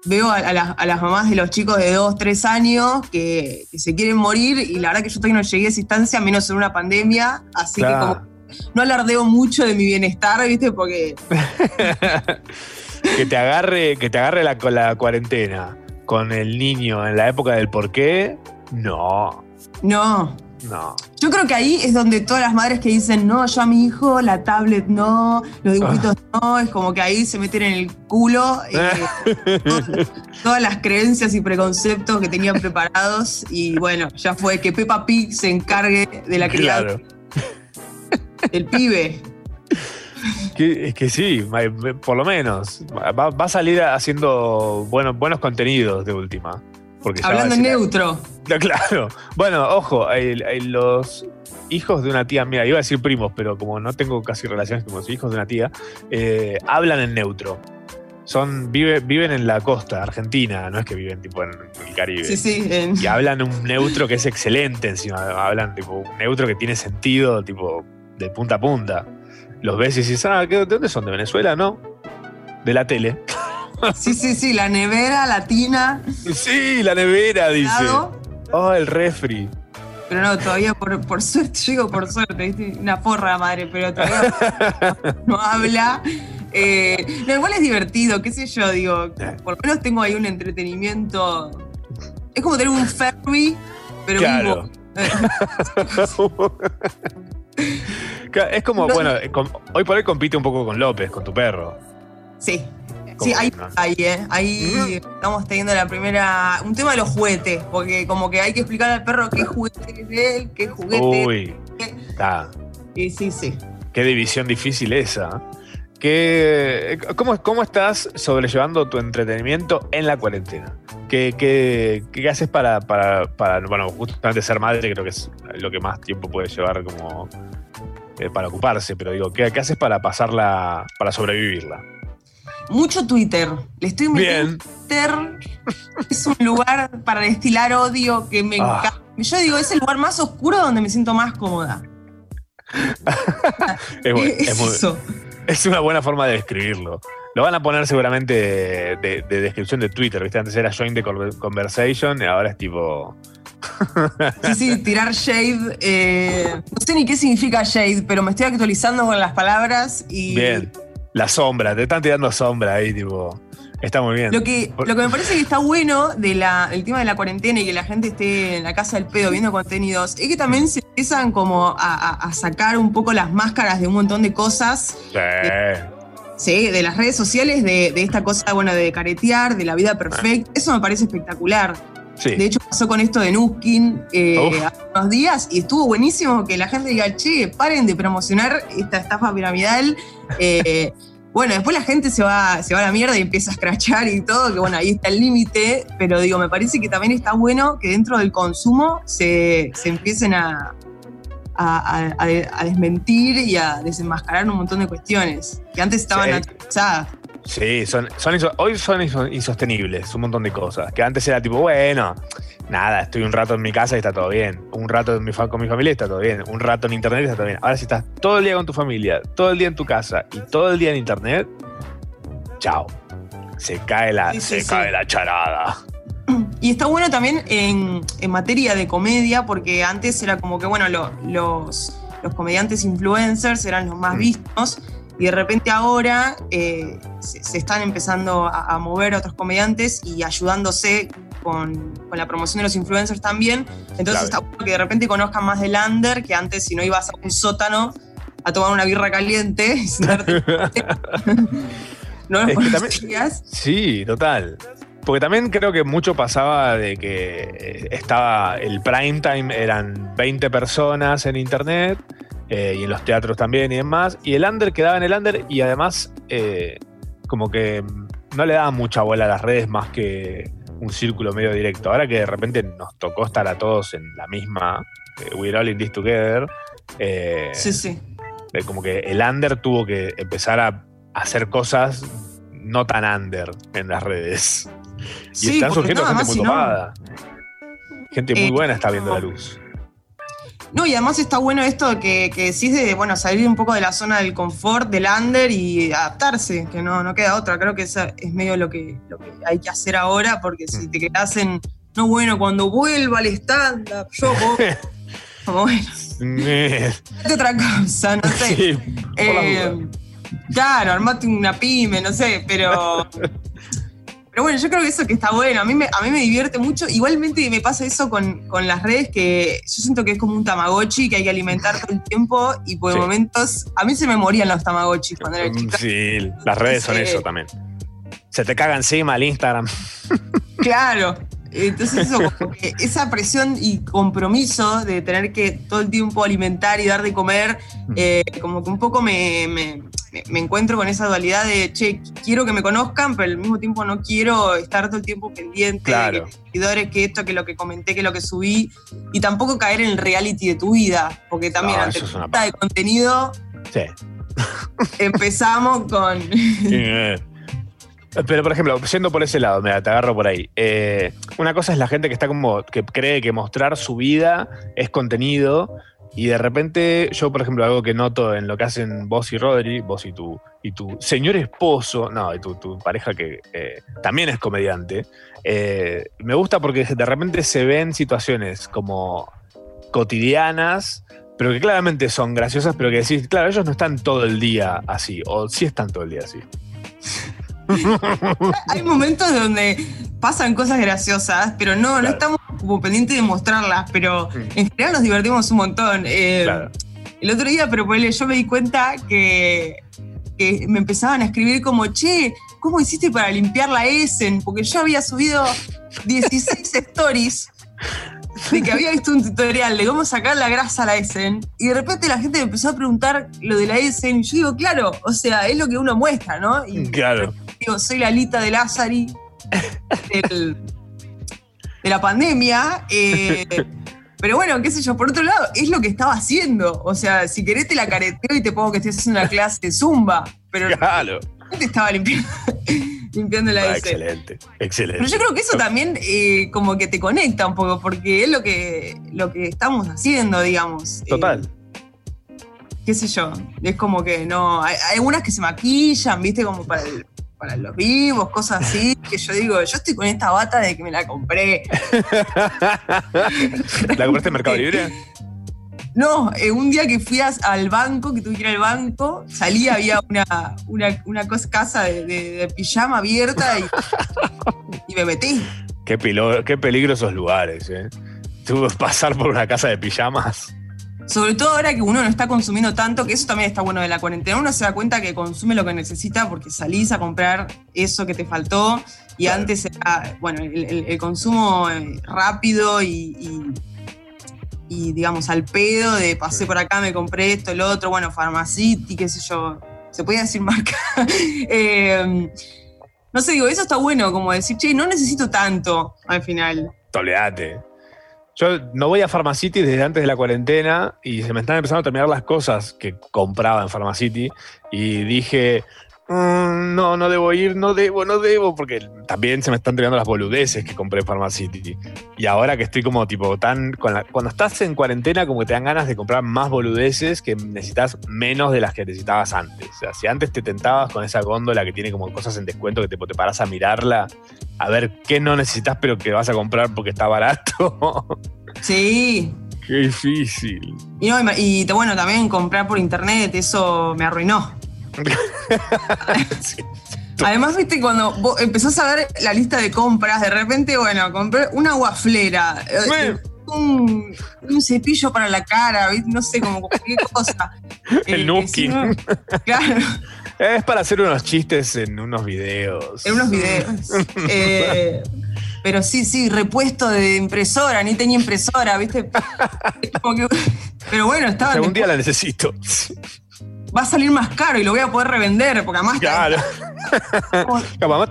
Speaker 20: veo a, a las, a las mamás de los chicos de 2, 3 años que, que se quieren morir y la verdad que yo todavía no llegué a esa instancia, menos en una pandemia. Así
Speaker 3: Claro.
Speaker 20: que como no alardeo mucho de mi bienestar, ¿viste? Porque
Speaker 3: que te agarre, que te agarre la, la cuarentena con el niño en la época del porqué, no,
Speaker 20: no.
Speaker 3: No.
Speaker 20: Yo creo que ahí es donde todas las madres que dicen, no, yo a mi hijo, la tablet no, los dibujitos no, es como que ahí se meten en el culo eh, todas, todas las creencias y preconceptos que tenían preparados y bueno, ya fue que Peppa Pig se encargue de la crianza
Speaker 3: Claro.
Speaker 20: del pibe.
Speaker 3: Que- es que sí, ma- por lo menos. Va, va a salir haciendo buenos, buenos contenidos de última. Porque
Speaker 20: Hablando en neutro.
Speaker 3: Claro. Bueno, ojo, el- el- los hijos de una tía mía, iba a decir primos, pero como no tengo casi relaciones con los hijos de una tía, eh, hablan en neutro. Son, vive, viven en la costa argentina, no es que viven tipo en el Caribe.
Speaker 20: Sí, sí. en-
Speaker 3: Y hablan un neutro que es excelente encima. Hablan tipo un neutro que tiene sentido, tipo, de punta a punta. Los ves y dices, ah, ¿qué- ¿de dónde son? ¿De Venezuela? No. De la tele.
Speaker 20: Sí, sí, sí, la nevera latina.
Speaker 3: Sí, la nevera, dice. Oh, el refri.
Speaker 20: Pero no, todavía por, por suerte, yo digo por suerte, ¿viste? una porra madre, pero todavía no habla. Eh, no, igual es divertido, qué sé yo, digo, por lo menos tengo ahí un entretenimiento. Es como tener un ferry, pero
Speaker 3: Claro.
Speaker 20: vivo.
Speaker 3: Es como,
Speaker 20: No-
Speaker 3: bueno, eh, hoy por hoy compite un poco con López, con tu perro.
Speaker 20: Sí. Sí, ahí,
Speaker 3: que no.
Speaker 20: ahí, ¿eh? Ahí estamos teniendo la primera. Un tema de los juguetes, porque como que hay que explicar al perro qué juguete es de él, qué juguete.
Speaker 3: Uy, está.
Speaker 20: Y sí, sí.
Speaker 3: Qué división difícil esa. ¿Qué, cómo, ¿Cómo estás sobrellevando tu entretenimiento en la cuarentena? ¿Qué, qué, qué haces para, para, para, bueno, justamente ser madre? Creo que es lo que más tiempo puede llevar como eh, para ocuparse, pero digo, ¿qué, qué haces para pasarla, para sobrevivirla?
Speaker 20: Mucho Twitter. Le estoy metiendo
Speaker 3: Bien.
Speaker 20: Twitter. Es un lugar para destilar odio que me
Speaker 3: Ah.
Speaker 20: encanta. Yo digo, es el lugar más oscuro donde me siento más cómoda.
Speaker 3: Es, bu-
Speaker 20: Es
Speaker 3: es muy-
Speaker 20: eso.
Speaker 3: es una buena forma de describirlo. Lo van a poner seguramente de, de- de descripción de Twitter, ¿viste? Antes era Join the Conver- Conversation y ahora es tipo.
Speaker 20: Sí, sí, tirar shade. eh, no sé ni qué significa shade, pero me estoy actualizando con las palabras y
Speaker 3: Bien. La sombra, te están tirando sombra ahí, tipo. Está muy bien.
Speaker 20: Lo que, lo que me parece que está bueno del tema de la cuarentena y que la gente esté en la casa del pedo viendo contenidos, es que también se empiezan como a, a- a sacar un poco las máscaras de un montón de cosas,
Speaker 3: Sí.
Speaker 20: sí, de las redes sociales, de, de esta cosa, bueno, de caretear, de la vida perfecta. Eso me parece espectacular.
Speaker 3: Sí.
Speaker 20: De hecho, pasó con esto de Nuskin eh, hace unos días y estuvo buenísimo que la gente diga, che, paren de promocionar esta estafa piramidal. Eh, bueno, después la gente se va, se va a la mierda y empieza a escrachar y todo, que bueno, ahí está el límite, pero digo, me parece que también está bueno que dentro del consumo se, se empiecen a, a, a- a- a desmentir y a desenmascarar un montón de cuestiones que antes estaban
Speaker 3: Sí.
Speaker 20: naturalizadas.
Speaker 3: Sí, son, hoy son inso- insostenibles, un montón de cosas. Que antes era tipo, bueno, nada, estoy un rato en mi casa y está todo bien. Un rato en mi fa- con mi familia y está todo bien. Un rato en internet y está todo bien. Ahora si estás todo el día con tu familia, todo el día en tu casa y todo el día en internet, chao. Se cae la,
Speaker 20: Sí,
Speaker 3: se
Speaker 20: sí.
Speaker 3: cae la charada.
Speaker 20: Y está bueno también en, en materia de comedia, porque antes era como que, bueno, lo- los, los comediantes influencers eran los más vistos, y de repente ahora eh, se, se están empezando a, a mover otros comediantes y ayudándose con, con la promoción de los influencers también. Entonces
Speaker 3: Clave.
Speaker 20: está bueno que de repente conozcan más del under, que antes si no ibas a un sótano a tomar una birra caliente no los
Speaker 3: también-. Sí, total. Porque también creo que mucho pasaba de que eh, estaba el prime time, eran 20 personas en internet eh, y en los teatros también y demás, y el under quedaba en el under y además eh, como que no le daban mucha bola a las redes más que un círculo medio directo. Ahora que de repente nos tocó estar a todos en la misma, eh, We're all in this together, eh,
Speaker 20: Sí, sí.
Speaker 3: como que el under tuvo que empezar a hacer cosas no tan under en las redes. Y
Speaker 20: Sí,
Speaker 3: están surgiendo gente muy
Speaker 20: si no-.
Speaker 3: Gente muy buena está viendo la luz.
Speaker 20: No, y además está bueno esto que, que decís de, bueno, salir un poco de la zona del confort, del under y adaptarse, que no, no queda otra. Creo que esa es medio lo que, lo que hay que hacer ahora, porque
Speaker 3: Mm.
Speaker 20: si te quedás en, no, bueno, cuando vuelva al stand-up, yo voy. Como bueno, otra cosa, no sé.
Speaker 3: Sí,
Speaker 20: Eh, claro, armate una pyme, no sé, pero. Pero bueno, yo creo que eso que está bueno. A mí me, a mí me divierte mucho. Igualmente me pasa eso con, con las redes, que yo siento que es como un tamagotchi que hay que alimentar todo el tiempo y por
Speaker 3: Sí.
Speaker 20: momentos. A mí se me morían los tamagotchis cuando era chica.
Speaker 3: Sí, las redes son
Speaker 20: Sí.
Speaker 3: eso también. Se te caga encima el Instagram.
Speaker 20: Claro. Entonces eso, como que esa presión y compromiso de tener que todo el tiempo alimentar y dar de comer, eh, como que un poco me, me- me- encuentro con esa dualidad de, che, quiero que me conozcan, pero al mismo tiempo no quiero estar todo el tiempo pendiente
Speaker 3: Claro.
Speaker 20: de que seguidores, que esto, que lo que comenté, que lo que subí, y tampoco caer en el reality de tu vida, porque también
Speaker 3: No,
Speaker 20: ante
Speaker 3: es
Speaker 20: falta de contenido
Speaker 3: Sí.
Speaker 20: empezamos con...
Speaker 3: Eh, Pero, por ejemplo, yendo por ese lado, mira, te agarro por ahí. Eh, una cosa es la gente que está como, que cree que mostrar su vida es contenido. Y de repente, yo, por ejemplo, algo que noto en lo que hacen vos y Rodri, vos y tu, y tu señor esposo, no, y tu, pareja que eh, también es comediante, eh, me gusta porque de repente se ven situaciones como cotidianas, pero que claramente son graciosas, pero que decís, claro, ellos no están todo el día así, o sí están todo el día así.
Speaker 20: Hay momentos donde pasan cosas graciosas, pero no, no estamos como pendientes de mostrarlas, pero en general nos divertimos un montón. Eh, El otro día, pero ponele, yo me di cuenta que, que me empezaban a escribir como, che, ¿cómo hiciste para limpiar la Essen? Porque yo había subido 16 stories de que había visto un tutorial de cómo sacar la grasa a la Essen y de repente la gente me empezó a preguntar lo de la Essen y yo digo, claro, o sea, es lo que uno muestra, ¿no? Y
Speaker 3: Claro.
Speaker 20: digo, soy la Lita de Lázari del- de la pandemia. eh, pero bueno, qué sé yo, por otro lado, es lo que estaba haciendo. O sea, si querés te la careteo y te pongo que estés haciendo una clase de zumba. Pero
Speaker 3: Claro.
Speaker 20: te estaba limpiando, limpiando la
Speaker 3: Ah, excelente, excelente.
Speaker 20: Pero yo creo que eso también eh, como que te conecta un poco, porque es lo que, lo que estamos haciendo, digamos. Eh,
Speaker 3: Total.
Speaker 20: qué sé yo, es como que no, hay, hay algunas que se maquillan, viste, como para, el- para los vivos, cosas así, que yo digo, yo estoy con esta bata de que me la compré.
Speaker 3: ¿La compraste en Mercado Libre?
Speaker 20: No, eh, un día que fui as- al banco, que tuve que ir al banco, salí, había una, una, una cosa, casa de, de- de pijama abierta y, y me metí.
Speaker 3: Qué, pilo- qué peligro esos lugares, ¿eh? Tú pasar por una casa de pijamas.
Speaker 20: Sobre todo ahora que uno no está consumiendo tanto, que eso también está bueno de la cuarentena. Uno se da cuenta que consume lo que necesita porque salís a comprar eso que te faltó. Y antes era, bueno, el, el- el consumo eh, rápido y, y- y, digamos, al pedo de pasé por acá, me compré esto, el otro, bueno, Pharmacity, qué sé yo. Se podía decir marca. Eh, no sé, digo, eso está bueno, como decir, che, no necesito tanto al final.
Speaker 3: Toleate. Yo no voy a Pharmacity desde antes de la cuarentena y se me están empezando a terminar las cosas que compraba en Pharmacity y dije, "Mm, no, no debo ir, no debo, no debo, porque también se me están terminando las boludeces que compré en Pharmacity. Y ahora que estoy como tipo tan... con la- cuando estás en cuarentena como que te dan ganas de comprar más boludeces que necesitas menos de las que necesitabas antes. O sea, si antes te tentabas con esa góndola que tiene como cosas en descuento que te, te paras a mirarla, a ver qué no necesitas pero que vas a comprar porque está barato.
Speaker 20: Sí,
Speaker 3: Qué difícil.
Speaker 20: Y, no, y, y, bueno, también comprar por internet, eso me arruinó. Además, viste, cuando vos empezás a ver la lista de compras, de repente, bueno, compré una guaflera, eh, un, un cepillo para la cara, ¿viste? no sé, como cualquier cosa.
Speaker 3: El
Speaker 20: Eh,
Speaker 3: Nuki.
Speaker 20: claro,
Speaker 3: Es para hacer unos chistes en unos videos.
Speaker 20: en unos videos. Eh, pero sí, sí, repuesto de impresora, ni tenía impresora, ¿viste? Que- pero bueno, estaba.
Speaker 3: Algún día la necesito.
Speaker 20: Va a salir más caro y lo voy a poder revender, porque además está-
Speaker 3: Claro.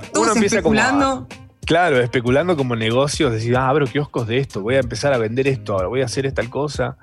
Speaker 3: Uno empieza como a. Claro, especulando como negocios, decir, ah, abro kioscos de esto, voy a empezar a vender esto, ahora voy a hacer esta cosa.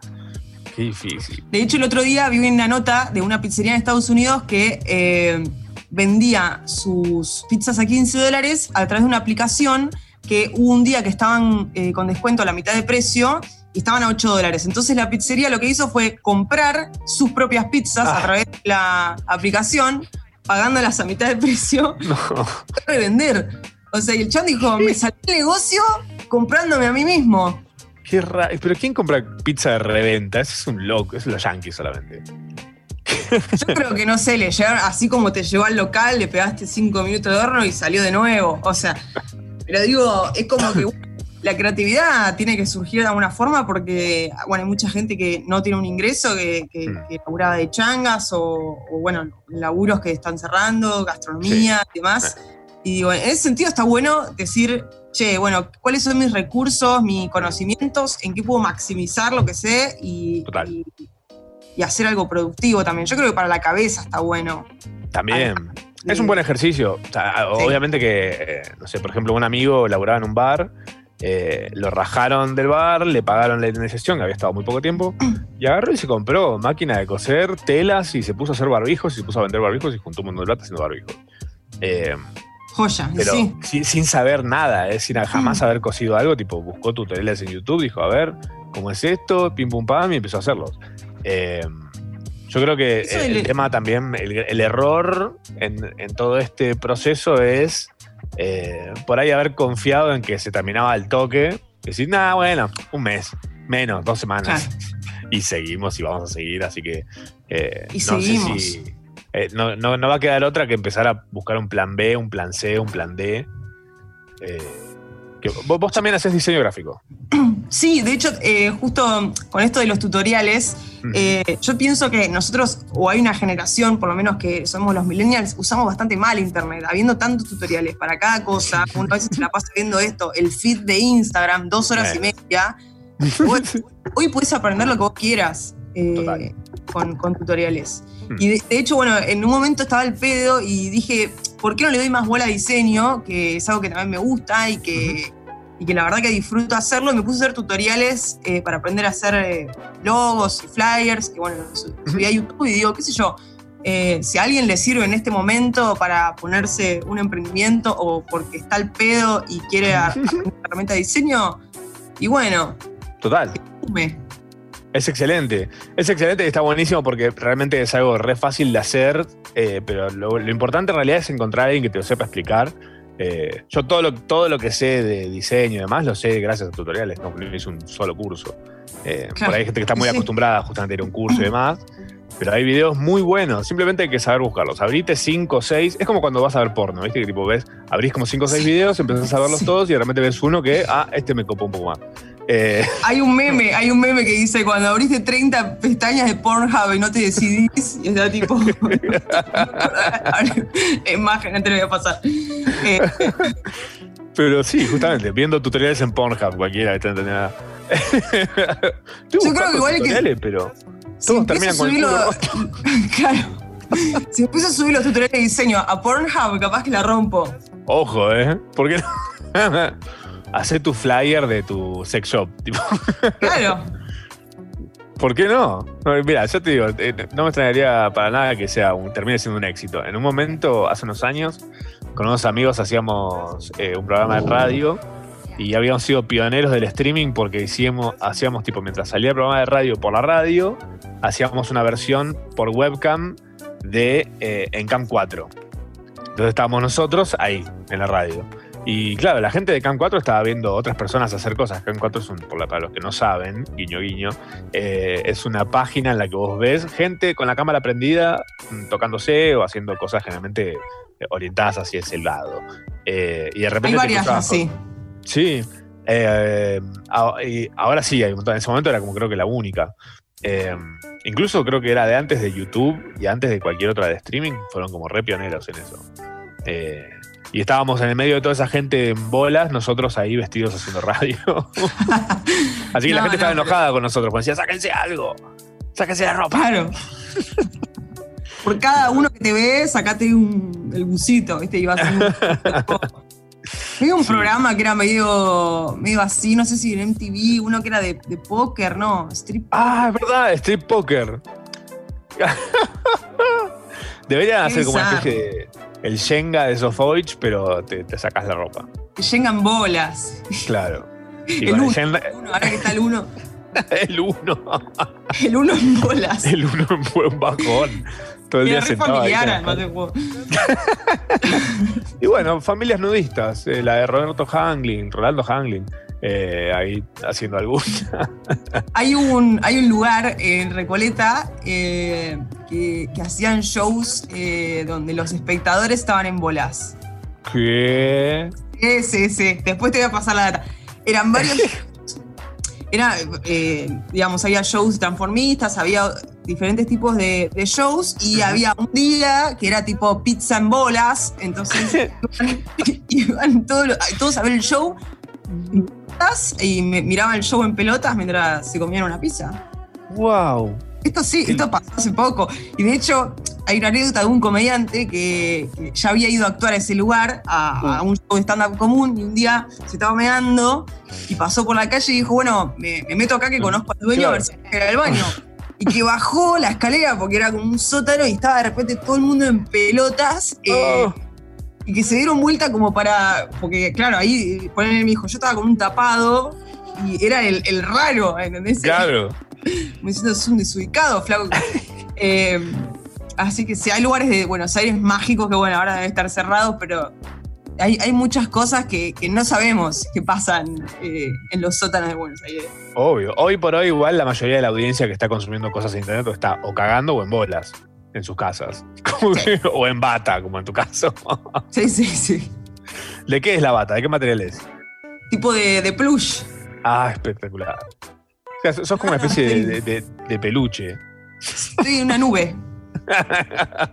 Speaker 3: Qué difícil.
Speaker 20: De hecho, el otro día vi una nota de una pizzería en Estados Unidos que eh, vendía sus pizzas a 15 dólares a través de una aplicación que hubo un día que estaban eh, con descuento a la mitad de precio y estaban a 8 dólares. Entonces la pizzería lo que hizo fue comprar sus propias pizzas a través de la aplicación, pagándolas a mitad de precio, y revender. O sea, y el chan dijo, me salió el negocio comprándome a mí mismo.
Speaker 3: Qué raro. Pero ¿quién compra pizza de reventa? Ese es un loco, es los yankees solamente.
Speaker 20: Yo creo que no sé, le llegaron, así como te llegó al local, le pegaste cinco minutos de horno y salió de nuevo. O sea, pero digo, es como que la creatividad tiene que surgir de alguna forma porque, bueno, hay mucha gente que no tiene un ingreso, que, que,
Speaker 3: Mm.
Speaker 20: que laburaba de changas o, o, bueno, laburos que están cerrando, gastronomía y demás. Y digo, en ese sentido está bueno decir, che, bueno, ¿cuáles son mis recursos, mis conocimientos, en qué puedo maximizar lo que sé y, y, y hacer algo productivo también? Yo creo que para la cabeza está bueno.
Speaker 3: También. Es un buen ejercicio. O sea, Obviamente que, eh, no sé, por ejemplo, un amigo laburaba en un bar, eh, lo rajaron del bar, le pagaron la indemnización, que había estado muy poco tiempo, y agarró y se compró máquina de coser, telas, y se puso a hacer barbijos, y se puso a vender barbijos, y juntó un montón de plata haciendo barbijos. Eh,
Speaker 20: Joya,
Speaker 3: pero
Speaker 20: sí.
Speaker 3: sin, sin saber nada, es sin jamás haber cosido algo, tipo, buscó tutoriales en YouTube, dijo, a ver, ¿cómo es esto? Pim pum pam, y empezó a hacerlos. Eh, yo creo que el,
Speaker 20: del-
Speaker 3: tema también, el, el error en, en todo este proceso es eh, por ahí haber confiado en que se terminaba al toque, decir, nada, bueno, un mes, menos, dos semanas. Y seguimos y vamos a seguir, así que eh,
Speaker 20: Y
Speaker 3: no
Speaker 20: seguimos.
Speaker 3: sé si. eh, no, no- no va a quedar otra que empezar a buscar un plan B, un plan C, un plan D. Eh, que vos, vos también haces diseño gráfico.
Speaker 20: Sí, de hecho, eh, justo con esto de los tutoriales, eh, yo pienso que nosotros, o hay una generación, por lo menos que somos los millennials, usamos bastante mal Internet, habiendo tantos tutoriales para cada cosa. Uno a veces se la pasa viendo esto, el feed de Instagram, dos horas y media. Hoy, hoy puedes aprender lo que vos quieras eh, con, con tutoriales. Y de, de hecho, bueno, en un momento estaba el pedo y dije, ¿por qué no le doy más bola a diseño? Que es algo que también me gusta y que, y que la verdad que disfruto hacerlo. Y me puse a hacer tutoriales eh, para aprender a hacer eh, logos y flyers, que bueno, su- subí a YouTube y digo, qué sé yo, eh, si a alguien le sirve en este momento para ponerse un emprendimiento o porque está al pedo y quiere aprender una herramienta de diseño, y bueno,
Speaker 3: Total.
Speaker 20: me.
Speaker 3: Es excelente. Es excelente y está buenísimo porque realmente es algo re fácil de hacer, eh, pero lo, lo importante en realidad es encontrar a alguien que te lo sepa explicar. Eh, yo todo lo, todo lo que sé de diseño y demás lo sé gracias a tutoriales, no no hice un solo curso. Eh,
Speaker 20: Claro.
Speaker 3: Por ahí hay gente que está muy
Speaker 20: Sí.
Speaker 3: acostumbrada justamente a ir a un curso y demás, pero hay videos muy buenos, simplemente hay que saber buscarlos. Abrite 5 o 6, es como cuando vas a ver porno, ¿viste? Que tipo ves, abrís como 5 o 6 videos, empezás a verlos todos y de repente ves uno que, ah, este me copó un poco más. Eh,
Speaker 20: Hay un meme, hay un meme que dice cuando abriste 30 pestañas de Pornhub y no te decidís, y está tipo. es más, no te lo voy a pasar. Eh,
Speaker 3: Pero sí, justamente, viendo tutoriales en Pornhub, cualquiera está entendiendo nada.
Speaker 20: Yo creo que igual que-
Speaker 3: pero
Speaker 20: si
Speaker 3: todos
Speaker 20: empiezo
Speaker 3: terminan con el culo.
Speaker 20: claro. Si empiezo a subir los tutoriales de diseño a Pornhub, capaz que la rompo.
Speaker 3: Ojo, ¿eh? ¿Por qué no? Hacé tu flyer de tu sex shop. tipo,
Speaker 20: Claro.
Speaker 3: ¿Por qué no? No, Mira, yo te digo, eh, no me extrañaría para nada que sea un, termine siendo un éxito. En un momento, hace unos años, con unos amigos hacíamos eh, un programa de radio y habíamos sido pioneros del streaming porque hicimos, hacíamos, tipo, mientras salía el programa de radio por la radio, hacíamos una versión por webcam de eh, Encam 4. Entonces estábamos nosotros ahí, en la radio. Y claro, la gente de Cam 4 estaba viendo otras personas hacer cosas. Cam 4 es un, para los que no saben, guiño guiño, eh, es una página en la que vos ves gente con la cámara prendida mm, tocándose o haciendo cosas generalmente eh, orientadas hacia ese lado. Eh, y de repente
Speaker 20: Hay varias así.
Speaker 3: Sí. eh, a- y ahora sí hay un montón. En ese momento era como creo que la única. Eh, incluso creo que era de antes de YouTube y antes de cualquier otra de streaming. Fueron como re pioneros en eso. Eh, y estábamos en el medio de toda esa gente en bolas, nosotros ahí vestidos haciendo radio. Así que la
Speaker 20: No,
Speaker 3: gente estaba
Speaker 20: no,
Speaker 3: enojada con nosotros. Porque decía, sáquense algo. Sáquense la ropa.
Speaker 20: Claro. Por cada uno que te ve, sacate un, el busito, ¿viste? Y vas haciendo- Había un programa que era medio, medio así, no sé si en MTV, uno que era de, de póker, ¿no? Strip.
Speaker 3: Ah, es verdad, Street Poker. Deberían hacer como una especie de. El Shenga de Sofovich, pero te, te sacas la ropa.
Speaker 20: Que llegan bolas.
Speaker 3: Claro. Y
Speaker 20: El
Speaker 3: con
Speaker 20: uno,
Speaker 3: Shenga-
Speaker 20: el uno, ahora que está el uno.
Speaker 3: el uno.
Speaker 20: El uno en bolas.
Speaker 3: El uno fue un bajón. Todo el día sentado ahí.
Speaker 20: familiar,
Speaker 3: con-
Speaker 20: además del juego.
Speaker 3: Y bueno, familias nudistas. eh, la de Roberto Hanglin, Rolando Hanglin. Eh, ahí haciendo alguna.
Speaker 20: Hay un, hay un lugar en Recoleta eh, que, que hacían shows eh, donde los espectadores estaban en bolas.
Speaker 3: ¿Qué?
Speaker 20: Ese, ese. Después te voy a pasar la data. Eran varios. Era, eh, digamos, había shows transformistas, había diferentes tipos de, de shows y había un día que era tipo pizza en bolas, entonces iban, iban todos, todos a ver el show pelotas y me- miraban el show en pelotas mientras se comían una pizza.
Speaker 3: ¡Wow!
Speaker 20: Esto sí, esto pasó hace poco. Y de hecho, hay una anécdota de un comediante que, que ya había ido a actuar a ese lugar, a, a un show de stand-up común, y un día se estaba meando y pasó por la calle y dijo, bueno, me, me meto acá que conozco al dueño a ver si me queda el baño. Y que bajó la escalera porque era como un sótano y estaba de repente todo el mundo en pelotas. eh, Y que se dieron vuelta como para. Porque, claro, ahí eh, ponen me dijo, yo estaba con un tapado y era el, el raro, ¿entendés?
Speaker 3: Claro.
Speaker 20: Me diciendo, es un desubicado, flaco. Eh, así que sí, hay lugares de Buenos Aires mágicos que, bueno, ahora deben estar cerrados, pero hay, hay muchas cosas que, que no sabemos que pasan eh, en los sótanos de Buenos Aires.
Speaker 3: Obvio. Hoy por hoy, igual la mayoría de la audiencia que está consumiendo cosas en internet está o cagando o en bolas en sus casas. Que- o en bata, como en tu caso.
Speaker 20: Sí, sí, sí.
Speaker 3: ¿De qué es la bata? ¿De qué material es?
Speaker 20: Tipo de, de plush.
Speaker 3: Ah, espectacular. O sea, sos como una especie de, de- peluche.
Speaker 20: Sí, una nube.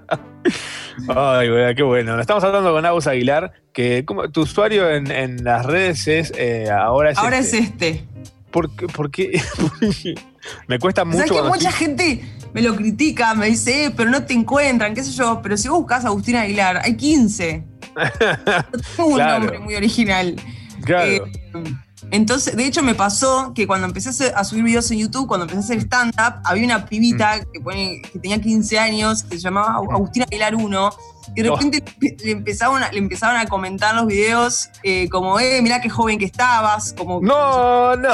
Speaker 3: Ay, güey, qué bueno. Estamos hablando con Agus Aguilar, que como, tu usuario en, en las redes es eh, ahora es
Speaker 20: Ahora
Speaker 3: este.
Speaker 20: es este.
Speaker 3: ¿Por qué? por qué? Me cuesta
Speaker 20: ¿Sabes
Speaker 3: mucho
Speaker 20: que
Speaker 3: cuando
Speaker 20: mucha gente me lo critica, me dice, eh, pero no te encuentran, qué sé yo. Pero si vos buscas a Agustín Aguilar, hay 15. No tengo un
Speaker 3: Claro.
Speaker 20: nombre muy original.
Speaker 3: Claro.
Speaker 20: Eh, entonces, de hecho, me pasó que cuando empecé a, subir videos en YouTube, cuando empecé a hacer stand-up, había una pibita que, pone- que tenía 15 años, que se llamaba Agustina Aguilar 1, y de repente le, le empezaban a, le empezaban a comentar los videos eh, como, eh, mirá qué joven que estabas, como...
Speaker 3: No, no.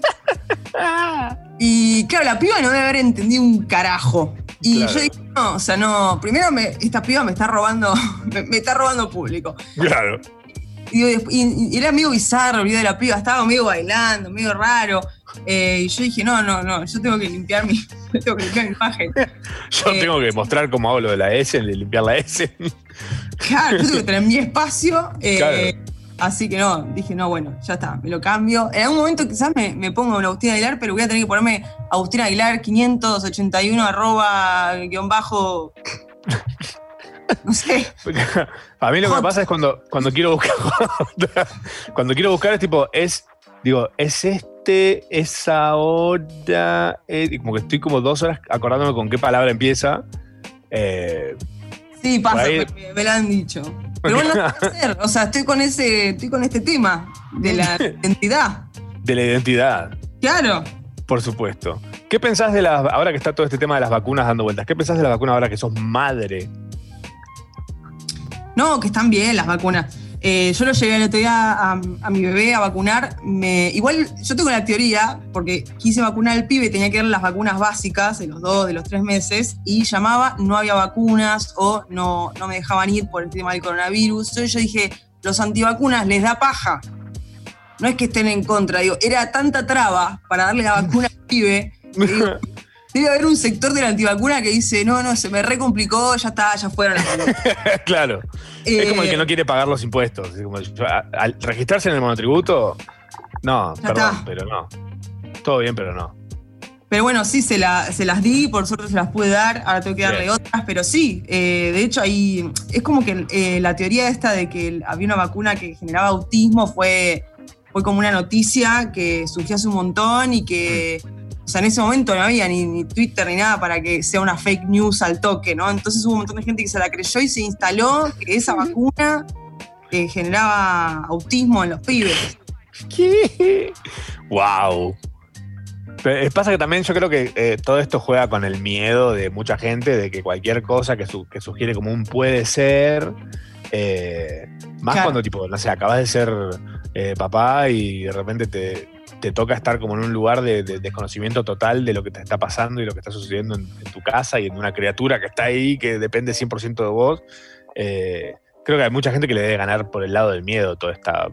Speaker 20: Y claro, la piba no debe haber entendido un carajo. Y
Speaker 3: Claro.
Speaker 20: yo dije, no, o sea, no, primero me- esta piba me está robando, me, me está robando público.
Speaker 3: Claro.
Speaker 20: Y, era medio bizarro el video de la piba, estaba medio bailando, medio raro. Eh, y yo dije, no, no, no, yo tengo que limpiar mi, tengo que limpiar mi imagen.
Speaker 3: Yo
Speaker 20: Eh,
Speaker 3: tengo que mostrar cómo hago lo de la S, de limpiar la S.
Speaker 20: Claro, yo tengo que tener mi espacio. eh,
Speaker 3: Claro.
Speaker 20: Así que no, dije, no, bueno, ya está, me lo cambio. En algún momento quizás me, me pongo un Agustín Aguilar, pero voy a tener que ponerme Agustín Aguilar 581 arroba guion bajo. No sé.
Speaker 3: A mí lo que me pasa es cuando, cuando quiero buscar. cuando quiero buscar es tipo, es. Digo, es este, es ahora. es- y como que estoy como dos horas acordándome con qué palabra empieza. Eh,
Speaker 20: Sí, pasa,
Speaker 3: ahí-
Speaker 20: me- me lo han dicho. Pero bueno, no. O sea, estoy con ese, estoy con este tema de la identidad.
Speaker 3: de la identidad,
Speaker 20: Claro.
Speaker 3: por supuesto. ¿Qué pensás de las. Ahora que está todo este tema de las vacunas dando vueltas, ¿qué pensás de las vacunas ahora que sos madre?
Speaker 20: No, que están bien las vacunas. Eh, yo lo llevé el otro día a, a mi bebé a vacunar. Me, igual yo tengo la teoría, porque quise vacunar al pibe, tenía que dar las vacunas básicas de los dos, de los tres meses, y llamaba, no había vacunas o no, no me dejaban ir por el tema del coronavirus. Entonces yo dije, los antivacunas les da paja. No es que estén en contra, digo, era tanta traba para darle la vacuna al pibe. que digo, Debe haber un sector de la antivacuna que dice, no, no, se me recomplicó, ya está, ya fueron las
Speaker 3: claro. es como el
Speaker 20: Eh,
Speaker 3: que no quiere pagar los impuestos. Es como, al registrarse en el monotributo, no, perdón,
Speaker 20: está.
Speaker 3: pero no. Todo bien, pero no.
Speaker 20: Pero bueno, sí, se, la- se las di, por suerte se las pude dar, ahora tengo que darle
Speaker 3: Bien.
Speaker 20: otras, pero sí, eh, de hecho ahí es como que eh, la teoría esta de que había una vacuna que generaba autismo fue, fue como una noticia que surgió hace un montón y que, o sea, en ese momento no había ni, ni Twitter ni nada para que sea una fake news al toque, ¿no? Entonces hubo un montón de gente que se la creyó y se instaló que esa vacuna eh, generaba autismo en los pibes.
Speaker 3: ¿Qué? ¡Wow! Pero eh, pasa que también yo creo que eh, todo esto juega con el miedo de mucha gente de que cualquier cosa que, su- que sugiere como un puede ser, eh, más
Speaker 20: Claro.
Speaker 3: cuando tipo, no sé, acabas de ser eh, papá y de repente te, te toca estar como en un lugar de, de desconocimiento total de lo que te está pasando y lo que está sucediendo en, en tu casa y en una criatura que está ahí, que depende 100% de vos. Eh, creo que hay mucha gente que le debe ganar por el lado del miedo toda esta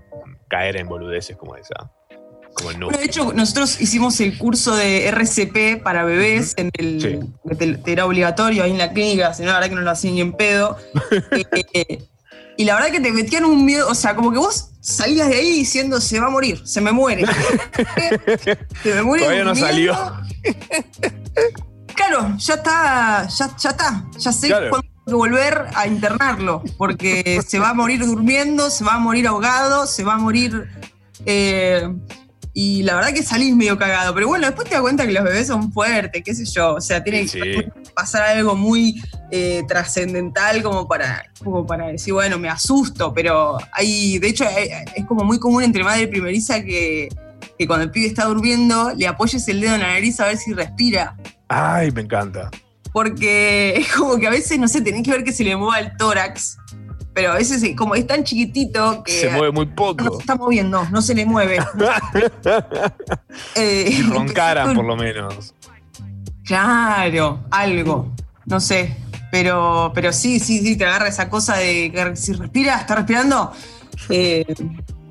Speaker 3: caer en boludeces como esa. Como el.
Speaker 20: Bueno, de hecho, nosotros hicimos el curso de RCP para bebés, en el, que te, te era obligatorio ahí en la clínica, si no, la verdad que no lo hacían ni en pedo. Eh, y la verdad que te metían un miedo, o sea, como que vos salías de ahí diciendo, se va a morir, se me muere. se me muere.
Speaker 3: Todavía no salió.
Speaker 20: Claro, ya está, ya, ya está, ya sé
Speaker 3: Claro.
Speaker 20: cuándo tengo que volver a internarlo, porque se va a morir durmiendo, se va a morir ahogado, se va a morir... eh, y la verdad que salís medio cagado, pero bueno, después te das cuenta que los bebés son fuertes, qué sé yo, o sea, tiene que pasar algo muy eh, trascendental como para, como para decir, bueno, me asusto, pero hay, de hecho, hay- es como muy común entre madre primeriza que, que cuando el pibe está durmiendo le apoyes el dedo en la nariz a ver si respira.
Speaker 3: Ay, me encanta.
Speaker 20: Porque es como que a veces, no sé, tenés que ver que se le mueva el tórax. Pero a veces eh, como es tan chiquitito que
Speaker 3: Se mueve muy
Speaker 20: no
Speaker 3: poco.
Speaker 20: se está moviendo, no se le mueve. Eh,
Speaker 3: Y roncaran, por lo menos.
Speaker 20: Claro, algo. No sé. Pero, pero sí, sí, sí, te agarra esa cosa de que si respira, está respirando. Eh,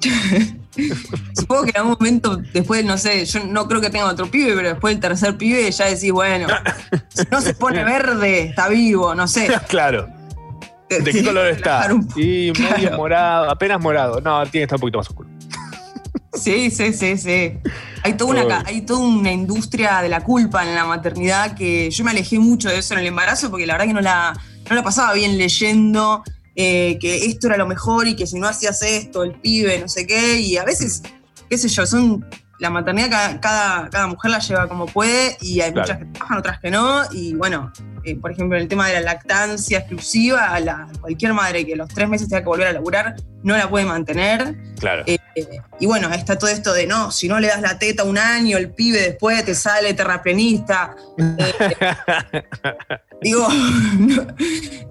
Speaker 20: supongo que en algún momento, después, no sé, yo no creo que tenga otro pibe, pero después del tercer pibe ya decís, bueno, si no se pone verde, está vivo, no sé.
Speaker 3: Claro. ¿De qué color está? Y medio
Speaker 20: claro.
Speaker 3: morado, apenas morado. No, tiene que estar un poquito más oscuro.
Speaker 20: Sí, sí, sí, sí. Hay toda, una, hay toda una industria de la culpa en la maternidad que yo me alejé mucho de eso en el embarazo porque la verdad que no la, no la pasaba bien leyendo eh, que esto era lo mejor y que si no hacías esto, el pibe, no sé qué. Y a veces, qué sé yo, son. La maternidad cada, cada, cada mujer la lleva como puede y hay
Speaker 3: Claro.
Speaker 20: muchas que trabajan, otras que no. Y bueno, eh, por ejemplo, el tema de la lactancia exclusiva, la, cualquier madre que a los tres meses tenga que volver a laburar no la puede mantener.
Speaker 3: Claro.
Speaker 20: Eh, y bueno, está todo esto de no, si no le das la teta un año, el pibe después te sale terraplenista. Eh, digo, no,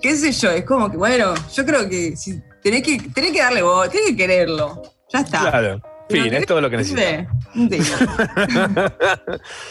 Speaker 20: qué sé yo, es como que, bueno, yo creo que si tenés que, tenés que darle voz, tenés que querererlo. Ya está.
Speaker 3: Claro. Fin, es todo lo que necesita.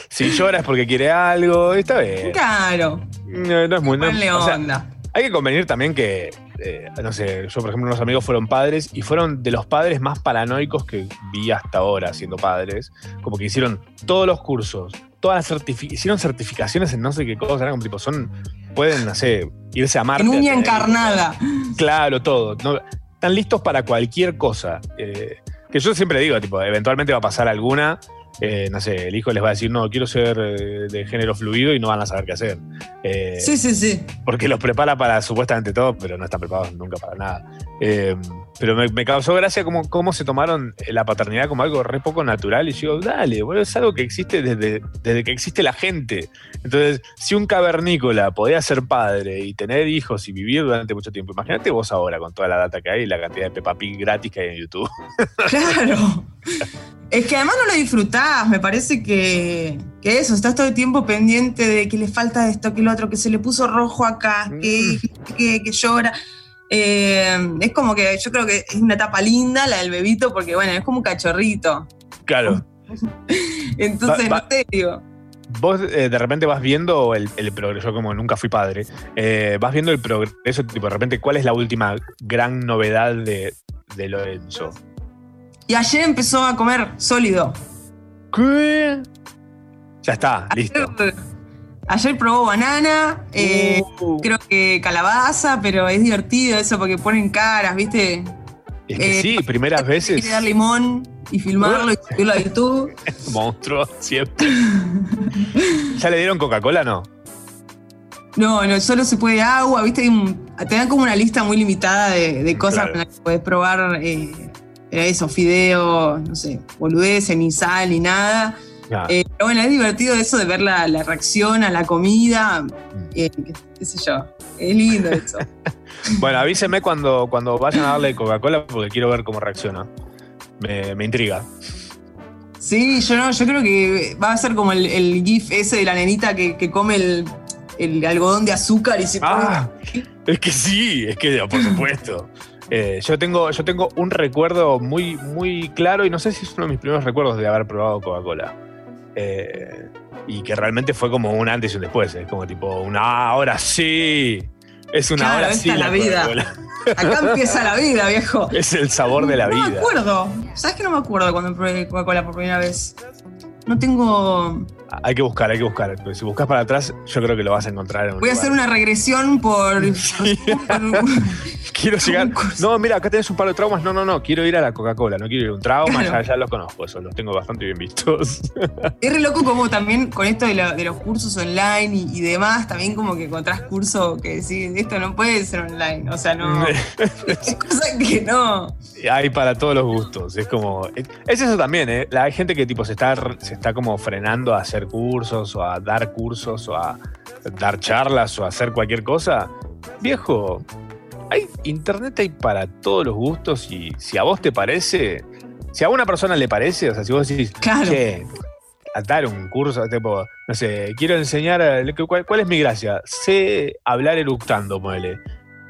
Speaker 20: Sí,
Speaker 3: si llora es porque quiere algo, está bien.
Speaker 20: Claro.
Speaker 3: No, no es muy. no- o sea,
Speaker 20: onda.
Speaker 3: hay que convenir también que, eh, no sé, yo por ejemplo, unos amigos fueron padres y fueron de los padres más paranoicos que vi hasta ahora siendo padres. Como que hicieron todos los cursos, todas las certifi- hicieron certificaciones en no sé qué cosa, eran como tipo, son, pueden, no sé, irse a Marte.
Speaker 20: En uña encarnada.
Speaker 3: Claro, todo. No, están listos para cualquier cosa. Eh, que yo siempre digo, tipo, eventualmente va a pasar alguna. eh, no sé, el hijo les va a decir, no, quiero ser eh, de género fluido y no van a saber qué hacer. Eh,
Speaker 20: Sí, sí, sí.
Speaker 3: porque los prepara para supuestamente todo, pero no están preparados nunca para nada. Eh, pero me, me causó gracia cómo, cómo se tomaron la paternidad como algo re poco natural. Y yo digo, dale, bueno, es algo que existe desde, desde que existe la gente. Entonces, si un cavernícola podía ser padre y tener hijos y vivir durante mucho tiempo, imagínate vos ahora con toda la data que hay y la cantidad de Peppa Pig gratis que hay en YouTube.
Speaker 20: Claro. Es que además no lo disfrutás, me parece que, que eso, estás todo el tiempo pendiente de que le falta esto, que lo otro, que se le puso rojo acá, que, que, que llora. Eh, es como que yo creo que es una etapa linda la del bebito, porque bueno, es como un cachorrito.
Speaker 3: Claro.
Speaker 20: Entonces,
Speaker 3: Va- va-
Speaker 20: no sé, digo.
Speaker 3: Vos eh, de repente vas viendo el, el progreso, yo como nunca fui padre, eh, vas viendo el progreso, tipo, de repente, ¿cuál es la última gran novedad de, de Lorenzo?
Speaker 20: Y ayer empezó a comer sólido.
Speaker 3: ¿Qué? Ya está, listo.
Speaker 20: Ayer, probó banana, eh,
Speaker 3: Uh.
Speaker 20: creo que calabaza, pero es divertido eso porque ponen caras, ¿viste?
Speaker 3: Es que
Speaker 20: Eh,
Speaker 3: sí, primeras veces,
Speaker 20: Quiere dar limón y filmarlo y subirlo a YouTube.
Speaker 3: monstruo, siempre. ¿Ya le dieron Coca-Cola, no?
Speaker 20: No, no, solo se puede agua, ¿viste? Te dan como una lista muy limitada de, de cosas
Speaker 3: Claro.
Speaker 20: que puedes probar eh, eso, fideo, no sé, boludeces, ni sal, ni nada. Eh, pero bueno, es divertido eso de ver la, la reacción a la comida,
Speaker 3: Mm.
Speaker 20: eh, qué, sé yo, es lindo eso.
Speaker 3: Bueno, avíseme cuando, cuando vayan a darle Coca-Cola porque quiero ver cómo reacciona. Me, me intriga.
Speaker 20: Sí, yo no, yo creo que va a ser como el, el GIF ese de la nenita que, que come el, el algodón de azúcar y se
Speaker 3: Ah, es que sí, es que por supuesto. Eh, yo, tengo, yo tengo un recuerdo muy, muy claro y no sé si es uno de mis primeros recuerdos de haber probado Coca-Cola. Eh, y que realmente fue como un antes y un después. Es como tipo, una "Ah, ahora sí. Es una
Speaker 20: Claro,
Speaker 3: hora
Speaker 20: esta
Speaker 3: sí.
Speaker 20: es la vida.
Speaker 3: Coca-Cola".
Speaker 20: Acá empieza la vida, viejo.
Speaker 3: Es el sabor de la
Speaker 20: no me
Speaker 3: vida.
Speaker 20: acuerdo. ¿Sabes que no me acuerdo cuando probé Coca-Cola por primera vez? No tengo.
Speaker 3: Hay que buscar, hay que buscar. Pero si buscas para atrás, yo creo que lo vas a encontrar en
Speaker 20: Voy a hacer una regresión por.
Speaker 3: Quiero llegar. No, mira, acá tenés un par de traumas. No, no, no. Quiero ir a la Coca-Cola. No quiero ir a un trauma.
Speaker 20: Claro.
Speaker 3: Ya, ya los conozco. Eso los tengo bastante bien vistos.
Speaker 20: Es re loco como también con esto de, la- de los cursos online y, y demás, también como que encontrás curso que decís, esto no puede ser online. O sea, no. es cosa que no.
Speaker 3: Hay para todos los gustos. Es como. Es eso también, ¿eh? La- Hay gente que tipo se está, se está como frenando a hacer cursos o a dar cursos o a dar charlas o a hacer cualquier cosa. Viejo, hay internet hay para todos los gustos y si a vos te parece, si a una persona le parece, o sea, si vos decís,
Speaker 20: Claro.
Speaker 3: che, a dar un curso, tipo, no sé, quiero enseñar, a- ¿cuál, cuál es mi gracia? Sé hablar eructando, muele.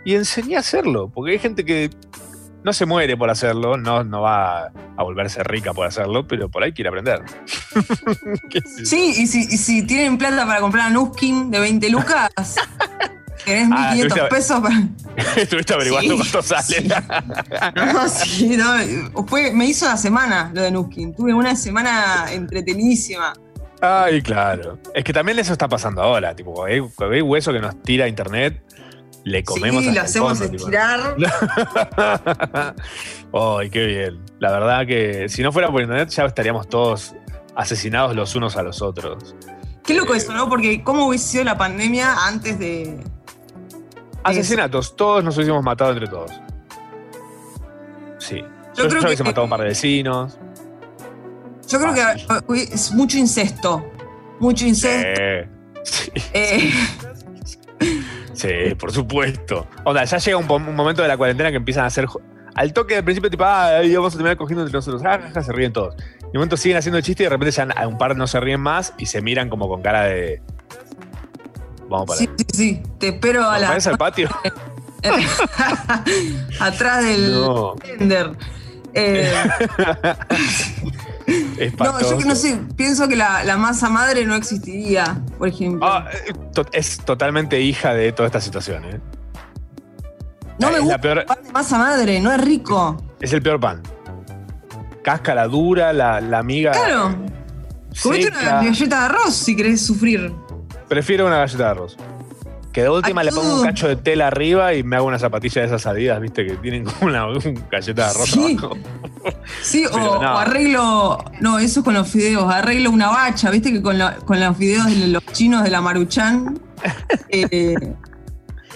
Speaker 3: Y enseñé a hacerlo, porque hay gente que no se muere por hacerlo, no, no va a volverse rica por hacerlo, pero por ahí quiere aprender.
Speaker 20: Sí, y si, y si tienen plata para comprar a Nuskin de 20 lucas, tenés 1500
Speaker 3: Ah, estuviste-
Speaker 20: pesos para.
Speaker 3: Estuviste averiguando
Speaker 20: Sí,
Speaker 3: cuánto sale.
Speaker 20: No, sí, no. Fue, me hizo la semana lo de Nuskin. Tuve una semana entretenidísima.
Speaker 3: Ay, claro. Es que también eso está pasando ahora. Tipo, hay, hay hueso que nos tira internet, le comemos
Speaker 20: sí, lo hacemos
Speaker 3: fondo,
Speaker 20: estirar.
Speaker 3: Ay, qué bien. La verdad que si no fuera por internet ya estaríamos todos asesinados los unos a los otros.
Speaker 20: Qué loco eso, ¿no? Porque cómo hubiese sido la pandemia antes de.
Speaker 3: Asesinatos, todos nos hubiésemos matado entre todos. Sí. Yo,
Speaker 20: Yo creo
Speaker 3: yo hubiese
Speaker 20: que-
Speaker 3: matado a un par de vecinos.
Speaker 20: Yo creo que eh, es mucho incesto. Mucho incesto.
Speaker 3: Sí.
Speaker 20: Eh,
Speaker 3: Sí, por supuesto. Onda, ya llega un, momento de la cuarentena que empiezan a hacer. Al toque del principio, tipo, ah, vamos a terminar cogiendo entre nosotros. Ah, ja, ja, se ríen todos. Y de momento siguen haciendo chistes y de repente ya a un par no se ríen más y se miran como con cara de. Vamos para
Speaker 20: sí, sí, sí. Te espero a
Speaker 3: ¿Vamos
Speaker 20: la.
Speaker 3: al patio.
Speaker 20: atrás del
Speaker 3: No.
Speaker 20: tender. Eh, no, yo que no sé, pienso que la, la masa madre no existiría, por ejemplo.
Speaker 3: Ah, eh, es totalmente hija de toda esta situación, ¿eh?
Speaker 20: no me
Speaker 3: es,
Speaker 20: gusta
Speaker 3: la peor-
Speaker 20: el pan de masa madre, no es rico.
Speaker 3: es el peor pan. Cáscara dura, la, la miga.
Speaker 20: Claro. Comete una galleta de arroz si querés sufrir.
Speaker 3: Prefiero una galleta de arroz. Que de última le pongo un cacho de tela arriba y me hago una zapatilla de esas adidas, viste, que tienen como una, un galleta de arroz
Speaker 20: Sí.
Speaker 3: abajo.
Speaker 20: Sí, o,
Speaker 3: no.
Speaker 20: o arreglo. No, eso es con los fideos. Arreglo una bacha, viste que con, la- con los fideos de los chinos de la Maruchan eh,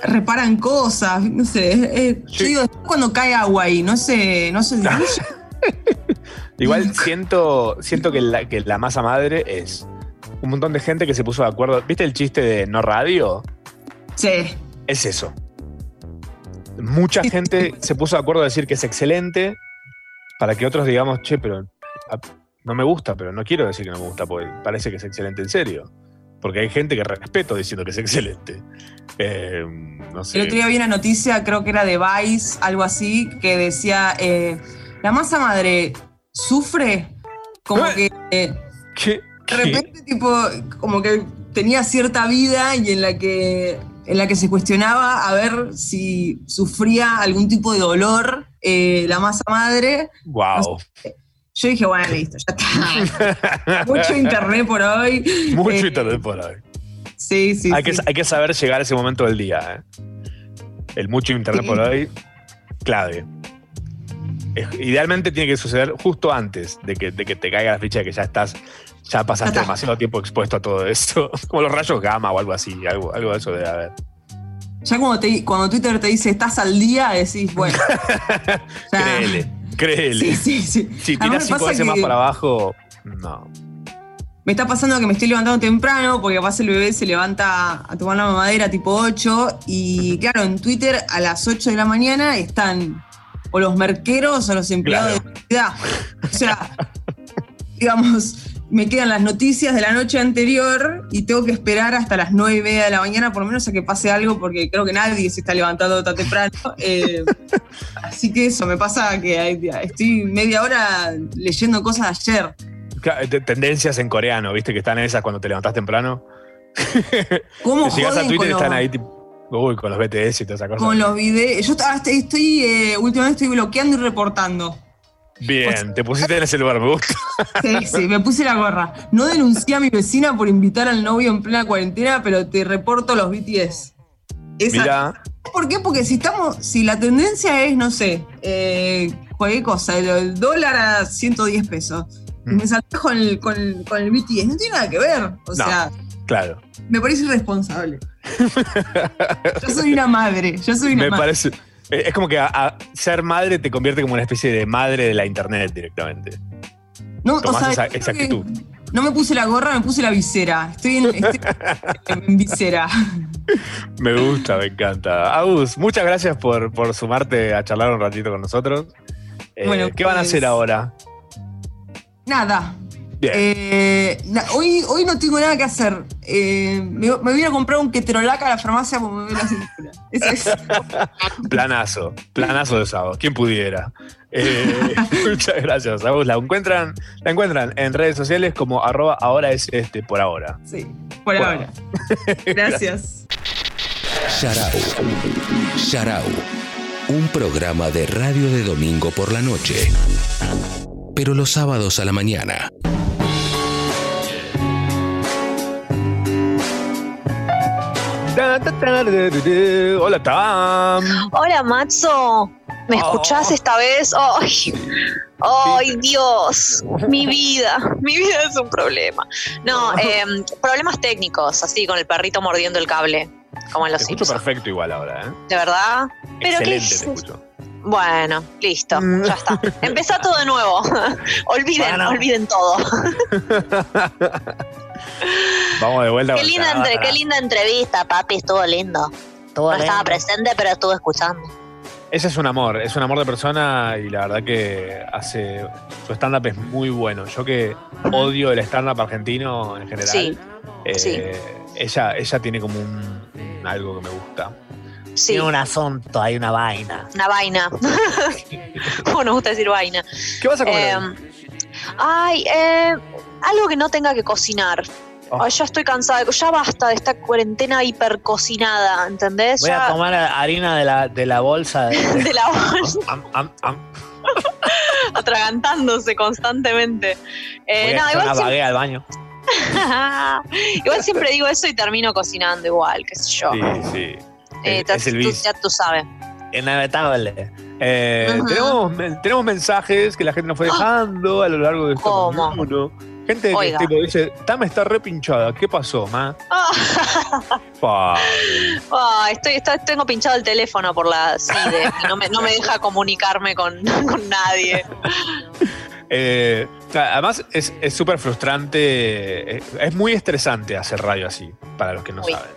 Speaker 20: reparan cosas. No sé. es- Yo digo, cuando cae agua ahí, no se, no diluye.
Speaker 3: Igual siento, siento que, la, que la masa madre es un montón de gente que se puso de acuerdo. ¿Viste el chiste de no radio?
Speaker 20: Sí.
Speaker 3: Es eso. Mucha gente se puso de acuerdo a decir que es excelente para que otros digamos, che, pero no me gusta, pero no quiero decir que no me gusta, porque parece que es excelente en serio. Porque hay gente que respeto diciendo que es excelente. Eh, no sé.
Speaker 20: El otro día vi una noticia, creo que era de Vice, algo así, que decía: eh, La masa madre sufre como que. eh,
Speaker 3: ¿Qué?
Speaker 20: de repente, tipo, como que tenía cierta vida y en la que. En la que se cuestionaba a ver si sufría algún tipo de dolor eh, la masa madre.
Speaker 3: Wow.
Speaker 20: Yo dije, bueno, listo, ya está. Mucho internet por hoy.
Speaker 3: Mucho
Speaker 20: Eh,
Speaker 3: internet por ahí.
Speaker 20: Sí, sí.
Speaker 3: hay, que,
Speaker 20: sí.
Speaker 3: hay que saber llegar a ese momento del día. ¿eh? El mucho internet
Speaker 20: Sí.
Speaker 3: por hoy, clave. Es- idealmente tiene que suceder justo antes de que, de que te caiga la ficha de que ya estás, ya pasaste demasiado tiempo expuesto a todo esto. Como los rayos gamma o algo así, algo, algo de eso debe haber.
Speaker 20: Ya cuando, te, cuando Twitter te dice estás al día, decís, bueno. ya-
Speaker 3: Créele, créele.
Speaker 20: Sí, sí, sí.
Speaker 3: Si tirás cinco veces más para abajo, no.
Speaker 20: me está pasando que me estoy levantando temprano porque capaz el bebé se levanta a tomar la mamadera tipo 8 y claro, en Twitter a las 8 de la mañana están o los merqueros o los empleados de la ciudad. O sea, digamos, me quedan las noticias de la noche anterior y tengo que esperar hasta las 9 y media de la mañana por lo menos a que pase algo porque creo que nadie se está levantando tan temprano. Eh, así que eso, me pasa que estoy media hora leyendo cosas de ayer.
Speaker 3: Tendencias en coreano, ¿viste? Que están esas cuando te levantás temprano.
Speaker 20: ¿Cómo
Speaker 3: llegas a Twitter y están ahí tipo, uy, con los BTS y toda esa cosa.
Speaker 20: Con los videos. Yo ah, estoy, estoy, eh, últimamente estoy bloqueando y reportando.
Speaker 3: Bien, te pusiste en ese lugar, me gusta.
Speaker 20: Sí, sí, me puse la gorra. No denuncié a mi vecina por invitar al novio en plena cuarentena, pero te reporto los BTS. Esa-
Speaker 3: Mira,
Speaker 20: ¿Por qué? Porque si estamos, si la tendencia es, no sé, eh, cualquier cosa, el, el dólar a 110 pesos, y me salté con el, con, el, con el BTS, no tiene nada que ver. O
Speaker 3: No.
Speaker 20: sea,
Speaker 3: claro.
Speaker 20: me parece irresponsable. yo soy una madre, yo soy una
Speaker 3: Me
Speaker 20: madre.
Speaker 3: parece. eh, Es como que a- a ser madre te convierte como una especie de madre de la internet directamente.
Speaker 20: No, o
Speaker 3: Tomás
Speaker 20: sea,
Speaker 3: esa,
Speaker 20: creo
Speaker 3: esa
Speaker 20: que
Speaker 3: actitud.
Speaker 20: No me puse la gorra, me puse la visera. Estoy en, estoy en visera.
Speaker 3: Me gusta, me encanta. Agus, muchas gracias por, por sumarte a charlar un ratito con nosotros. Eh,
Speaker 20: Bueno,
Speaker 3: ¿Qué van a
Speaker 20: pues-
Speaker 3: hacer ahora?
Speaker 20: Nada.
Speaker 3: Bien.
Speaker 20: Eh, na- hoy, hoy no tengo nada que hacer. Eh, me, me voy a comprar un keterolac a la farmacia porque me duele la cintura. Eso es.
Speaker 3: Planazo, planazo de sábado. ¿Quién pudiera? Eh, muchas gracias, Agus. La encuentran, la encuentran en redes sociales como arroba ahora es este por ahora.
Speaker 20: Sí, por ahora. Gracias.
Speaker 4: Sharau. Sharau. Un programa de radio de domingo por la noche. Pero los sábados a la mañana.
Speaker 3: Hola, Tam.
Speaker 21: Hola, Matzo. ¿Me
Speaker 3: Oh.
Speaker 21: escuchás esta vez? ¡Ay! ¡Ay, Dios! Mi vida. Mi vida es un problema. No, em, problemas técnicos, así, con el perrito mordiendo el cable, como en
Speaker 3: Te
Speaker 21: los
Speaker 3: escucho
Speaker 21: Simpsons.
Speaker 3: perfecto igual ahora, ¿eh?
Speaker 21: ¿De verdad? Pero qué
Speaker 3: Excelente te escucho.
Speaker 21: Bueno, listo, ya está. Empezá todo de nuevo. olviden,
Speaker 7: Bueno.
Speaker 21: olviden todo.
Speaker 3: Vamos de vuelta.
Speaker 21: Qué linda, entre- qué linda entrevista, papi, estuvo lindo.
Speaker 7: Estuvo
Speaker 21: no estaba presente, pero estuve escuchando.
Speaker 3: Ese es un amor, es un amor de persona y la verdad que hace. Su stand-up es muy bueno. Yo que odio el stand-up argentino en general.
Speaker 21: Sí,
Speaker 3: eh,
Speaker 21: sí.
Speaker 3: Ella, ella tiene como un, un algo que me gusta.
Speaker 21: Sí,
Speaker 7: Tiene un asunto, hay una vaina.
Speaker 21: una vaina. Como nos gusta decir vaina.
Speaker 3: ¿Qué vas a comer?
Speaker 21: Eh, ay, eh, algo que no tenga que cocinar.
Speaker 3: Oh.
Speaker 21: Ay, ya estoy cansada. Ya basta de esta cuarentena hipercocinada, ¿entendés?
Speaker 7: Voy
Speaker 21: Ya
Speaker 7: a comer harina de la, de la bolsa de,
Speaker 21: de la bolsa,
Speaker 3: Am, am, am.
Speaker 21: atragantándose constantemente. Eh,
Speaker 7: Voy a
Speaker 21: no, igual,
Speaker 7: una
Speaker 21: siempre,
Speaker 7: al baño.
Speaker 21: igual siempre digo eso y termino cocinando igual, qué sé yo.
Speaker 3: Sí, sí.
Speaker 21: Eh,
Speaker 3: Es- es el
Speaker 21: tú- ya tú sabes.
Speaker 7: Inevitable.
Speaker 3: Eh,
Speaker 21: Ujú.
Speaker 3: tenemos, tenemos mensajes que la gente nos fue dejando a lo largo de este
Speaker 21: ¿Cómo?
Speaker 3: Gente que
Speaker 21: Oiga.
Speaker 3: tipo dice, Tam está repinchada, ¿qué pasó, ma?
Speaker 21: Ah,
Speaker 3: Padre.
Speaker 21: ah, estoy, estoy- tengo pinchado el teléfono por la CIDE no me, no me deja comunicarme con, con nadie.
Speaker 3: Eh, además, es es súper frustrante, eh, es muy estresante hacer radio así, para los que no
Speaker 21: Uy.
Speaker 3: saben.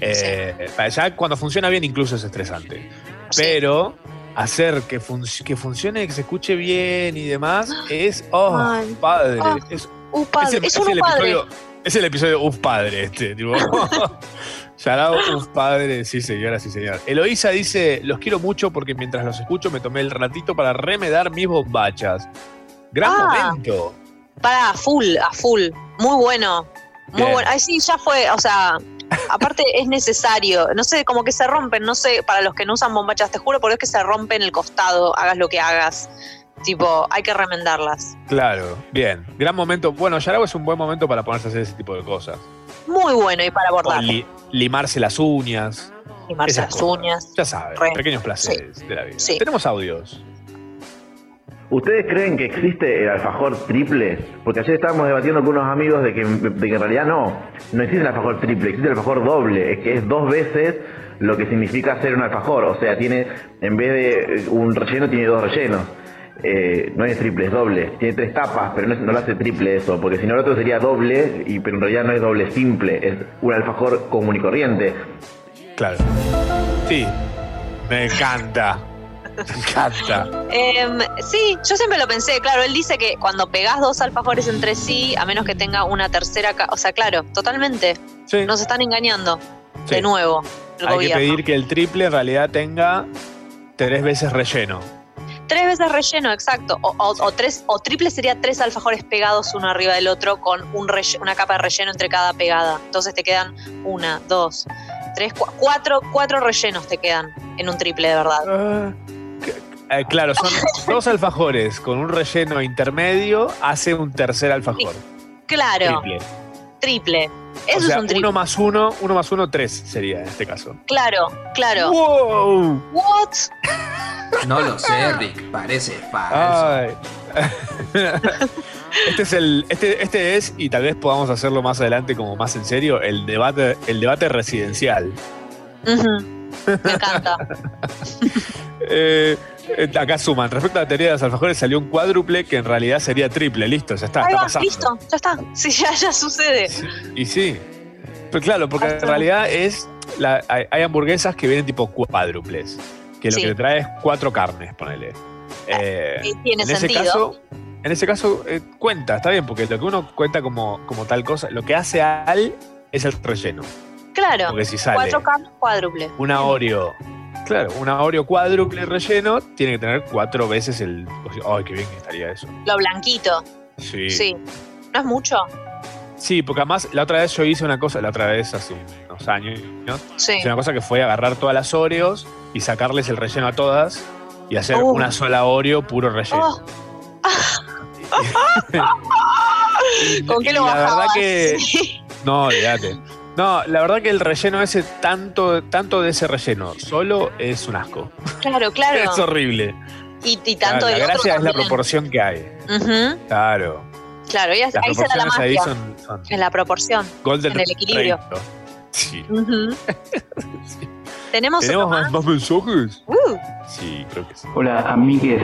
Speaker 3: Eh, para- Ya cuando funciona bien incluso es estresante. Pero hacer que, func- que funcione, que se escuche bien y demás, es, oh,
Speaker 21: Ay.
Speaker 3: padre.
Speaker 21: Ah,
Speaker 3: es,
Speaker 21: Padre,
Speaker 3: el-
Speaker 21: es un
Speaker 3: el
Speaker 21: padre.
Speaker 3: episodio, es el episodio Uf Padre, este, tipo. Shout Uf Padre, sí señora, sí señora. Eloísa dice, los quiero mucho porque mientras los escucho me tomé el ratito para remedar mis bombachas. Gran
Speaker 21: Ah.
Speaker 3: momento.
Speaker 21: Para, a full, a full. Muy bueno. Muy
Speaker 3: Bien.
Speaker 21: bueno. Ay, sí, ya fue. O sea, aparte es necesario. No sé, como que se rompen. No sé, para los que no usan bombachas, te juro, pero es que se rompen el costado, hagas lo que hagas. Tipo, hay que remendarlas.
Speaker 3: Claro, bien. Gran momento. Bueno, Yarao es un buen momento para ponerse a hacer ese tipo de cosas.
Speaker 21: Muy bueno y para
Speaker 3: O
Speaker 21: bordar.
Speaker 3: li- limarse las uñas.
Speaker 21: Limarse las
Speaker 3: cosas.
Speaker 21: uñas.
Speaker 3: Ya sabes,
Speaker 21: Re.
Speaker 3: pequeños placeres de la vida.
Speaker 21: Sí.
Speaker 3: Tenemos audios.
Speaker 22: ¿Ustedes creen que existe el alfajor triple? Porque ayer estábamos debatiendo con unos amigos de que, de que en realidad no, no existe el alfajor triple, existe el alfajor doble, es que es dos veces lo que significa hacer un alfajor, o sea, tiene, en vez de un relleno, tiene dos rellenos. Eh, no es triple, es doble. Tiene tres tapas, pero no, es- no lo hace triple eso, porque si no el otro sería doble, y, pero en realidad no es doble simple, es un alfajor común y corriente.
Speaker 3: Claro. Sí. Me encanta. Me encanta.
Speaker 21: Em, sí, yo siempre lo pensé, claro, él dice que cuando pegás dos alfajores entre sí, a menos que tenga una tercera, o sea, claro, totalmente. Nos están engañando.
Speaker 3: Sí.
Speaker 21: De nuevo, el
Speaker 3: Hay que pedir que el triple en realidad tenga tres veces relleno.
Speaker 21: Tres veces relleno, exacto. O, o- o tres, o triple sería tres alfajores pegados uno arriba del otro con un relle- una capa de relleno entre cada pegada. Entonces te quedan una, dos, tres, cua- cuatro, cuatro rellenos te quedan en un triple de verdad.
Speaker 3: Eh, claro, son dos alfajores con un relleno intermedio, hace un tercer alfajor.
Speaker 21: Claro,
Speaker 3: Triple.
Speaker 21: triple. Eso
Speaker 3: o sea,
Speaker 21: es un triple.
Speaker 3: uno más uno, uno más uno, tres sería en este caso.
Speaker 21: Claro, claro.
Speaker 3: ¡Wow!
Speaker 21: What?
Speaker 23: No lo sé, Rick, parece falso.
Speaker 3: Ay. Este es el, este, este es, y tal vez podamos hacerlo más adelante como más en serio, el debate, el debate residencial.
Speaker 21: Me encanta.
Speaker 3: Eh, eh, acá suman. Respecto a la teoría de los alfajores, salió un cuádruple que en realidad sería triple. Listo, ya está,
Speaker 21: Ahí
Speaker 3: está
Speaker 21: va,
Speaker 3: pasando.
Speaker 21: listo, ya está. Sí, ya, ya sucede.
Speaker 3: Y sí. Pero claro, porque en realidad es. la- hay, hay hamburguesas que vienen tipo cuádruples. Que lo
Speaker 21: Sí.
Speaker 3: que le trae es cuatro carnes, ponele. Eh,
Speaker 21: Y tiene
Speaker 3: en ese
Speaker 21: sentido.
Speaker 3: caso, en ese caso eh, cuenta, está bien, porque lo que uno cuenta como, como tal cosa, lo que hace al es el relleno.
Speaker 21: Claro.
Speaker 3: Porque si sale
Speaker 21: Cuatro carnes, cuádruple.
Speaker 3: una Oreo. Claro, una Oreo cuádruple relleno tiene que tener cuatro veces el. Ay, qué bien que estaría eso.
Speaker 21: Lo blanquito.
Speaker 3: Sí.
Speaker 21: Sí. ¿No es mucho?
Speaker 3: Sí, porque además la otra vez yo hice una cosa, la otra vez hace unos años,
Speaker 21: Sí.
Speaker 3: hice una cosa que fue agarrar todas las Oreos y sacarles el relleno a todas y hacer
Speaker 21: Uh.
Speaker 3: una sola Oreo puro relleno.
Speaker 21: Oh. ¿Con qué lo
Speaker 3: la verdad que-
Speaker 21: Sí.
Speaker 3: No, olvídate. No, la verdad que el relleno ese, tanto, tanto de ese relleno, solo es un asco.
Speaker 21: Claro, claro.
Speaker 3: Es horrible.
Speaker 21: Y, y tanto
Speaker 3: Claro, la gracia es la proporción que hay. Claro.
Speaker 21: Claro, y ahí
Speaker 3: Las
Speaker 21: ahí se da la
Speaker 3: proporciones ahí
Speaker 21: magia.
Speaker 3: son, son
Speaker 21: En la proporción.
Speaker 3: golden
Speaker 21: en el equilibrio.
Speaker 3: Sí.
Speaker 21: Ujú. Tenemos,
Speaker 3: ¿Tenemos más, más mensajes?
Speaker 21: Uh.
Speaker 3: Sí, creo que sí.
Speaker 24: Hola amigues,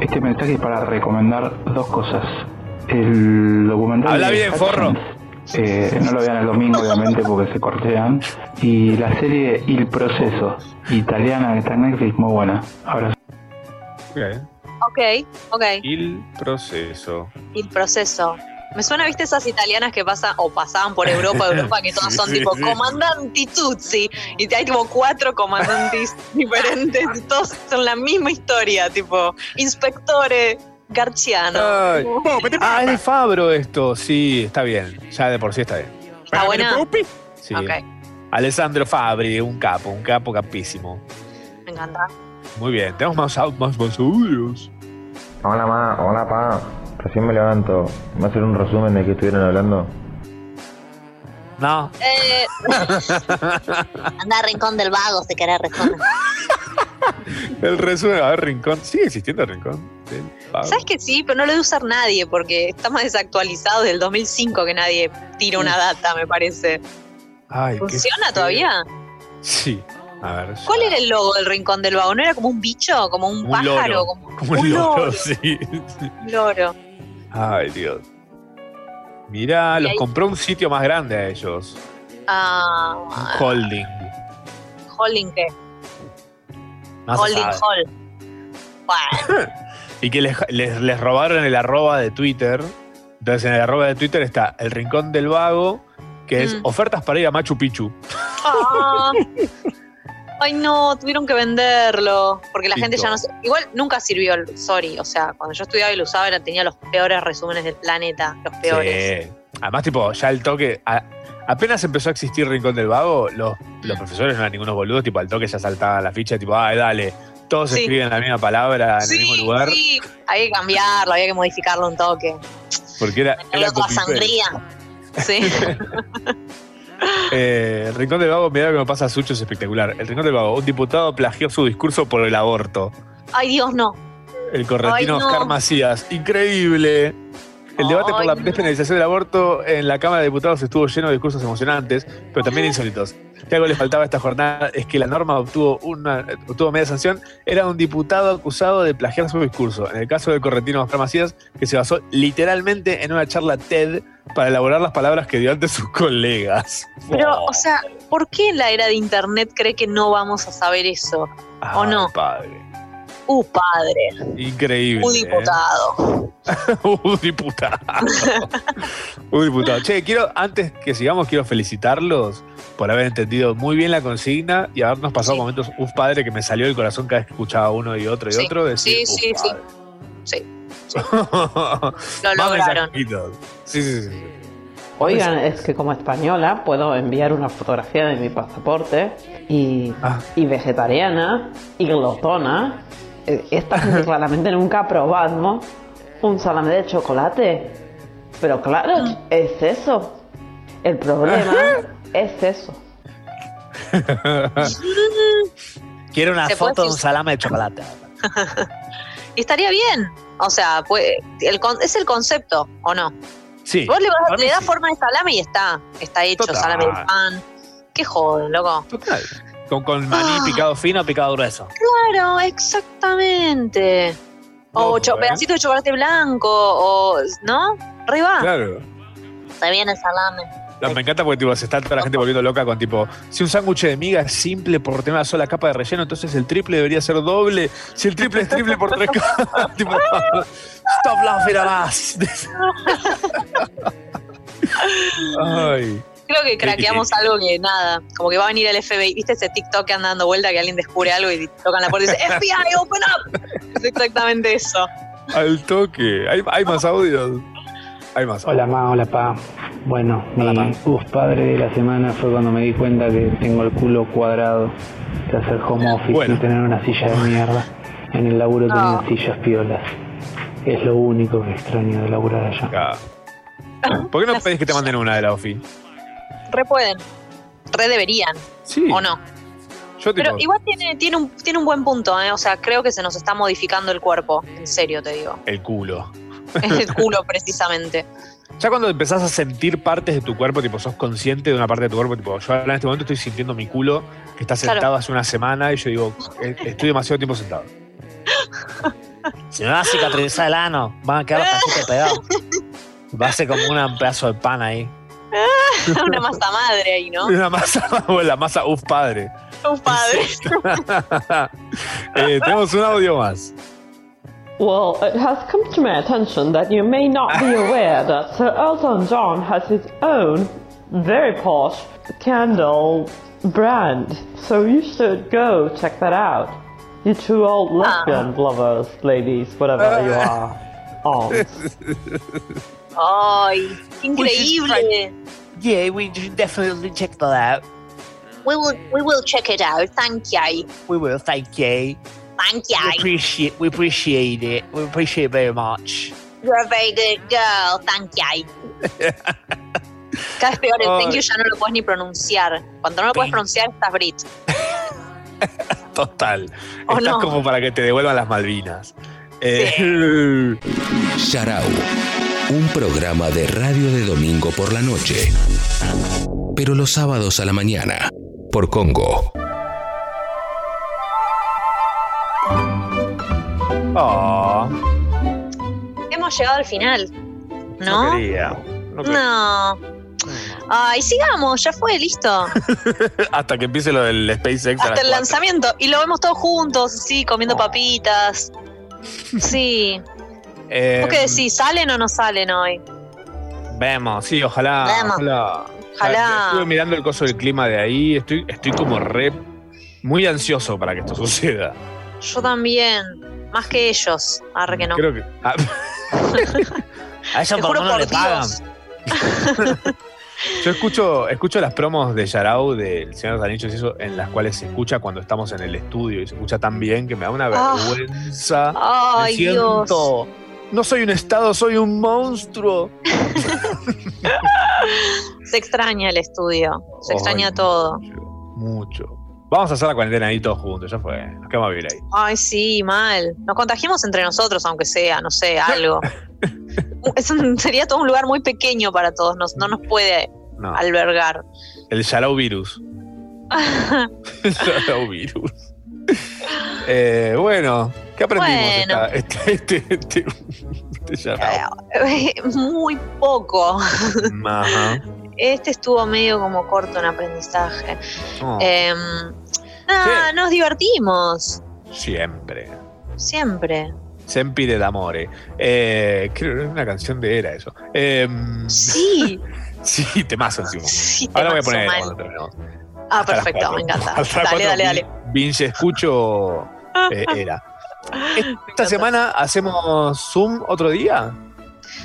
Speaker 24: este mensaje es para recomendar dos cosas. El documental
Speaker 3: Habla
Speaker 24: de
Speaker 3: bien,
Speaker 24: Hutchins,
Speaker 3: forro.
Speaker 24: eh, no lo vean el domingo obviamente porque se cortean. Y la serie Il Proceso, italiana que está en Netflix, muy buena. Ahora
Speaker 21: Ok, ok.
Speaker 3: El proceso.
Speaker 21: Y el proceso. Me suena, viste, esas italianas que pasan o pasaban por Europa, Europa, que todas
Speaker 3: Sí,
Speaker 21: son
Speaker 3: sí,
Speaker 21: tipo
Speaker 3: sí.
Speaker 21: comandanti Tutsi. Y te- hay tipo cuatro comandantes diferentes y todos son la misma historia, tipo inspectore Garciano.
Speaker 3: Ay. Ah, es de Fabro esto. Sí, está bien. Ya de por sí está bien.
Speaker 21: ¿Está buena?
Speaker 3: Sí.
Speaker 21: Ok,
Speaker 3: Alessandro Fabri, un capo, un capo capísimo.
Speaker 21: me encanta.
Speaker 3: Muy bien, tenemos más, más, más audios.
Speaker 25: Hola, ma. Hola, pa. Recién me levanto. ¿Me hacer un resumen de qué estuvieron hablando?
Speaker 3: No.
Speaker 21: Eh, anda a Rincón del Vago si querés resumen.
Speaker 3: El resumen, a ver, Rincón. ¿Sigue existiendo Rincón? del Vago?
Speaker 21: ¿Sabes que sí? Pero no lo debe usar nadie porque está más desactualizado desde el 2005 que nadie tira una data, me parece.
Speaker 3: Ay,
Speaker 21: ¿Funciona todavía?
Speaker 3: Sí. A ver.
Speaker 21: ¿Cuál era el logo del Rincón del Vago? ¿No era como un bicho? ¿Como un,
Speaker 3: Un
Speaker 21: pájaro?
Speaker 3: loro.
Speaker 21: Como
Speaker 3: Como un
Speaker 21: un
Speaker 3: loro,
Speaker 21: loro.
Speaker 3: sí.
Speaker 21: un loro.
Speaker 3: Ay, Dios. Mirá, los
Speaker 21: ahí-
Speaker 3: compró un sitio más grande a ellos.
Speaker 21: Ah,
Speaker 3: Un holding.
Speaker 21: holding qué?
Speaker 3: No
Speaker 21: holding. Hall. Bueno,
Speaker 3: Y que les, les- les robaron el arroba de Twitter. Entonces en el arroba de Twitter está el rincón del vago, que es
Speaker 21: Mm.
Speaker 3: ofertas para ir a Machu Picchu.
Speaker 21: Ah. Ay, no, tuvieron que venderlo. Porque la gente ya no. se- Igual nunca sirvió el. Sorry, o sea, cuando yo estudiaba y lo usaba, era- tenía los peores resúmenes del planeta. Los peores.
Speaker 3: Sí. Además, tipo, ya el toque. a- apenas empezó a existir Rincón del Vago, los, los profesores no eran ningunos boludos, tipo, al toque ya saltaban la ficha, tipo, ay, dale, todos
Speaker 21: Sí.
Speaker 3: escriben la misma palabra en el mismo lugar.
Speaker 21: Sí, había que cambiarlo, había que modificarlo un toque.
Speaker 3: Porque era, era
Speaker 21: sangría. Sí.
Speaker 3: Eh, el Rincón del Vago, mirá lo que me pasa a Sucho, es espectacular. El Rincón del Vago, un diputado plagió su discurso por el aborto.
Speaker 21: Ay, Dios, no.
Speaker 3: El correntino
Speaker 21: Ay, no.
Speaker 3: Oscar Macías. Increíble. El debate por la despenalización del aborto en la Cámara de Diputados estuvo lleno de discursos emocionantes, pero también insólitos. Si algo le faltaba a esta jornada es que la norma obtuvo, una, obtuvo media sanción. Era un diputado acusado de plagiar su discurso. En el caso del correntino Oscar Macías, que se basó literalmente en una charla TED para elaborar las palabras que dio ante sus colegas.
Speaker 21: Pero, o sea, ¿por qué en la era de internet cree que no vamos a saber eso? ¿O no?
Speaker 3: Padre.
Speaker 21: Uh, padre.
Speaker 3: Increíble.
Speaker 21: Un
Speaker 3: ¿eh?
Speaker 21: diputado.
Speaker 3: un diputado. un diputado. Che, quiero, antes que sigamos, quiero felicitarlos por haber entendido muy bien la consigna y habernos pasado momentos, uf, padre, que me salió del corazón cada vez que escuchaba uno y otro y
Speaker 21: Sí,
Speaker 3: otro. Decir,
Speaker 21: sí,
Speaker 3: "Uf,
Speaker 21: sí, sí.
Speaker 3: padre".
Speaker 21: Sí.
Speaker 3: Lo
Speaker 21: Lo lograron.
Speaker 3: Sí, sí, sí.
Speaker 26: Oigan, es que como española puedo enviar una fotografía de mi pasaporte y, y vegetariana y glotona. Esta gente claramente nunca ha probado un salame de chocolate. Pero claro, es eso. El problema es eso.
Speaker 7: Quiero una foto de un salame de chocolate.
Speaker 21: Y estaría bien. O sea, puede- el con- es el concepto, ¿o no?
Speaker 3: Sí.
Speaker 21: Vos le, vas- le das
Speaker 3: sí.
Speaker 21: forma de salame y está. Está hecho,
Speaker 3: Total.
Speaker 21: salame de pan. Qué joden, loco.
Speaker 3: Total. Con, con maní
Speaker 21: Ah.
Speaker 3: picado fino, picado grueso.
Speaker 21: Claro, exactamente. O
Speaker 3: Ojo, ¿eh?
Speaker 21: pedacito de chocolate blanco, o. ¿No? Arriba.
Speaker 3: Claro.
Speaker 21: Se viene el salame.
Speaker 3: No, me encanta porque tipo, se está toda la gente volviendo loca con tipo, si un sándwich de miga es simple por tener una sola capa de relleno, entonces el triple debería ser doble. Si el triple es triple por tres capas. tipo, stop laughing at us. Ay.
Speaker 21: Creo que craqueamos algo que nada, como que va a venir el FBI. ¿Viste ese TikTok que anda dando vuelta que alguien descubre algo y tocan la puerta y dice FBI, open up? Es exactamente eso.
Speaker 3: Al toque. ¿Hay, hay más audios? Hay más
Speaker 18: Hola ma, hola pa. Bueno, mi uf padre de la semana fue cuando me di cuenta que tengo el culo cuadrado de hacer home office y tener una silla de mierda. En el laburo
Speaker 21: Ah.
Speaker 18: tenía sillas piolas. Es lo único que extraño de laburar allá.
Speaker 3: ¿Por qué no pedís que te manden una de la OFI?
Speaker 21: Re pueden. Re deberían.
Speaker 3: Sí.
Speaker 21: ¿O no?
Speaker 3: Yo tipo,
Speaker 21: Pero igual tiene, tiene, un, tiene un buen punto, ¿eh? O sea, creo que se nos está modificando el cuerpo. En serio, te digo.
Speaker 3: el culo.
Speaker 21: El culo, precisamente.
Speaker 3: Ya cuando empezás a sentir partes de tu cuerpo, tipo, sos consciente de una parte de tu cuerpo, tipo, yo en este momento estoy sintiendo mi culo que está
Speaker 7: Claro.
Speaker 3: sentado hace una semana y yo digo, "Eh, estoy demasiado tiempo sentado.
Speaker 7: Si me va a cicatrizar el ano, van a quedar los cachetes pegados. Va a ser como un pedazo de pan ahí.
Speaker 21: Una masa madre ahí, ¿no?
Speaker 3: Una masa, o la masa, uf, padre.
Speaker 21: Un padre.
Speaker 3: Eh, tenemos un audio más.
Speaker 26: Well, it has come to my attention that you may not be aware that Sir Elton John has his own very posh candle brand. So you should go check that out. You two old lesbian lovers, ladies, whatever you are. Oh.
Speaker 21: Ay, qué increíble.
Speaker 7: Yeah, we should definitely check that out.
Speaker 21: We will, we will check it out. Thank you.
Speaker 7: We will, thank you.
Speaker 21: Thank you.
Speaker 7: We appreciate, we appreciate it. We appreciate it very much.
Speaker 21: You're a very good girl. Thank you. Cada vez peor, el thank you ya no lo puedes ni pronunciar. Cuando no lo puedes pronunciar, estás Brit.
Speaker 3: Total.
Speaker 21: ¿O
Speaker 3: Estás
Speaker 21: no?
Speaker 3: como para que te devuelvan las Malvinas. Eh,
Speaker 4: Sharau, un programa de radio de domingo por la noche, pero los sábados a la mañana, por Congo.
Speaker 3: Oh,
Speaker 21: Hemos llegado al final.
Speaker 3: no
Speaker 21: ¿No?
Speaker 3: quería. No quería.
Speaker 21: No. Ay, sigamos, ya fue, listo.
Speaker 3: Hasta que empiece lo del SpaceX.
Speaker 21: Hasta el lanzamiento. Y lo vemos todos juntos, sí, comiendo papitas. Sí.
Speaker 3: Eh,
Speaker 21: ¿Vos qué decís? ¿Salen o no salen hoy?
Speaker 3: Vemos, sí, ojalá.
Speaker 21: Vemos.
Speaker 3: Ojalá.
Speaker 21: Ojalá.
Speaker 3: Estuve mirando el coso del clima de ahí. Estoy, estoy como re. Muy ansioso para que esto suceda.
Speaker 21: Yo también. Más que ellos. Arre que no.
Speaker 3: Creo que. ah,
Speaker 7: A
Speaker 21: Te
Speaker 7: por menos le pagan.
Speaker 21: Dios.
Speaker 3: yo escucho, escucho las promos de Yarao del Señor de los Anillos y eso, en las cuales se escucha cuando estamos en el estudio y se escucha tan bien que me da una
Speaker 21: Ah.
Speaker 3: vergüenza.
Speaker 21: Ay,
Speaker 3: me siento. No soy un estado, soy un monstruo.
Speaker 21: Se extraña el estudio. Se extraña todo.
Speaker 3: Mucho. Vamos a hacer la cuarentena ahí todos juntos, ya fue. Nos quedamos a vivir ahí.
Speaker 21: Ay, sí, mal. Nos contagiamos entre nosotros, aunque sea, no sé, algo. es un- sería todo un lugar muy pequeño para todos, nos- no nos puede
Speaker 3: No.
Speaker 21: albergar.
Speaker 3: El Yarao Virus. El Yarao Virus. Eh, bueno, ¿qué aprendimos
Speaker 21: Bueno.
Speaker 3: esta- este, este, este, este Yarao?
Speaker 21: muy poco.
Speaker 3: Ajá.
Speaker 21: Este estuvo medio como corto en aprendizaje.
Speaker 3: Oh,
Speaker 21: Em, nada, nos divertimos.
Speaker 3: siempre.
Speaker 21: Siempre.
Speaker 3: Sempre d'amore. Eh, creo que era una canción de Era eso. Em,
Speaker 21: Sí.
Speaker 3: sí, temazo encima.
Speaker 21: Sí,
Speaker 3: Ahora voy a poner cuando terminemos.
Speaker 21: Ah, perfecto, me encanta.
Speaker 3: Hasta
Speaker 21: Dale, dale, dale.
Speaker 3: Vin- Vince escucho eh, Era. Esta semana hacemos Zoom otro día.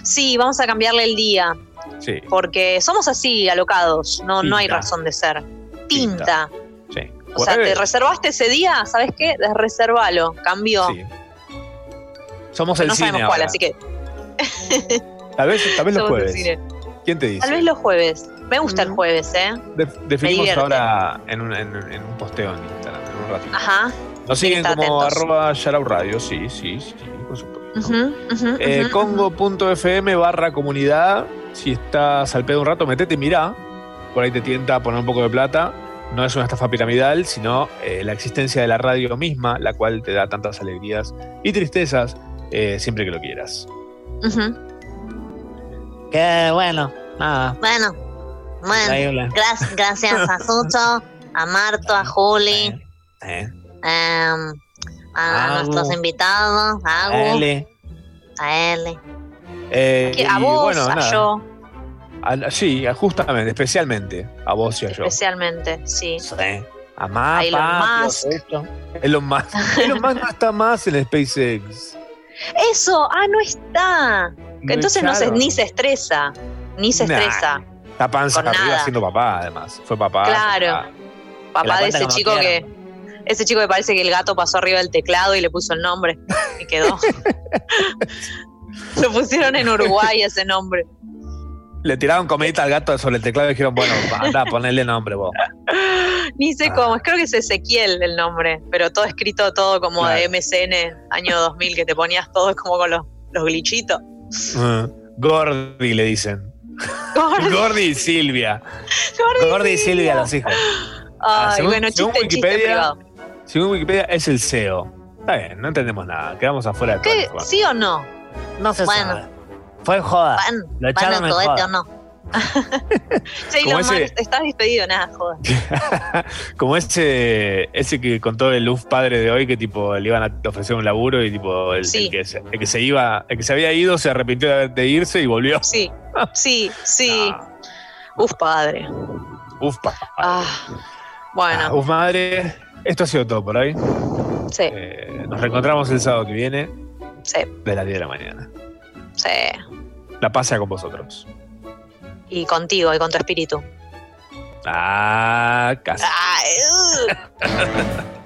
Speaker 21: Sí, vamos a cambiarle el día.
Speaker 3: Sí,
Speaker 21: Porque somos así, alocados. No, no hay razón de ser. Pinta.
Speaker 3: sí.
Speaker 21: O sea, te reservaste ese día, ¿sabes qué? Desreservalo. Cambió.
Speaker 3: Sí. Somos el
Speaker 21: no
Speaker 3: cine
Speaker 21: sabemos cuál,
Speaker 3: ahora.
Speaker 21: así que.
Speaker 3: Tal vez, tal vez los jueves. ¿Quién te dice?
Speaker 21: Tal vez los jueves. Me gusta el jueves, ¿eh?
Speaker 3: De- definimos ahora en un, en, en un posteo en Instagram, en un ratito.
Speaker 21: Ajá.
Speaker 3: Nos siguen como
Speaker 21: atentos.
Speaker 3: arroba Yarao Radio, sí, sí, sí, por supuesto.
Speaker 21: Ujú, ujú,
Speaker 3: Eh,
Speaker 21: ujú.
Speaker 3: Congo.fm barra comunidad. Si estás al pedo un rato, metete y mirá. Por ahí te tienta a poner un poco de plata. No es una estafa piramidal, sino eh, la existencia de la radio misma, la cual te da tantas alegrías y tristezas eh, siempre que lo quieras.
Speaker 7: Que bueno, nada.
Speaker 27: Bueno, bueno, gracias, gracias a Sucho, a Marto, a Juli,
Speaker 3: Eh,
Speaker 27: em, a,
Speaker 7: Agu.
Speaker 27: nuestros invitados, a Agu,
Speaker 7: L.
Speaker 27: a L.
Speaker 3: eh,
Speaker 21: a
Speaker 3: y
Speaker 21: vos,
Speaker 3: bueno,
Speaker 21: a
Speaker 3: nada.
Speaker 21: yo,
Speaker 3: A- sí, a- justamente, especialmente a vos y a yo.
Speaker 21: especialmente, sí.
Speaker 3: A más,
Speaker 21: A Elon
Speaker 3: patio,
Speaker 21: Musk.
Speaker 3: esto. Elon Musk. Elon Musk no está más en SpaceX.
Speaker 21: Eso, ah, no está. Entonces no se, ni se estresa. Ni se
Speaker 3: Nah.
Speaker 21: estresa.
Speaker 3: Está panza
Speaker 21: Con
Speaker 3: arriba
Speaker 21: nada.
Speaker 3: siendo papá, además. Fue papá.
Speaker 21: Claro.
Speaker 3: papá.
Speaker 21: Papá
Speaker 3: la
Speaker 21: de ese chico que. Ese chico que parece que el gato pasó arriba del teclado y le puso el nombre. Y quedó. Lo pusieron en Uruguay ese nombre.
Speaker 3: Le tiraron comidita al gato sobre el teclado y dijeron, bueno, anda, ponele nombre vos.
Speaker 21: Ni sé cómo, creo que es Ezequiel el nombre, pero todo escrito todo como
Speaker 3: Claro.
Speaker 21: de MCN año 2000, que te ponías todo como con los, los glitchitos.
Speaker 3: Uh, Gordy le dicen.
Speaker 21: Gordy
Speaker 3: y Silvia.
Speaker 21: Gordy
Speaker 3: y Silvia, los hijos. Ah,
Speaker 21: Ay,
Speaker 3: según-
Speaker 21: bueno, chiste,
Speaker 3: Wikipedia. Según Wikipedia, es el CEO. Está bien, no entendemos nada. Quedamos afuera de información.
Speaker 21: ¿Sí o no?
Speaker 7: No se
Speaker 27: Bueno.
Speaker 7: sabe. Fue joda.
Speaker 27: ¿Van,
Speaker 7: Lo echaron
Speaker 27: cohete
Speaker 7: joda.
Speaker 27: o no?
Speaker 3: Como ese-
Speaker 21: estás despedido, nada, joder.
Speaker 3: Como ese, ese que contó el Luf padre de hoy, que tipo le iban a ofrecer un laburo y tipo el,
Speaker 21: Sí.
Speaker 3: el que, se, el que se iba, el que se había ido se arrepintió de, de irse y volvió.
Speaker 21: Sí, sí, sí. Uf, padre.
Speaker 3: Uf, pa.
Speaker 21: Ah, bueno,
Speaker 3: Ah, uf, madre. Esto ha sido todo por hoy.
Speaker 21: sí,
Speaker 3: Eh, nos reencontramos el sábado que viene
Speaker 21: sí,
Speaker 3: de las 10 de la mañana.
Speaker 21: sí.
Speaker 3: La pasa con vosotros.
Speaker 21: Y contigo y con tu espíritu.
Speaker 3: Ah, casi.
Speaker 21: Ay, uh.